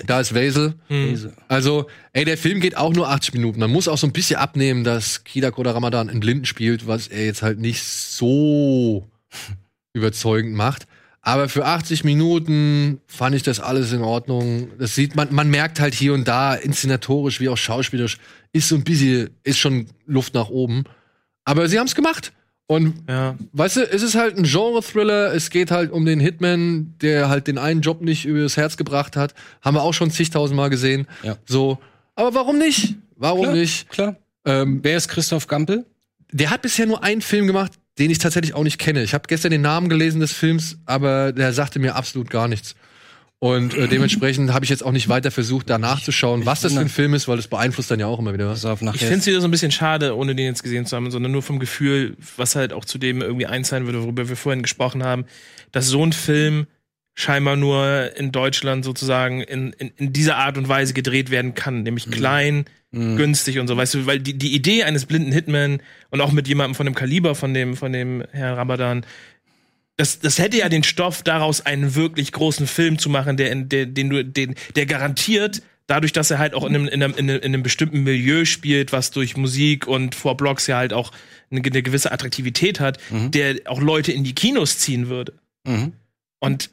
S1: Da ist Wesel.
S3: Hm.
S1: Also, ey, der Film geht auch nur 80 Minuten. Man muss auch so ein bisschen abnehmen, dass Kida Koda Ramadan in Blinden spielt, was er jetzt halt nicht so überzeugend macht. Aber für 80 Minuten fand ich das alles in Ordnung. Das sieht man, man merkt halt hier und da, inszenatorisch wie auch schauspielerisch, ist so ein bisschen, ist schon Luft nach oben. Aber sie haben es gemacht. Und
S3: Ja.
S1: weißt du, es ist halt ein Genre-Thriller. Es geht halt um den Hitman, der halt den einen Job nicht übers Herz gebracht hat. Haben wir auch schon zigtausendmal gesehen.
S2: Ja.
S1: So. Aber warum nicht? Warum
S2: Klar.
S1: nicht?
S2: Klar.
S1: Ähm,
S2: Wer ist Christoph Gampel?
S1: der hat bisher nur einen Film gemacht, den ich tatsächlich auch nicht kenne. Ich habe gestern den Namen gelesen des Films, aber der sagte mir absolut gar nichts. Und äh, dementsprechend habe ich jetzt auch nicht weiter versucht, da nachzuschauen, was das für ein Film ist, weil das beeinflusst dann ja auch immer wieder was.
S2: Pass auf.
S3: Ich finde es wieder so ein bisschen schade, ohne den jetzt gesehen zu haben, sondern nur vom Gefühl, was halt auch zu dem irgendwie eins sein würde, worüber wir vorhin gesprochen haben, dass so ein Film scheinbar nur in Deutschland sozusagen in, in, in dieser Art und Weise gedreht werden kann, nämlich klein, günstig und so, weißt du, weil die, die Idee eines blinden Hitman und auch mit jemandem von dem Kaliber von dem, von dem Herr Ramadan, das, das hätte ja den Stoff daraus einen wirklich großen Film zu machen, der, in- der, den du, den, der garantiert, dadurch, dass er halt auch in einem, in einem, in einem, in einem bestimmten Milieu spielt, was durch Musik und vor Blocks ja halt auch eine, eine gewisse Attraktivität hat, der auch Leute in die Kinos ziehen würde.
S2: Mhm.
S3: Und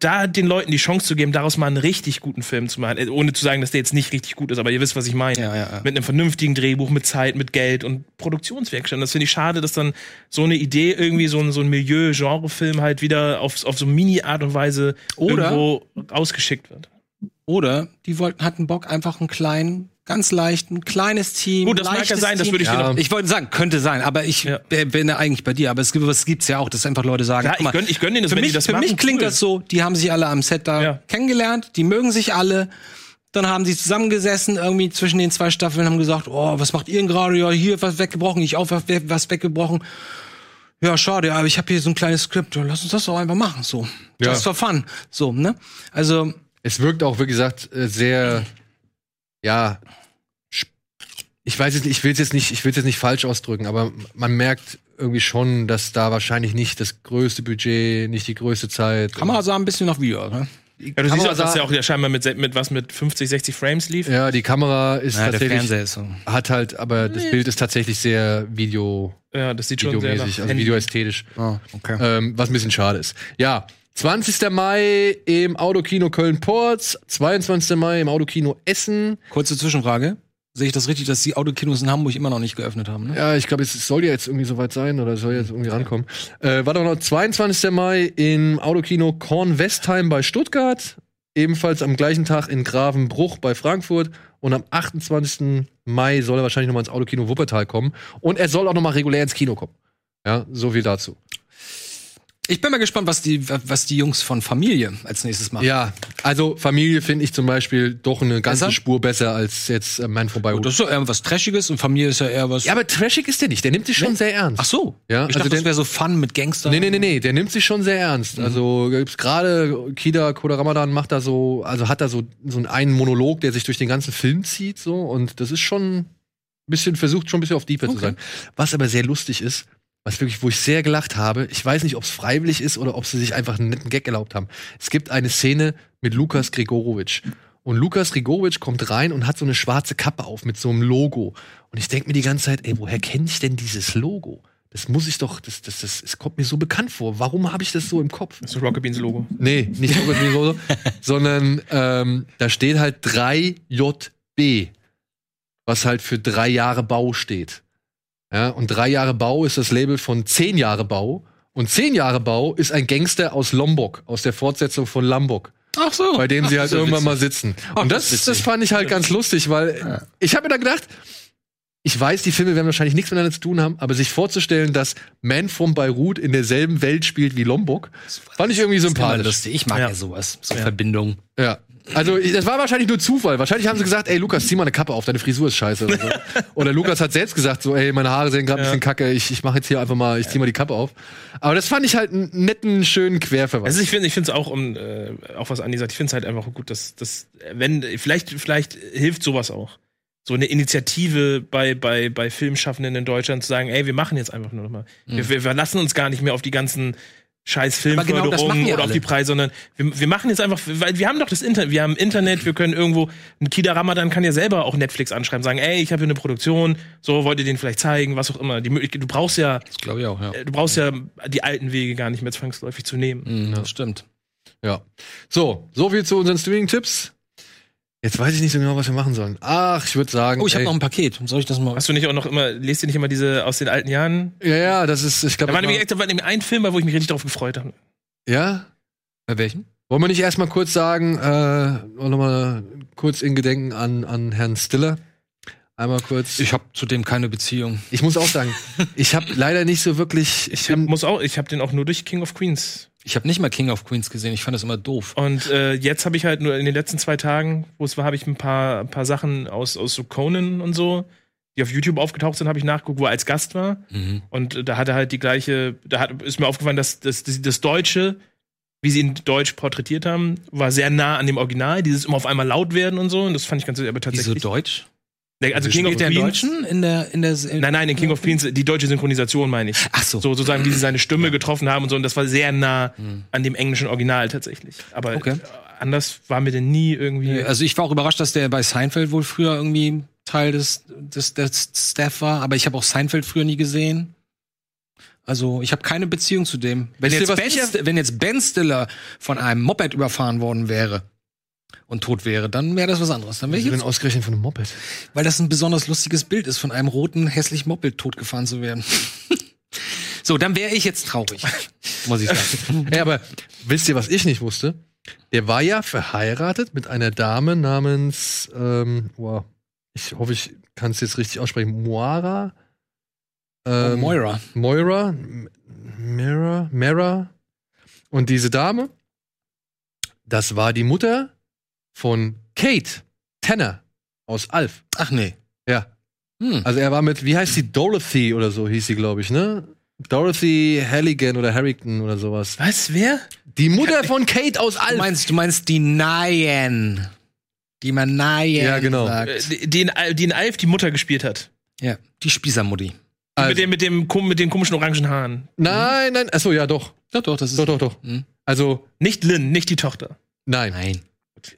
S3: da den Leuten die Chance zu geben, daraus mal einen richtig guten Film zu machen, äh, ohne zu sagen, dass der jetzt nicht richtig gut ist, aber ihr wisst, was ich meine.
S2: Ja, ja, ja.
S3: Mit einem vernünftigen Drehbuch, mit Zeit, mit Geld und Produktionswerkstatt. Das finde ich schade, dass dann so eine Idee irgendwie so ein, so ein Milieu-Genre-Film halt wieder auf, auf so Mini-Art und Weise
S2: Oder-
S3: irgendwo rausgeschickt wird.
S2: Oder die wollten, hatten Bock, einfach einen kleinen, ganz leichten, kleines Team.
S3: Gut, das mag ja sein, das würde ich
S1: Ja.
S3: dir noch.
S2: Ich wollte sagen, könnte sein, aber ich
S3: Ja.
S2: bin ja eigentlich bei dir. Aber es gibt, es gibt's ja auch, dass einfach Leute sagen, mal,
S3: ich gönn- ich gönn denen das,
S2: für
S3: wenn die
S2: mich,
S3: das
S2: für
S3: machen,
S2: mich klingt
S3: cool.
S2: das so, die haben sich alle am Set da
S3: Ja.
S2: kennengelernt, die mögen sich alle. Dann haben sie zusammengesessen, irgendwie zwischen den zwei Staffeln, haben gesagt, oh, was macht ihr denn gerade? Ja, hier was weggebrochen, ich auch was was weggebrochen. Ja, schade, aber ich habe hier so ein kleines Skript. Ja, Lass uns das doch einfach machen, so.
S1: Ja.
S2: Just for fun. So, ne? Also,
S1: Es wirkt auch, wie gesagt, äh, sehr, ja, ich weiß es nicht, ich will es jetzt nicht, ich will es jetzt nicht falsch ausdrücken, aber man merkt irgendwie schon, dass da wahrscheinlich nicht das größte Budget, nicht die größte Zeit.
S2: Kamera sah ein bisschen nach Video, ne?
S3: Ja, du siehst
S1: Kamera
S3: auch, dass der auch ja scheinbar mit, mit was mit 50, 60 Frames lief.
S1: Ja, die Kamera ist
S2: Ja, der
S1: tatsächlich,
S2: Fernseher ist so.
S1: hat halt, aber das Bild ist tatsächlich sehr Video,
S3: Ja, das sieht schon sehr nach
S1: also
S3: Handy.
S1: videoästhetisch.
S2: Oh, okay.
S1: Ähm, was ein bisschen schade ist. Ja, 20. Mai im Autokino Köln-Porz, 22. Mai im Autokino Essen.
S2: Kurze Zwischenfrage. Sehe ich das richtig, dass die Autokinos in Hamburg immer noch nicht geöffnet haben, ne?
S1: Ja, ich glaube, es soll ja jetzt irgendwie soweit sein oder soll jetzt irgendwie rankommen. Äh, warte noch, 22. Mai im Autokino Kornwestheim bei Stuttgart. Ebenfalls am gleichen Tag in Gravenbruch bei Frankfurt. Und am 28. Mai soll er wahrscheinlich nochmal ins Autokino Wuppertal kommen. Und er soll auch nochmal regulär ins Kino kommen. Ja, so viel dazu.
S2: Ich bin mal gespannt, was die, was die Jungs von Familie als nächstes machen.
S1: Ja, also Familie finde ich zum Beispiel doch eine ganze
S2: Besser?
S1: Spur besser als jetzt äh, Man vorbei.
S2: Das ist doch eher was Trashiges und Familie ist ja eher was.
S1: Ja, aber trashig ist der nicht. Der nimmt sich schon sehr ernst.
S2: Ach so.
S1: Ja,
S2: ich
S1: also
S2: dachte, das
S1: der-
S2: wäre so Fun mit Gangster.
S1: Nee, nee, nee, nee, der nimmt sich schon sehr ernst. Also gibt's gerade Kida Koda Ramadan macht da so, also hat da so so einen Monolog, der sich durch den ganzen Film zieht so und das ist schon ein bisschen versucht schon ein bisschen auf Deeper zu
S2: Okay.
S1: sein. Was aber sehr lustig ist, was wirklich, wo ich sehr gelacht habe, ich weiß nicht, ob es freiwillig ist oder ob sie sich einfach einen netten Gag erlaubt haben. Es gibt eine Szene mit Lukas Grigorowitsch. Und Lukas Grigorowitsch kommt rein und hat so eine schwarze Kappe auf mit so einem Logo. Und ich denke mir die ganze Zeit, ey, woher kenne ich denn dieses Logo? Das muss ich doch, das, das, das, es kommt mir so bekannt vor. Warum habe ich das so im Kopf?
S3: Das ist Rocket Beans Logo.
S1: Nee, nicht Robert De Niro, sondern ähm, da steht halt 3JB, was halt für drei Jahre Bau steht. Ja, und drei Jahre Bau ist das Label von zehn Jahre Bau. Und zehn Jahre Bau ist ein Gangster aus Lombok, aus der Fortsetzung von Lombok,
S2: Ach so.
S1: bei dem sie halt irgendwann
S2: witzig.
S1: mal sitzen.
S2: Ach,
S1: Und
S2: das
S1: das, das fand ich halt ganz lustig, weil ich habe mir da gedacht, ich weiß, die Filme werden wahrscheinlich nichts miteinander zu tun haben, aber sich vorzustellen, dass Man from Beirut in derselben Welt spielt wie Lombok, fand ich irgendwie
S2: Das ist immer
S1: sympathisch.
S2: lustig. Ich mag ja,
S3: Ja.
S2: sowas. So Verbindung.
S1: Ja. Also, das war wahrscheinlich nur Zufall. Wahrscheinlich haben sie gesagt, ey, Lukas, zieh mal eine Kappe auf, deine Frisur ist scheiße. Oder, so. oder Lukas hat selbst gesagt, so, ey, meine Haare sehen gerade ein bisschen kacke, ich, ich mache jetzt hier einfach mal, ich zieh mal die Kappe auf. Aber das fand ich halt einen netten, schönen Querverweis.
S3: Also ich finde, ich finde es auch, um äh, auch was Andi sagt, ich finde es halt einfach gut, dass, dass wenn vielleicht vielleicht hilft sowas auch. So eine Initiative bei bei bei Filmschaffenden in Deutschland zu sagen, ey, wir machen jetzt einfach nur noch mal. Wir, wir verlassen uns gar nicht mehr auf die ganzen scheiß
S2: genau machen ja
S3: oder auf die Preise, sondern wir, wir machen jetzt einfach, weil wir haben doch das Internet, wir haben Internet, wir können irgendwo, ein Kida Ramadan kann ja selber auch Netflix anschreiben, sagen, ey, ich habe hier eine Produktion, so wollt ihr den vielleicht zeigen, was auch immer. Die Möglichkeit, du brauchst ja,
S2: Das glaube ich auch, ja.
S3: du brauchst ja die alten Wege gar nicht mehr zwangsläufig zu nehmen.
S2: Mhm, das stimmt.
S1: ja. So, so viel zu unseren Streaming-Tipps. Jetzt weiß ich nicht so genau, was wir machen sollen. Ach, ich würde sagen.
S2: Oh, ich habe noch ein Paket. Soll ich das mal?
S3: Hast du nicht auch noch immer, lest ihr nicht immer diese aus den alten Jahren?
S1: Ja, ja, das ist, ich glaube.
S3: Da war nämlich, da war nämlich ein Film, bei wo ich mich richtig drauf gefreut habe.
S1: Ja?
S2: Bei welchen?
S1: Wollen wir nicht erstmal kurz sagen, äh, nochmal kurz in Gedenken an, an Herrn Stiller? Einmal kurz.
S2: Ich habe zu dem keine Beziehung.
S1: Ich muss auch sagen, ich habe leider nicht so wirklich.
S3: Ich hab, muss auch, ich habe den auch nur durch King of Queens.
S2: Ich habe nicht mal King of Queens gesehen. Ich fand das immer doof.
S3: Und äh, jetzt habe ich halt nur in den letzten zwei Tagen, wo es war, habe ich ein paar, ein paar Sachen aus, aus so Conan und so, die auf YouTube aufgetaucht sind, habe ich nachgeguckt, wo er als Gast war.
S2: Mhm.
S3: Und äh, da hat er halt die gleiche, da hat, ist mir aufgefallen, dass das, das, das Deutsche, wie sie ihn deutsch porträtiert haben, war sehr nah an dem Original. Dieses immer auf einmal laut werden und so. Und das fand ich ganz, aber
S2: Wieso
S3: tatsächlich.
S2: Deutsch?
S3: Der- also King of
S2: der
S3: Queens.
S2: in Deutschen in der in der
S3: Nein, nein, in King of Queens, die deutsche Synchronisation meine ich.
S2: Ach so.
S3: So sozusagen, wie sie seine Stimme getroffen haben und so. Und das war sehr nah an dem englischen Original tatsächlich. Aber
S2: Okay.
S3: äh, anders war mir denn nie irgendwie.
S2: Also ich war auch überrascht, dass der bei Seinfeld wohl früher irgendwie Teil des, des, des Staff war, aber ich habe auch Seinfeld früher nie gesehen. Also ich habe keine Beziehung zu dem. Wenn jetzt, ben, wenn jetzt Ben Stiller von einem Moped überfahren worden wäre und tot wäre, dann wäre das was anderes. Dann wäre ich
S1: bin
S2: jetzt,
S1: ausgerechnet von einem Moped.
S2: weil das ein besonders lustiges Bild ist, von einem roten, hässlichen Moped totgefahren zu werden. so, dann wäre ich jetzt traurig, muss ich sagen.
S1: Ey, aber wisst ihr, was ich nicht wusste? Der war ja verheiratet mit einer Dame namens, ähm, wow, ich hoffe, ich kann es jetzt richtig aussprechen, Moira. Ähm,
S2: Moira.
S1: Moira, M- Mira, Mira. Und diese Dame, das war die Mutter von Kate Tanner aus Alf.
S2: Ach nee.
S1: Ja.
S2: Hm.
S1: Also er war mit, wie heißt sie, Dorothy oder so hieß sie, glaube ich, ne? Dorothy Halligan oder Harrington oder sowas.
S3: Was? Wer?
S1: Die Mutter von Kate aus
S2: Du
S1: Alf.
S2: meinst, du meinst die Nayen. Die man Nayen
S1: Ja, genau.
S3: Äh,
S2: sagt.
S3: die, die, in die in Alf die Mutter gespielt hat.
S2: Ja, die Spießermutti.
S1: Also-
S3: mit, dem, mit, dem, mit den komischen orangen Haaren.
S1: Nein, nein, achso, ja, doch.
S2: Doch, doch, das ist.
S1: Doch, doch, doch.
S2: Hm.
S1: Also,
S3: Nicht Lynn, nicht die Tochter.
S1: nein.
S2: Nein.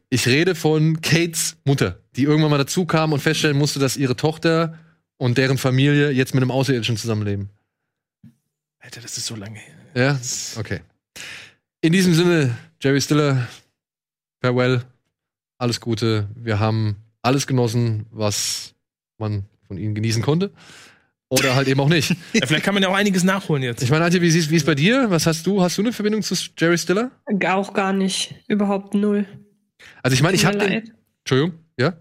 S1: Ich rede von Kates Mutter, die irgendwann mal dazu kam und feststellen musste, dass ihre Tochter und deren Familie jetzt mit einem Außerirdischen zusammenleben.
S3: Alter, das ist so lange her.
S1: Ja? Okay. In diesem Sinne, Jerry Stiller, farewell, alles Gute. Wir haben alles genossen, was man von ihnen genießen konnte. Oder halt eben auch nicht.
S3: Ja, vielleicht kann man ja auch einiges nachholen jetzt.
S1: Ich meine, Antje, wie wie ist bei dir? Was hast du? Hast du eine Verbindung zu Jerry Stiller?
S4: Auch gar nicht. Überhaupt null.
S1: Also ich meine, ich habe den. Entschuldigung, ja?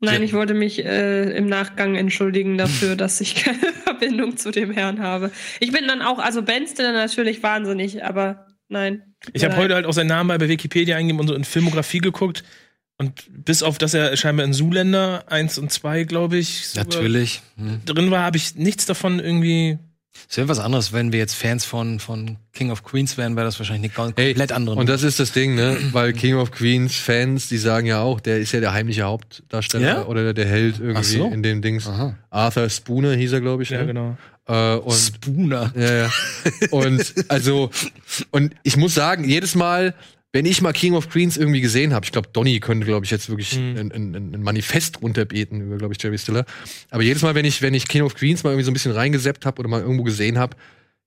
S4: Nein,
S1: Ja.
S4: ich wollte mich äh, im Nachgang entschuldigen dafür, dass ich keine Verbindung zu dem Herrn habe. Ich bin dann auch, also Ben Stiller natürlich wahnsinnig, aber nein.
S3: Ich habe heute halt auch seinen Namen bei Wikipedia eingegeben und so in Filmografie geguckt. Und bis auf, dass er scheinbar in Zuländer 1 und 2, glaube ich,
S2: Natürlich. Hm.
S3: drin war, habe ich nichts davon irgendwie.
S2: Es wäre was anderes, wenn wir jetzt Fans von, von King of Queens wären, wäre das wahrscheinlich eine
S1: Hey,
S2: komplett andere.
S1: Und das ist das Ding, ne? Weil King of Queens Fans, die sagen ja auch, der ist ja der heimliche Hauptdarsteller
S2: Ja?
S1: oder der, der Held irgendwie
S2: so.
S1: in dem Dings.
S2: Aha.
S1: Arthur Spooner hieß er, glaube ich.
S3: Ja,
S1: ne?
S3: genau.
S1: Äh, und
S2: Spooner.
S1: Ja, ja. Und also, und ich muss sagen, jedes Mal, wenn ich mal King of Queens irgendwie gesehen habe, ich glaube, Donny könnte, glaube ich, jetzt wirklich
S3: Mhm.
S1: ein, ein, ein Manifest runterbeten über, glaube ich, Jerry Stiller. Aber jedes Mal, wenn ich, wenn ich King of Queens mal irgendwie so ein bisschen reingeseppt habe oder mal irgendwo gesehen habe,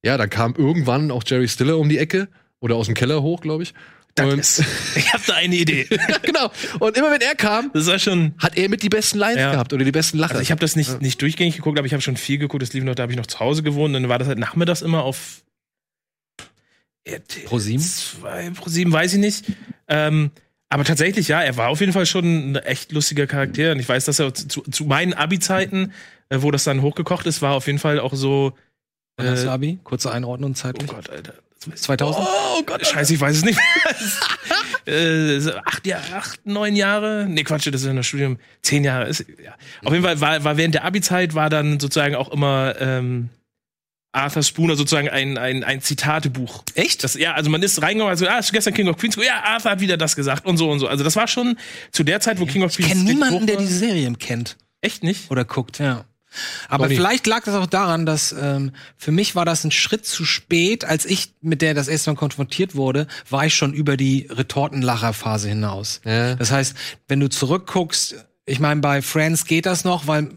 S1: ja, dann kam irgendwann auch Jerry Stiller um die Ecke oder aus dem Keller hoch, glaube ich. Und,
S3: Douglas. Ich habe da eine Idee.
S1: genau. Und immer wenn er kam,
S3: Das war schon.
S1: hat er mit die besten Lines
S3: Ja.
S1: gehabt oder die besten Lacher.
S3: Also ich habe das nicht, nicht durchgängig geguckt, aber ich habe schon viel geguckt. Das lief noch, da habe ich noch zu Hause gewohnt. Dann war das halt nachmittags immer auf RTL
S2: Pro sieben?
S3: 2, Pro 7, weiß ich nicht. Ähm, aber tatsächlich, ja, er war auf jeden Fall schon ein echt lustiger Charakter. Und ich weiß, dass er zu, zu meinen Abi-Zeiten, äh, wo das dann hochgekocht ist, war auf jeden Fall auch so. Äh,
S2: Abi? Kurze Einordnung
S3: oh
S2: zeitlich.
S3: Gott, Alter.
S2: 2000?
S3: Oh Gott, scheiße, ich weiß es nicht mehr. äh, acht, Jahre, acht, neun Jahre? Nee, Quatsch, das ist ja ein Studium. Zehn Jahre. Ist, ja. Auf jeden Fall war, war während der Abi-Zeit war dann sozusagen auch immer ähm, Arthur Spooner sozusagen ein, ein, ein Zitatebuch.
S2: Echt?
S3: Das, ja, also man ist reingegangen, also, ah, hast du gestern King of Queens? geguckt? Ja, Arthur hat wieder das gesagt und so und so. Also das war schon zu der Zeit, wo King of
S2: Ich
S3: Queens.
S2: kenne
S3: richtig
S2: niemanden, der diese Serie kennt
S3: Echt nicht?
S2: oder guckt, ja. Aber
S1: Donny.
S2: vielleicht lag das auch daran, dass ähm, für mich war das ein Schritt zu spät, als ich mit der das erste Mal konfrontiert wurde, war ich schon über die Retortenlacherphase hinaus.
S1: Ja.
S2: Das heißt, wenn du zurückguckst, ich meine, bei Friends geht das noch, weil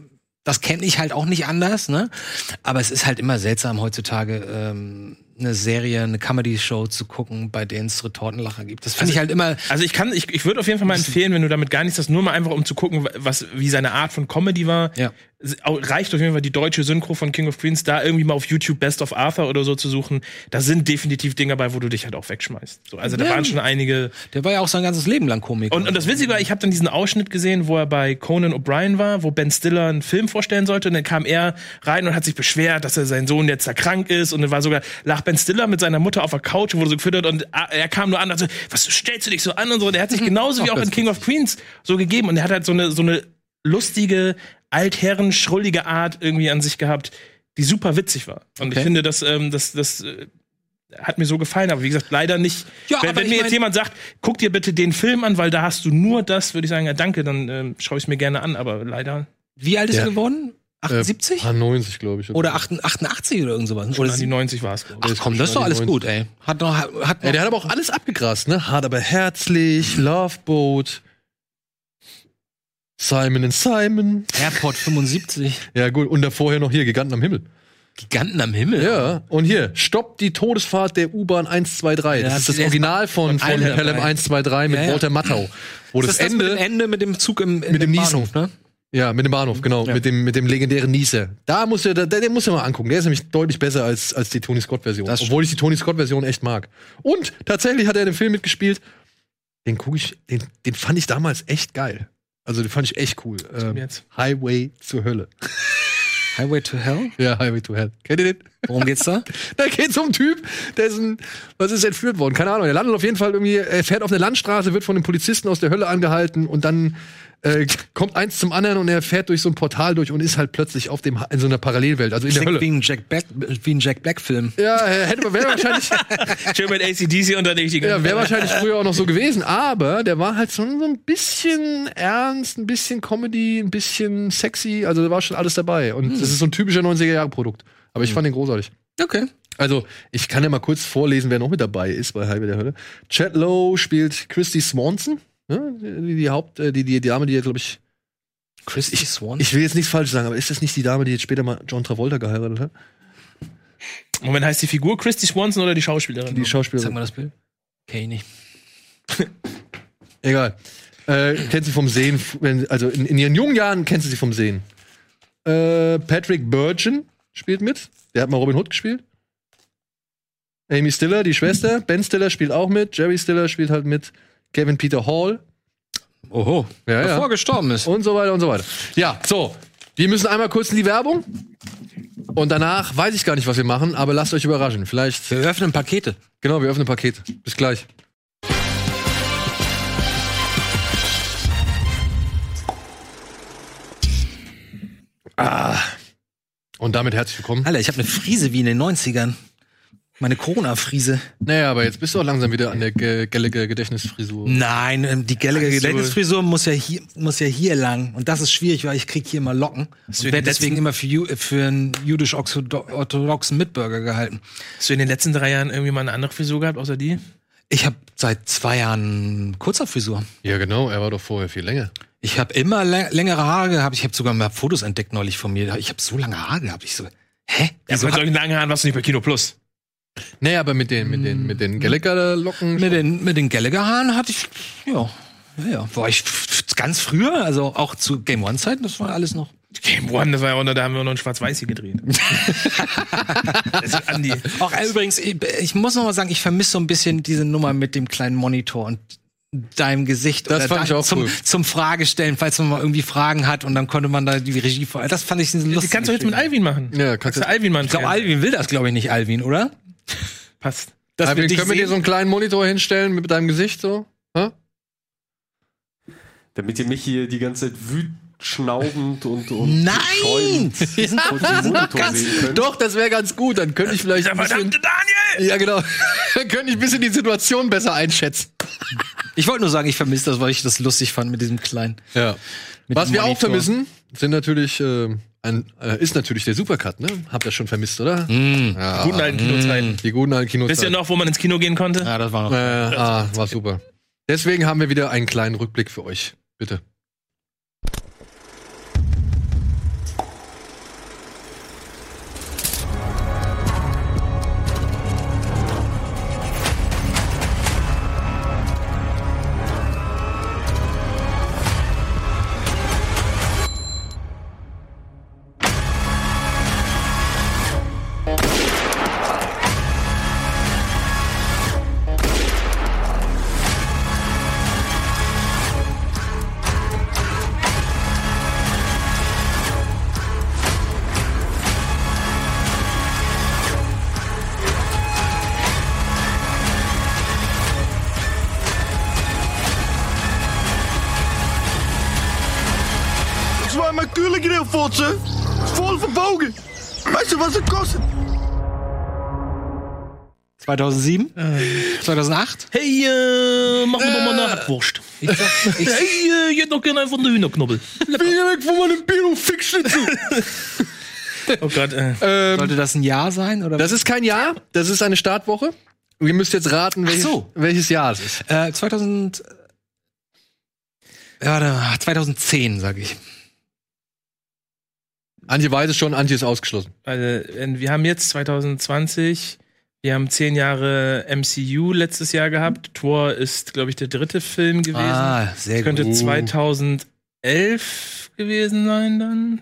S2: das kenne ich halt auch nicht anders, ne? Aber es ist halt immer seltsam heutzutage ähm, eine Serie, eine Comedy-Show zu gucken, bei denen es Retortenlacher gibt. Das finde ich halt immer.
S3: Also ich kann, ich, ich würde auf jeden Fall mal empfehlen, wenn du damit gar nichts hast, nur mal einfach um zu gucken, was, wie seine Art von Comedy war.
S2: Ja.
S3: Reicht auf jeden Fall die deutsche Synchro von King of Queens, da irgendwie mal auf YouTube Best of Arthur oder so zu suchen. Da sind definitiv Dinge bei, wo du dich halt auch wegschmeißt. So, also da
S2: Ja.
S3: waren schon einige.
S2: Der war ja auch sein ganzes Leben lang Komiker.
S3: Und, und das Witzige war, ich habe dann diesen Ausschnitt gesehen, wo er bei Conan O'Brien war, wo Ben Stiller einen Film vorstellen sollte. Und dann kam er rein und hat sich beschwert, dass er sein Sohn jetzt da krank ist. Und dann war sogar, lag Ben Stiller mit seiner Mutter auf der Couch, wurde so gefüttert und er kam nur an und so, was stellst du dich so an und so. Und er hat sich genauso wie auch in King of Queens so gegeben. Und er hat halt so eine, so eine lustige, altherren, schrullige Art irgendwie an sich gehabt, die super witzig war. Und ich
S2: Okay.
S3: finde, dass ähm, das, das äh, hat mir so gefallen, aber wie gesagt, leider nicht.
S2: Ja,
S3: wenn wenn
S2: ich
S3: mir jetzt jemand sagt, guck dir bitte den Film an, weil da hast du nur das, würde ich sagen, ja danke, dann ähm, schaue ich es mir gerne an, aber leider
S2: Wie alt ist
S1: Ja.
S2: er geworden? 78?
S1: Äh, 90, glaube ich.
S2: oder 88 oder irgend sowas? Oder
S3: an die
S2: sie-
S3: 90 war es.
S2: Ach komm, das ist doch alles gut, ey. Hat noch, hat noch
S1: Ja, der hat aber auch alles abgegrast, ne? Hart aber herzlich, Love Boat, Simon and Simon.
S2: Airport 75.
S1: Ja, gut. Und da vorher noch hier Giganten am Himmel.
S2: Giganten am Himmel.
S1: Ja, und hier, stoppt die Todesfahrt der U-Bahn 123.
S2: Ja,
S1: das ist das
S2: ist
S1: Original von, von Pelham
S2: dabei.
S1: 123 mit
S2: Ja, ja.
S1: Walter Matthau. Wo das,
S2: das, das mit
S1: Ende,
S2: dem Ende mit dem Zug im,
S1: Mit dem.
S2: Bahnhof, ne?
S1: Ja, mit dem Bahnhof, genau, mit dem, mit dem legendären Nieser. Da muss der, der muss ihr mal angucken. Der ist nämlich deutlich besser als, als die Tony Scott-Version. Obwohl ich die Tony Scott-Version echt mag. Und tatsächlich hat er in dem Film mitgespielt. Den guck ich, den, den fand ich damals echt geil. Also den fand ich echt cool. Ähm,
S3: jetzt?
S1: Highway zur Hölle.
S2: Highway to Hell?
S1: Ja, Highway to Hell. Kennt ihr den?
S2: Worum geht's da?
S1: Da geht's um einen Typ, der ist ein, was ist entführt worden? Keine Ahnung. Er landet auf jeden Fall irgendwie, er fährt auf eine Landstraße, wird von den Polizisten aus der Hölle angehalten und dann äh, kommt eins zum anderen und er fährt durch so ein Portal durch und ist halt plötzlich auf dem, in so einer Parallelwelt, also in der
S2: Klingt
S1: Hölle.
S2: wie ein Jack Black, wie ein Jack Black Film.
S1: Ja, er hätte, wäre wahrscheinlich,
S3: Schön mit ACDC unter dich. die
S1: ja, wäre wahrscheinlich früher auch noch so gewesen, aber der war halt so, so ein bisschen ernst, ein bisschen Comedy, ein bisschen sexy, also da war schon alles dabei und das ist so ein typischer 90er-Jahre-Produkt. Aber ich fand den großartig.
S2: Okay.
S1: Also, ich kann ja mal kurz vorlesen, wer noch mit dabei ist bei Highway der Hölle. Chad Lowe spielt Christy Swanson, ne? die, die Haupt, äh, die, die Dame, die glaube ich,
S2: Christy Swan.
S1: ich will jetzt nichts falsch sagen, aber ist das nicht die Dame, die jetzt später mal John Travolta geheiratet hat?
S3: Moment, heißt die Figur Christy Swanson oder die Schauspielerin?
S1: Die Schauspielerin.
S2: Sag mal das Bild. Okay, nicht.
S1: Egal. Äh, kennt sie vom Sehen, wenn, also in, in ihren jungen Jahren kennt sie sie vom Sehen. Äh, Patrick Burgeon spielt mit. Der hat mal Robin Hood gespielt. Amy Stiller, die Schwester. Ben Stiller spielt auch mit. Jerry Stiller spielt halt mit. Kevin Peter Hall.
S2: Oho.
S1: Ja, ja.
S2: Bevor er gestorben ist.
S1: Und so weiter und so weiter. Ja, so. Wir müssen einmal kurz in die Werbung. Und danach weiß ich gar nicht, was wir machen, aber lasst euch überraschen. Vielleicht,
S2: Wir öffnen Pakete.
S1: genau, wir öffnen Paket. Bis gleich. Ah. Und damit herzlich willkommen.
S2: Alter, ich habe eine Frise wie in den 90ern. Meine Corona-Frise.
S1: Naja, aber jetzt bist du auch langsam wieder an der Ge Gallagher Gedächtnisfrisur.
S2: Nein, ähm, die Gallagher. Gedächtnisfrisur muss ja hier muss ja hier lang und das ist schwierig, weil ich krieg hier mal Locken.
S3: du
S2: Und werde deswegen immer für, Ju- für einen jüdisch-orthodoxen Mitbürger gehalten.
S3: Hast du in den letzten drei Jahren irgendwie mal eine andere Frisur gehabt, außer die?
S2: Ich habe seit zwei Jahren kurzer Frisur.
S1: Ja, genau, er war doch vorher viel länger.
S2: Ich habe immer lä- längere Haare gehabt. Ich habe sogar mal Fotos entdeckt neulich von mir. Ich habe so lange Haare gehabt. Ich so, hä?
S3: Ja, mit
S2: hab-
S3: solchen langen Haaren warst du nicht bei Kino Plus.
S1: Naja, aber mit den, mit den, mit den Gallagher-Locken.
S2: mit den mit den Gallagher-Haaren hatte ich, ja, ja, war ich ganz früher, also auch zu Game One Zeiten, das war alles noch.
S3: Game One, das war ja auch noch, da haben wir noch ein Schwarz-Weiß hier gedreht. Andi.
S2: Auch übrigens, ich, ich muss noch mal sagen, ich vermisse so ein bisschen diese Nummer mit dem kleinen Monitor und deinem Gesicht
S1: Das
S2: oder
S1: fand ich
S2: da-
S1: auch
S2: zum,
S1: cool.
S2: zum Fragestellen, falls man mal irgendwie Fragen hat und dann konnte man da die Regie vor. Das fand ich
S3: Das
S2: lustig.
S3: kannst du jetzt mit Alvin machen.
S1: Ja, kannst
S3: du. Alvin machen?
S2: Ich glaube, Alvin will das, glaube ich, nicht, Alvin, oder?
S3: Passt.
S2: Dass
S1: Alvin,
S2: dich
S1: können wir dir so einen kleinen Monitor hinstellen mit deinem Gesicht so? Hä?
S6: Damit ihr mich hier die ganze Zeit wütend, schnaubend und, und
S2: Nein!
S6: Monitor sehen könnt.
S1: Doch, das wäre ganz gut. Dann könnte ich vielleicht
S3: Der
S1: ein bisschen,
S3: verdammte Daniel!
S1: ja genau, dann könnte ich ein bisschen die Situation besser einschätzen.
S2: Ich wollte nur sagen, ich vermisse das, weil ich das lustig fand mit diesem kleinen.
S1: Ja.
S2: Mit
S1: Was wir auch
S2: Monitor.
S1: vermissen, sind natürlich äh, ein, äh, ist natürlich der Supercut. Ne, habt ihr schon vermisst, oder? Ja,
S3: Guten alten Kinozeiten.
S1: die guten alten Kinos.
S3: Wisst ihr noch, wo man ins Kino gehen konnte?
S2: Ja, das war noch.
S1: Äh, ah, war super. Deswegen haben wir wieder einen kleinen Rückblick für euch. Bitte.
S2: 2007? 2008?
S3: Hey, äh, machen wir doch mal eine Hackwurst.
S2: Ich sag, ich,
S3: Hey, äh, ich hätte noch gerne einfach eine Hühnerknobbel.
S1: Wieder weg von meinem Bio-Fix-Schnitzel.
S3: Oh Gott, äh.
S1: ähm,
S2: sollte das ein Jahr sein? Oder?
S1: das ist kein Jahr, das ist eine Startwoche. Ihr müsst jetzt raten, welches,
S2: so.
S1: welches Jahr es ist.
S2: Äh, 2000. Ja, da- 2010, sage ich.
S1: Antje weiß es schon, Antje ist ausgeschlossen.
S3: Also, äh, wir haben jetzt 2020, wir haben zehn Jahre MCU letztes Jahr gehabt. Thor ist, glaube ich, der dritte Film gewesen.
S2: Ah, sehr
S3: Das könnte
S2: gut.
S3: 2011 gewesen sein dann.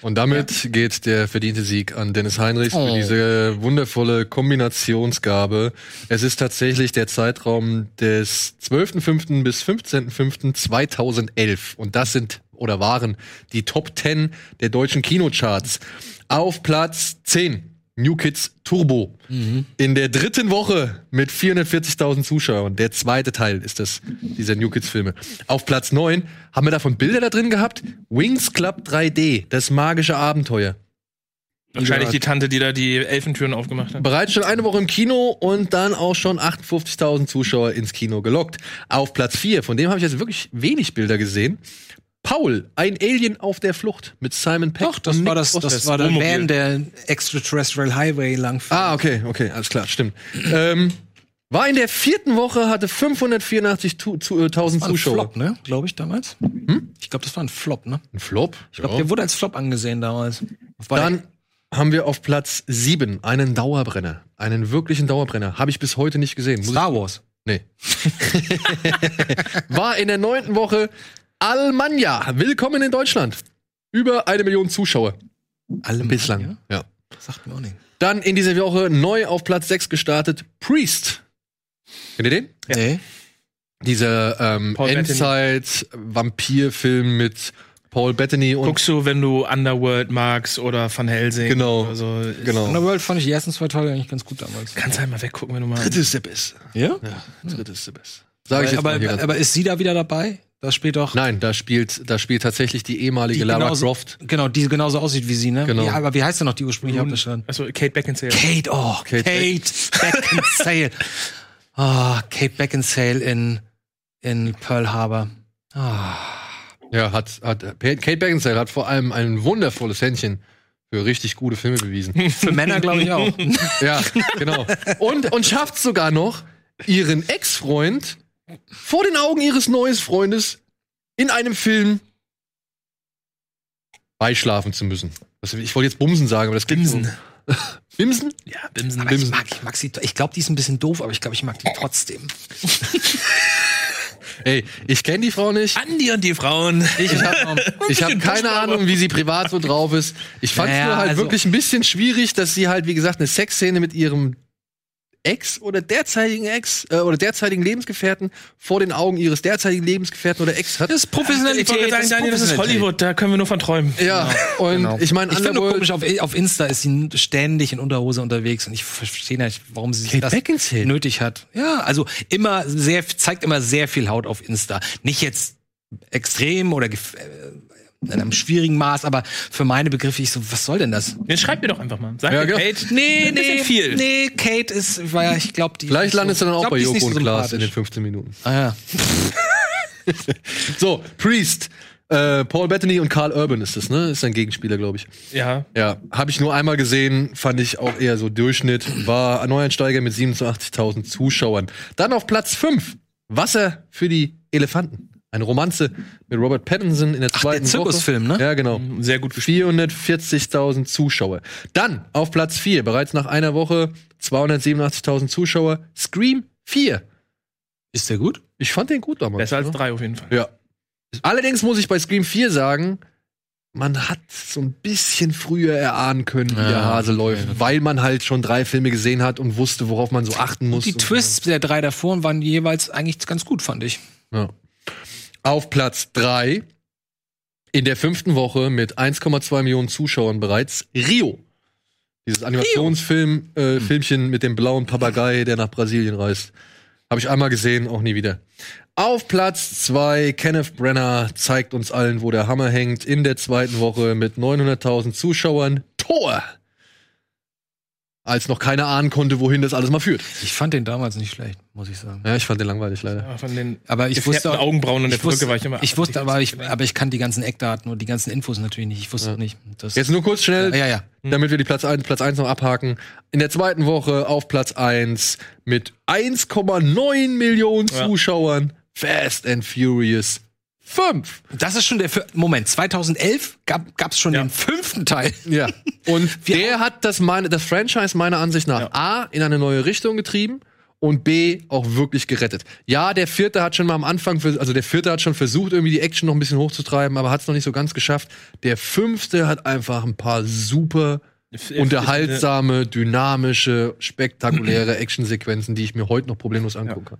S1: Und damit geht der verdiente Sieg an Dennis Heinrichs für
S2: Oh.
S1: diese wundervolle Kombinationsgabe. Es ist tatsächlich der Zeitraum des 12.05. bis 15.05.2011. Und das sind oder waren die Top 10 der deutschen Kinocharts. Auf Platz 10 New Kids Turbo. In der dritten Woche mit 440.000 Zuschauern. Der zweite Teil ist das, dieser New Kids Filme. Auf Platz 9 haben wir davon Bilder da drin gehabt. Wings Club 3D, das magische Abenteuer.
S3: Wahrscheinlich die Tante, die da die Elfentüren aufgemacht hat.
S1: Bereits schon eine Woche im Kino und dann auch schon 58.000 Zuschauer ins Kino gelockt. Auf Platz 4, von dem habe ich jetzt wirklich wenig Bilder gesehen. Paul, ein Alien auf der Flucht mit Simon Peck.
S2: Doch, das
S1: und
S2: war
S1: Nick
S2: das,
S1: Frost.
S2: das war der
S3: Wohnmobil.
S2: Van, der Extraterrestrial Highway lang fährt.
S1: Ah, okay, okay, alles klar, stimmt. ähm, war in der vierten Woche, hatte 584.000 zu, äh, 1000
S2: war ein
S1: Zuschauer.
S2: Flop, ne? Glaube ich damals. Ich glaube, das war ein Flop, ne?
S1: Ein Flop?
S2: Ich glaube, der wurde als Flop angesehen damals.
S1: Dann haben wir auf Platz 7 einen Dauerbrenner. Einen wirklichen Dauerbrenner. Habe ich bis heute nicht gesehen. Muss
S2: Star Wars.
S1: Nee. War in der neunten Woche Almanja. Willkommen in Deutschland. Über eine Million Zuschauer.
S2: Alle
S1: Bislang. Ja.
S2: Sagt mir auch nicht.
S1: Dann in dieser Woche neu auf Platz 6 gestartet Priest. Kennt ihr den?
S2: Nee.
S1: Dieser ähm. Endzeit-Vampir-Film mit Paul Bettany und
S3: Guckst du, wenn du Underworld magst oder Van Helsing.
S1: Genau.
S3: Also,
S1: genau.
S2: Underworld fand ich die ersten zwei Teile eigentlich ganz gut damals.
S3: Kannst halt mal weggucken, wenn du mal.
S1: Dritte ist der Beste.
S2: Ja?
S1: Ja, dritte ist der Beste. Sag ich jetzt
S2: aber,
S1: mal
S2: aber ist sie da wieder dabei? Das spielt doch.
S1: Nein, da spielt, da spielt tatsächlich die ehemalige
S2: die
S1: Lara
S2: genauso-
S1: Croft.
S2: Genau, die genauso aussieht wie sie, ne?
S1: Genau.
S2: Ja, aber wie heißt denn noch die ursprüngliche Hauptdarstellerin?
S3: Achso, Kate Beckinsale.
S2: Kate, oh,
S1: Kate
S2: Kate, Beckinsale. oh, Kate Beckinsale in, in Pearl Harbor. Ah.
S1: Ja, hat, hat Kate Beckinsale hat vor allem ein wundervolles Händchen für richtig gute Filme bewiesen.
S2: Für Männer, glaube ich, auch.
S1: ja, genau. Und, und schafft sogar noch, ihren Ex-Freund vor den Augen ihres neuen Freundes in einem Film beischlafen zu müssen. Ich wollte jetzt Bumsen sagen, aber das
S3: Bimsen.
S1: So. Bimsen?
S3: Ja, Bimsen.
S2: Aber ich mag, ich mag sie. Ich glaube, die ist ein bisschen doof, aber ich glaube, ich mag die trotzdem.
S1: Ey, ich kenne die Frau nicht.
S3: Andi und die Frauen.
S1: Ich habe hab keine Ahnung, wie sie privat so drauf ist. Ich fand es
S2: Naja,
S1: nur halt
S2: also-
S1: wirklich ein bisschen schwierig, dass sie halt, wie gesagt, eine Sexszene mit ihrem Ex oder derzeitigen Ex äh, oder derzeitigen Lebensgefährten vor den Augen ihres derzeitigen Lebensgefährten oder Ex hat.
S2: Das ist
S3: Ich
S2: Professionalität.
S3: sagen, Daniel, das ist Hollywood, da können wir nur von träumen.
S1: ja, und
S2: Genau.
S1: ich meine,
S2: Ich finde komisch, auf, auf Insta ist sie ständig in Unterhose unterwegs und ich verstehe nicht, warum sie
S1: Kate
S2: das
S1: Beckinsale.
S2: nötig hat. Ja, also immer sehr, zeigt immer sehr viel Haut auf Insta. Nicht jetzt extrem oder gef- äh, in einem schwierigen Maß, aber für meine Begriffe, ich so, was soll denn das?
S3: Jetzt schreib mir doch einfach mal. Sag
S1: Ja,
S3: mir,
S1: genau.
S3: Kate,
S2: Nee,
S3: ein bisschen viel.
S2: Nee, Kate ist, war ja, ich glaube, die.
S1: Vielleicht landest du dann auch
S2: glaub,
S1: bei Joko
S2: so
S1: und Klaas in den
S2: sympathisch.
S1: 15 Minuten.
S2: Ah, ja.
S1: So, Priest. Äh, Paul Bettany und Carl Urban ist das, ne? Ist sein Gegenspieler, glaube ich.
S3: Ja.
S1: Ja, habe ich nur einmal gesehen, fand ich auch eher so Durchschnitt. War ein Neueinsteiger mit 87.000 Zuschauern. Dann auf Platz 5, Wasser für die Elefanten. Eine Romanze mit Robert Pattinson in der
S2: Ach, der
S1: zweiten
S2: Zirkusfilm,
S1: Woche.
S2: ne?
S1: Ja, genau.
S3: Sehr gut gespielt.
S1: 440.000 Zuschauer. Dann auf Platz 4, bereits nach einer Woche 287.000 Zuschauer, Scream 4.
S2: Ist der gut?
S1: Ich fand den gut damals.
S3: Besser als
S1: ne?
S3: drei auf jeden Fall.
S1: Ja. Allerdings muss ich bei Scream 4 sagen, man hat so ein bisschen früher erahnen können, wie
S2: Ja,
S1: der Hase läuft, weil man halt schon drei Filme gesehen hat und wusste, worauf man so achten muss.
S2: Die Twists der drei davor waren jeweils eigentlich ganz gut, fand ich.
S1: Ja. Auf Platz 3 in der fünften Woche mit 1,2 Millionen Zuschauern bereits Rio. Dieses Animationsfilm, äh, Filmchen mit dem blauen Papagei, der nach Brasilien reist. Habe ich einmal gesehen, auch nie wieder. Auf Platz 2 Kenneth Brenner zeigt uns allen, wo der Hammer hängt. In der zweiten Woche mit 900.000 Zuschauern. Tor! Als noch keiner ahnen konnte, wohin das alles mal führt.
S2: Ich fand den damals nicht schlecht, muss ich sagen.
S1: Ja, ich fand den langweilig leider.
S3: Ja, Von den
S2: Aber ich wusste auch,
S3: Augenbrauen und der Brücke war ich immer.
S2: ich wusste aber ich, aber ich kann die ganzen Eckdaten und die ganzen Infos natürlich nicht. Ich wusste
S1: Ja.
S2: nicht.
S1: Jetzt nur kurz schnell,
S2: ja, ja.
S1: damit wir die Platz 1, Platz 1 noch abhaken. In der zweiten Woche auf Platz 1 mit 1,9 Millionen
S3: Ja.
S1: Zuschauern Fast and Furious 5.
S2: Das ist schon der Moment. 2011 gab gab's schon
S3: Ja.
S2: den fünften Teil.
S1: Ja. Und der hat das, meine, das Franchise meiner Ansicht nach A in eine neue Richtung getrieben und B auch wirklich gerettet. Ja, der vierte hat schon mal am Anfang, vers- also der vierte hat schon versucht, irgendwie die Action noch ein bisschen hochzutreiben, aber hat es noch nicht so ganz geschafft. Der fünfte hat einfach ein paar super unterhaltsame, dynamische, spektakuläre Actionsequenzen, die ich mir heute noch problemlos angucken kann.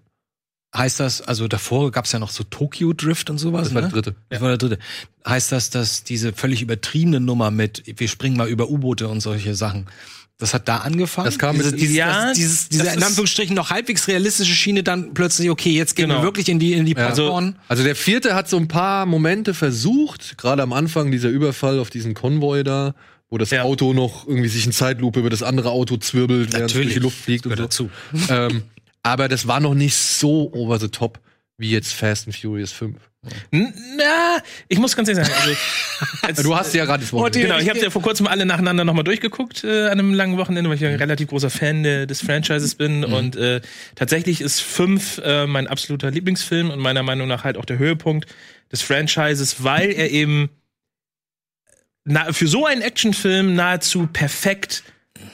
S2: Heißt das, also davor gab's ja noch so Tokyo Drift und sowas,
S1: Das war
S2: ne?
S1: der dritte.
S2: Das war der dritte. Heißt das, dass diese völlig übertriebene Nummer mit, wir springen mal über U-Boote und solche Sachen, das hat da angefangen?
S1: Das kam mit
S2: dieses,
S3: Ja,
S2: das, dieses, diese
S3: das
S2: in Anführungsstrichen noch halbwegs realistische Schiene dann plötzlich, okay, jetzt gehen wir
S3: Genau.
S2: wirklich in die, in die
S1: Also-
S2: Popcorn.
S1: Also der vierte hat so ein paar Momente versucht, gerade am Anfang dieser Überfall auf diesen Konvoi da, wo das
S3: Ja.
S1: Auto noch irgendwie sich in Zeitlupe über das andere Auto zwirbelt, während es durch die Luft fliegt und so.
S2: dazu.
S1: ähm, aber das war noch nicht so over the top wie jetzt Fast and Furious 5.
S3: N- Na, ich muss ganz ehrlich sagen, also, als,
S1: Du hast ja gerade das Wort.
S3: Genau, ich habe ja vor kurzem alle nacheinander nochmal durchgeguckt äh, an einem langen Wochenende, weil ich ja ein
S1: Mhm.
S3: relativ großer Fan der, des Franchises bin. Und äh, tatsächlich ist fünf äh, mein absoluter Lieblingsfilm und meiner Meinung nach halt auch der Höhepunkt des Franchises, weil er eben na, für so einen Actionfilm nahezu perfekt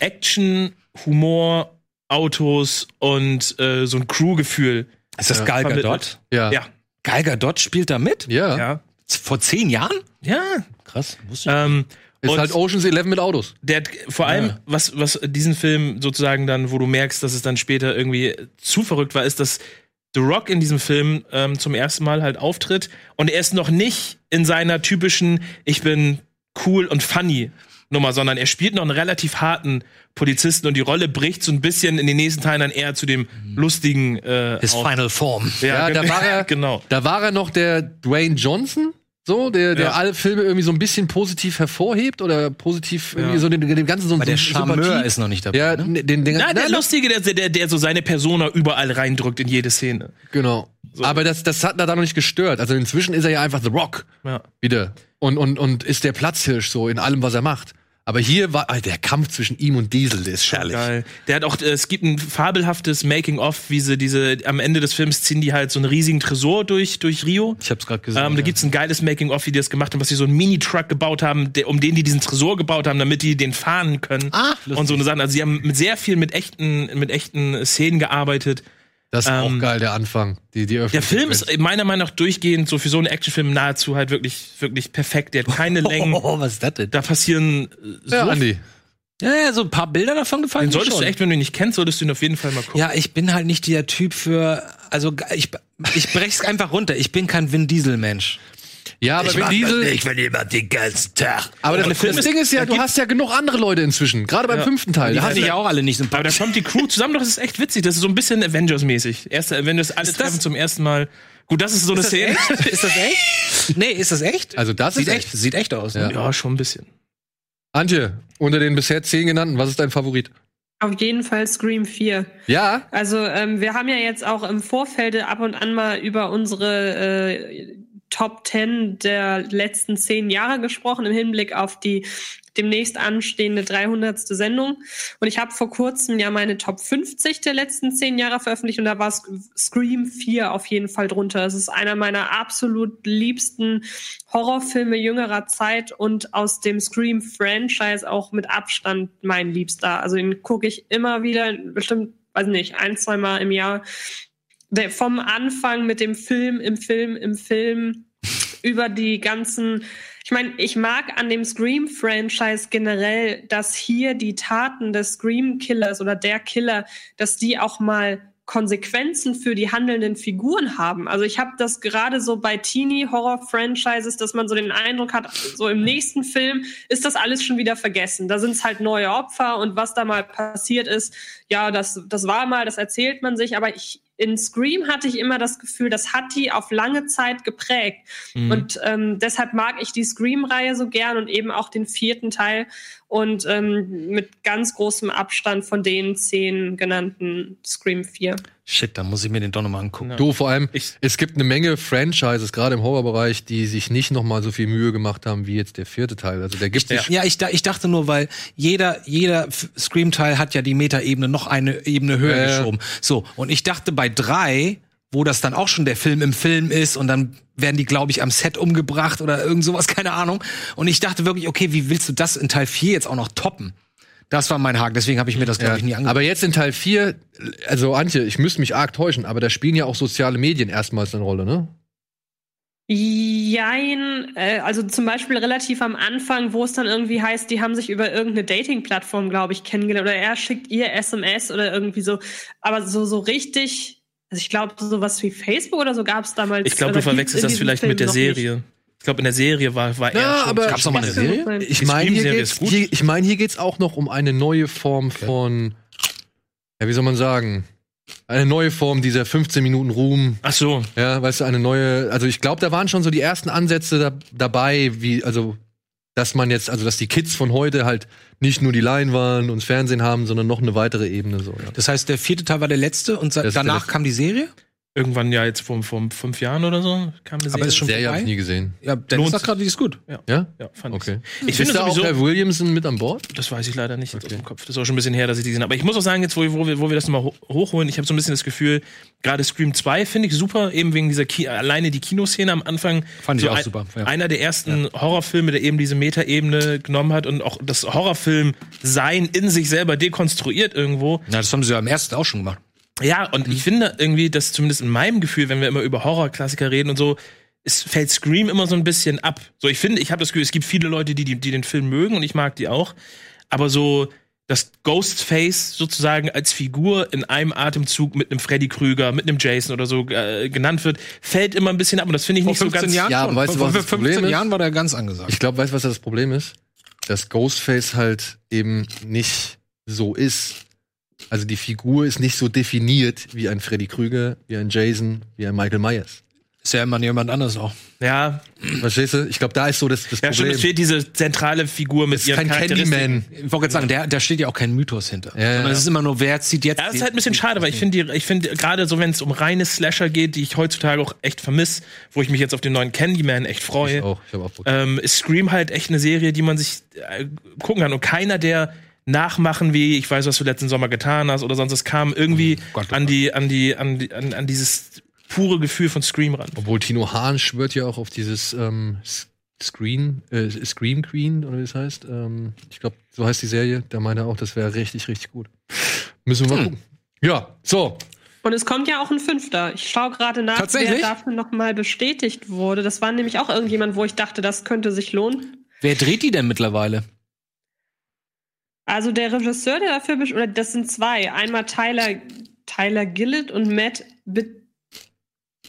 S3: Action, Humor, Autos und äh, so ein Crew-Gefühl.
S2: Ist das
S1: Ja.
S2: Gal
S3: vermittelt.
S2: Gadot?
S1: ja.
S3: Ja,
S2: Gal Gadot spielt da mit?
S1: Ja.
S3: ja,
S2: Vor zehn Jahren?
S3: ja.
S2: Krass. Wusste
S3: Ähm,
S1: Ist halt Ocean's 11 mit Autos.
S3: Der hat vor allem, was, was diesen Film sozusagen dann, wo du merkst, dass es dann später irgendwie zu verrückt war, ist, dass The Rock in diesem Film ähm, zum ersten Mal halt auftritt und er ist noch nicht in seiner typischen Ich bin cool und funny Nummer, sondern er spielt noch einen relativ harten Polizisten und die Rolle bricht so ein bisschen in den nächsten Teilen dann eher zu dem lustigen äh,
S2: His
S3: auf.
S2: Final Form.
S1: Ja, da
S3: gen-
S1: war er,
S3: genau.
S1: da war er noch der Dwayne Johnson, so, der, der
S3: Ja.
S1: alle Filme irgendwie so ein bisschen positiv hervorhebt oder positiv irgendwie
S3: Ja.
S1: so dem, dem Ganzen so
S2: Aber
S1: so
S2: der
S1: Sympathie-
S2: Charmeur ist noch nicht dabei.
S1: Ja,
S2: ne?
S1: den, den,
S3: Na, der
S1: na,
S3: Lustige, der, der, der so seine Persona überall reindrückt in jede Szene.
S1: Genau. Aber das, das hat da noch nicht gestört. Also inzwischen ist er ja einfach The Rock
S3: Ja.
S1: wieder. Und, und, und ist der Platzhirsch so in allem, was er macht. Aber hier war ah, der Kampf zwischen ihm und Diesel, der ist herrlich.
S3: Geil. Der hat auch, äh, es gibt ein fabelhaftes Making-of, wie sie diese, am Ende des Films ziehen die halt so einen riesigen Tresor durch, durch Rio.
S2: Ich hab's gerade gesehen.
S3: Ähm, da
S2: ja.
S3: gibt's ein geiles Making-of, wie die das gemacht haben, was sie so einen Mini-Truck gebaut haben, der, um den die diesen Tresor gebaut haben, damit die den fahren können.
S2: Ah,
S3: und so eine Sachen. Also sie haben mit sehr viel mit echten, mit echten Szenen gearbeitet.
S1: Das ist auch
S3: Ähm,
S1: geil, der Anfang. Die, die
S3: Der Film ist meiner Meinung nach durchgehend so für so einen Actionfilm nahezu halt wirklich, wirklich perfekt. Der hat keine Längen.
S2: Oh, was ist das denn?
S3: Da passieren äh, so
S1: Ja, Andi.
S2: Ja, ja, so ein paar Bilder davon gefallen.
S3: Den solltest
S2: schon.
S3: du echt, wenn du ihn nicht kennst, solltest du ihn auf jeden Fall mal gucken.
S2: Ja, ich bin halt nicht der Typ für, also ich, ich brech's einfach runter. Ich bin kein Vin Diesel Mensch.
S1: Ja, aber Vin Diesel.
S2: wenn jemand den ganzen Tag.
S1: Aber das, das
S3: ist-
S1: Ding ist ja, du hast ja genug andere Leute inzwischen. Gerade beim
S3: Ja.
S1: fünften Teil.
S2: Die
S1: du
S2: ich auch alle nicht
S3: Aber da
S2: sympathisch.
S3: kommt die Crew zusammen, doch, das ist echt witzig. Das ist so ein bisschen Avengers-mäßig. Erste Avengers, alle
S2: Ist das-
S3: treffen zum ersten Mal. Gut, das ist so eine
S2: Ist das
S3: Szene.
S2: echt? Ist das echt? Nee, ist das echt?
S1: Also das
S2: Sieht
S1: ist
S2: echt, sieht echt aus.
S1: Ja.
S2: Ne?
S3: Ja, schon ein bisschen.
S1: Antje, unter den bisher zehn genannten, was ist dein Favorit?
S4: Auf jeden Fall Scream 4.
S1: Ja,
S4: Also ähm, wir haben ja jetzt auch im Vorfeld ab und an mal über unsere äh, Top 10 der letzten zehn Jahre gesprochen im Hinblick auf die demnächst anstehende 300. Sendung. Und ich habe vor kurzem ja meine Top 50 der letzten zehn Jahre veröffentlicht und da war Sc- Scream 4 auf jeden Fall drunter. Es ist einer meiner absolut liebsten Horrorfilme jüngerer Zeit und aus dem Scream-Franchise auch mit Abstand mein Liebster. Also den gucke ich immer wieder, bestimmt, weiß nicht, ein, zwei Mal im Jahr. Der, vom Anfang mit dem Film, im Film, im Film, über die ganzen ich meine, ich mag an dem Scream-Franchise generell, dass hier die Taten des Scream-Killers oder der Killer, dass die auch mal Konsequenzen für die handelnden Figuren haben. Also ich habe das gerade so bei Teenie-Horror-Franchises, dass man so den Eindruck hat, so im nächsten Film ist das alles schon wieder vergessen. Da sind es halt neue Opfer und was da mal passiert ist, ja, das, das war mal, das erzählt man sich, aber ich, in Scream hatte ich immer das Gefühl, das hat die auf lange Zeit geprägt.
S3: Mhm.
S4: Und ähm, deshalb mag ich die Scream-Reihe so gern und eben auch den vierten Teil und ähm, mit ganz großem Abstand von den zehn genannten Scream 4.
S2: Shit, da muss ich mir den doch nochmal angucken.
S3: Ja.
S1: du vor allem,
S3: Ich-
S1: es gibt eine Menge Franchises, gerade im Horrorbereich, die sich nicht noch mal so viel Mühe gemacht haben wie jetzt der vierte Teil. Also der gibt sich
S2: Ja, ich, da- ich dachte nur, weil jeder, jeder Scream-Teil hat ja die Metaebene noch eine Ebene höher
S1: ja.
S2: geschoben. So, und ich dachte bei drei, wo das dann auch schon der Film im Film ist und dann werden die, glaube ich, am Set umgebracht oder irgend sowas, keine Ahnung. Und ich dachte wirklich, okay, wie willst du das in Teil 4 jetzt auch noch toppen? Das war mein Haken, deswegen habe ich mir das, glaube ich, nie angeguckt.
S1: aber jetzt in Teil 4, also Antje, ich müsste mich arg täuschen, aber da spielen ja auch soziale Medien erstmals eine Rolle, ne?
S4: Jein, äh, also zum Beispiel relativ am Anfang, wo es dann irgendwie heißt, die haben sich über irgendeine Dating-Plattform, glaube ich, kennengelernt oder er schickt ihr SMS oder irgendwie so. Aber so, so richtig, also ich glaube, sowas wie Facebook oder so gab es damals.
S3: Ich glaube, du verwechselst das vielleicht
S4: Film
S3: mit der
S4: noch nicht.
S3: Ich glaube, in der Serie war, war
S1: Ja,
S3: er schon.
S1: aber-
S2: Gab's noch mal eine Serie?
S4: sein.
S1: Ich meine, hier geht's, hier, ich mein, hier geht's auch noch um eine neue Form von, ja, wie soll man sagen? Eine neue Form dieser 15 Minuten Ruhm.
S3: Ach so.
S1: Ja, weißt du, eine neue, also ich glaube, da waren schon so die ersten Ansätze da, dabei, wie, also, dass man jetzt, also, dass die Kids von heute halt nicht nur die Leinwand und das Fernsehen haben, sondern noch eine weitere Ebene, so, ja.
S2: Das heißt, der vierte Teil war der letzte und danach kam die Serie?
S3: Irgendwann ja jetzt vor, vor fünf Jahren oder so kam eine
S2: Aber
S3: Serie.
S2: ist schon
S1: Serie habe ich nie gesehen.
S2: Ja, Dennis
S3: Lohnt
S2: sagt gerade, die ist gut.
S1: Ja?
S3: ja, fand
S1: Okay.
S3: Ich, ich finde
S1: da auch
S3: sowieso,
S1: Herr Williamson mit an Bord?
S3: das weiß ich leider nicht jetzt aus dem Kopf. Das ist auch schon ein bisschen her, dass ich die gesehen habe. Aber ich muss auch sagen, jetzt, wo, wo, wir, wo wir das nochmal hochholen, ich habe so ein bisschen das Gefühl, gerade Scream 2 finde ich super, eben wegen dieser Ki alleine die Kinoszene am Anfang.
S2: Fand ich auch
S3: ein,
S2: super, ja.
S3: Einer der ersten Horrorfilme, der eben diese Metaebene genommen hat und auch das Horrorfilm-Sein in sich selber dekonstruiert irgendwo.
S2: Ja, das haben sie ja im ersten auch schon gemacht.
S3: Ja, und ich finde irgendwie, dass zumindest in meinem Gefühl, wenn wir immer über Horrorklassiker reden und so, es fällt Scream immer so ein bisschen ab. So, ich finde, ich habe das Gefühl, es gibt viele Leute, die, die, die den Film mögen und ich mag die auch. Aber so, dass Ghostface sozusagen als Figur in einem Atemzug mit einem Freddy Krüger, mit einem Jason oder so äh, genannt wird, fällt immer ein bisschen ab und das finde ich nicht so ganz.
S1: Ja, aber
S2: schon.
S1: weißt du,
S2: vor
S1: was
S2: vor
S1: das Problem
S2: 15
S1: ist?
S2: Jahren war der ganz angesagt.
S1: Ich glaube, weißt du, was das Problem ist? Dass Ghostface halt eben nicht so ist. Also die Figur ist nicht so definiert wie ein Freddy Krüger, wie ein Jason, wie ein Michael Myers.
S2: Ist ja immer jemand anderes auch.
S3: Ja,
S1: Verstehst du? Ich glaube, da ist so das, das
S3: ja stimmt,
S1: Problem.
S3: es fehlt diese zentrale Figur mit
S1: es ist
S3: ihren
S1: kein. Candyman.
S2: Ich wollte gerade sagen, der, da steht ja auch kein Mythos hinter.
S1: Ja, ja.
S2: Sondern es ist immer nur, wer zieht jetzt.
S3: Ja, das ist halt ein bisschen schade, weil ich finde, ich finde gerade so, wenn es um reine Slasher geht, die ich heutzutage auch echt vermisse, wo ich mich jetzt auf den neuen Candyman echt freue,
S1: Ich auch. Ich habe auch
S3: ähm, ist Scream halt echt eine Serie, die man sich äh, gucken kann. Und keiner der Nachmachen wie, ich weiß, was du letzten Sommer getan hast oder sonst, es kam irgendwie
S2: Gott, oh
S3: an die, an die, an die, an, an dieses pure Gefühl von Scream ran.
S1: Obwohl Tino Hahn schwört ja auch auf dieses ähm, Screen, äh, Scream Queen, oder wie es heißt. Ähm, ich glaube, so heißt die Serie. Da meinte er auch, das wäre richtig, richtig gut. Müssen wir mal gucken. Ja, so.
S4: Und es kommt ja auch ein Fünfter. Ich schaue gerade nach, wer dafür nochmal bestätigt wurde. Das war nämlich auch irgendjemand, wo ich dachte, das könnte sich lohnen.
S2: Wer dreht die denn mittlerweile?
S4: Also der Regisseur, der dafür, best- oder das sind zwei. Einmal Tyler, Tyler Gillett und Matt Be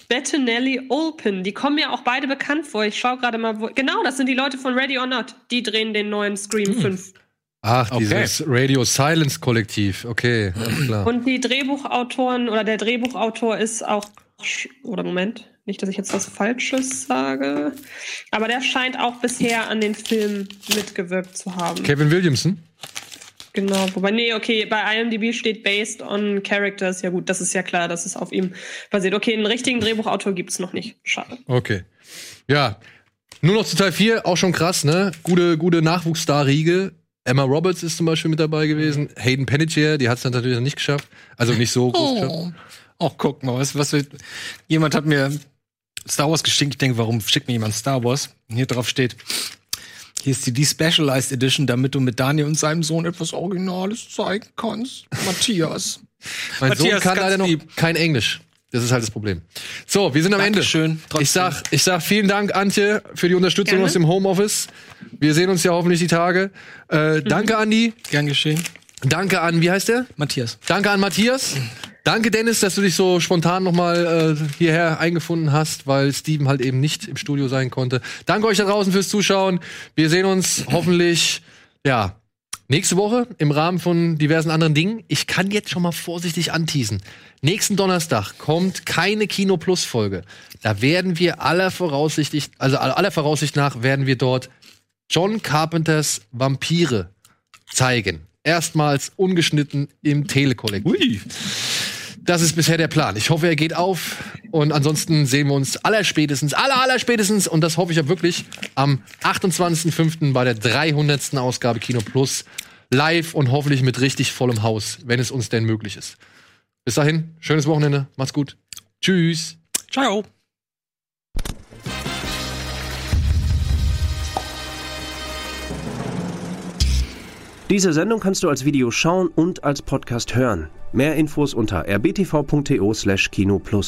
S4: Bettinelli Olpen. Die kommen mir auch beide bekannt vor. Ich schaue gerade mal, wo. Genau, das sind die Leute von Ready or Not. Die drehen den neuen Scream 5.
S1: Ach,
S2: Okay.
S1: dieses Radio Silence Kollektiv. Okay, alles klar.
S4: Und die Drehbuchautoren oder der Drehbuchautor ist auch. Oder Moment, nicht, dass ich jetzt was Falsches sage. Aber der scheint auch bisher an den Film mitgewirkt zu haben.
S1: Kevin Williamson.
S4: Genau, wobei, nee, okay, bei IMDb steht based on characters. Ja gut, das ist ja klar, dass es auf ihm basiert. Okay, einen richtigen Drehbuchautor gibt's noch nicht. Schade.
S1: Okay. Ja. Nur noch zu Teil 4, auch schon krass, ne? Gute, gute Nachwuchsstar-Riege. Emma Roberts ist zum Beispiel mit dabei gewesen. Hayden Panettiere, die hat es dann natürlich noch nicht geschafft. Also nicht so groß geschafft.
S2: Oh. Ach, guck mal, was, was wir, jemand hat mir Star Wars geschickt. Ich denke, warum schickt mir jemand Star Wars? Und hier drauf steht, hier ist die Despecialized Edition, damit du mit Daniel und seinem Sohn etwas Originales zeigen kannst. Matthias.
S1: Mein Sohn
S2: Matthias,
S1: kann
S2: ganz
S1: leider noch
S2: lieb.
S1: kein Englisch. Das ist halt das Problem. So, wir sind am
S2: Dankeschön,
S1: Ende.
S2: trotzdem.
S1: Ich sag, ich sag vielen Dank, Antje, für die Unterstützung
S4: Gerne.
S1: aus dem Homeoffice. Wir sehen uns ja hoffentlich die Tage. Äh, Danke, Andi.
S2: Gern geschehen.
S1: Danke an, wie heißt der?
S2: Matthias.
S1: Danke an Matthias. Danke, Dennis, dass du dich so spontan nochmal äh, hierher eingefunden hast, weil Steven halt eben nicht im Studio sein konnte. Danke euch da draußen fürs Zuschauen. Wir sehen uns hoffentlich, ja, nächste Woche im Rahmen von diversen anderen Dingen. Ich kann jetzt schon mal vorsichtig anteasen. Nächsten Donnerstag kommt keine Kino Plus Folge. Da werden wir aller Voraussicht, also aller Voraussicht nach werden wir dort John Carpenters Vampire zeigen. Erstmals ungeschnitten im Telekollektiv.
S2: Ui.
S1: Das ist bisher der Plan. Ich hoffe, er geht auf. Und ansonsten sehen wir uns allerspätestens, aller, allerspätestens, und das hoffe ich ja wirklich, am 28.05. bei der 300. Ausgabe Kino Plus live und hoffentlich mit richtig vollem Haus, wenn es uns denn möglich ist. Bis dahin, schönes Wochenende. Macht's gut. Tschüss.
S2: Ciao.
S7: Diese Sendung kannst du als Video schauen und als Podcast hören. Mehr Infos unter rbtv.to/kinoplus.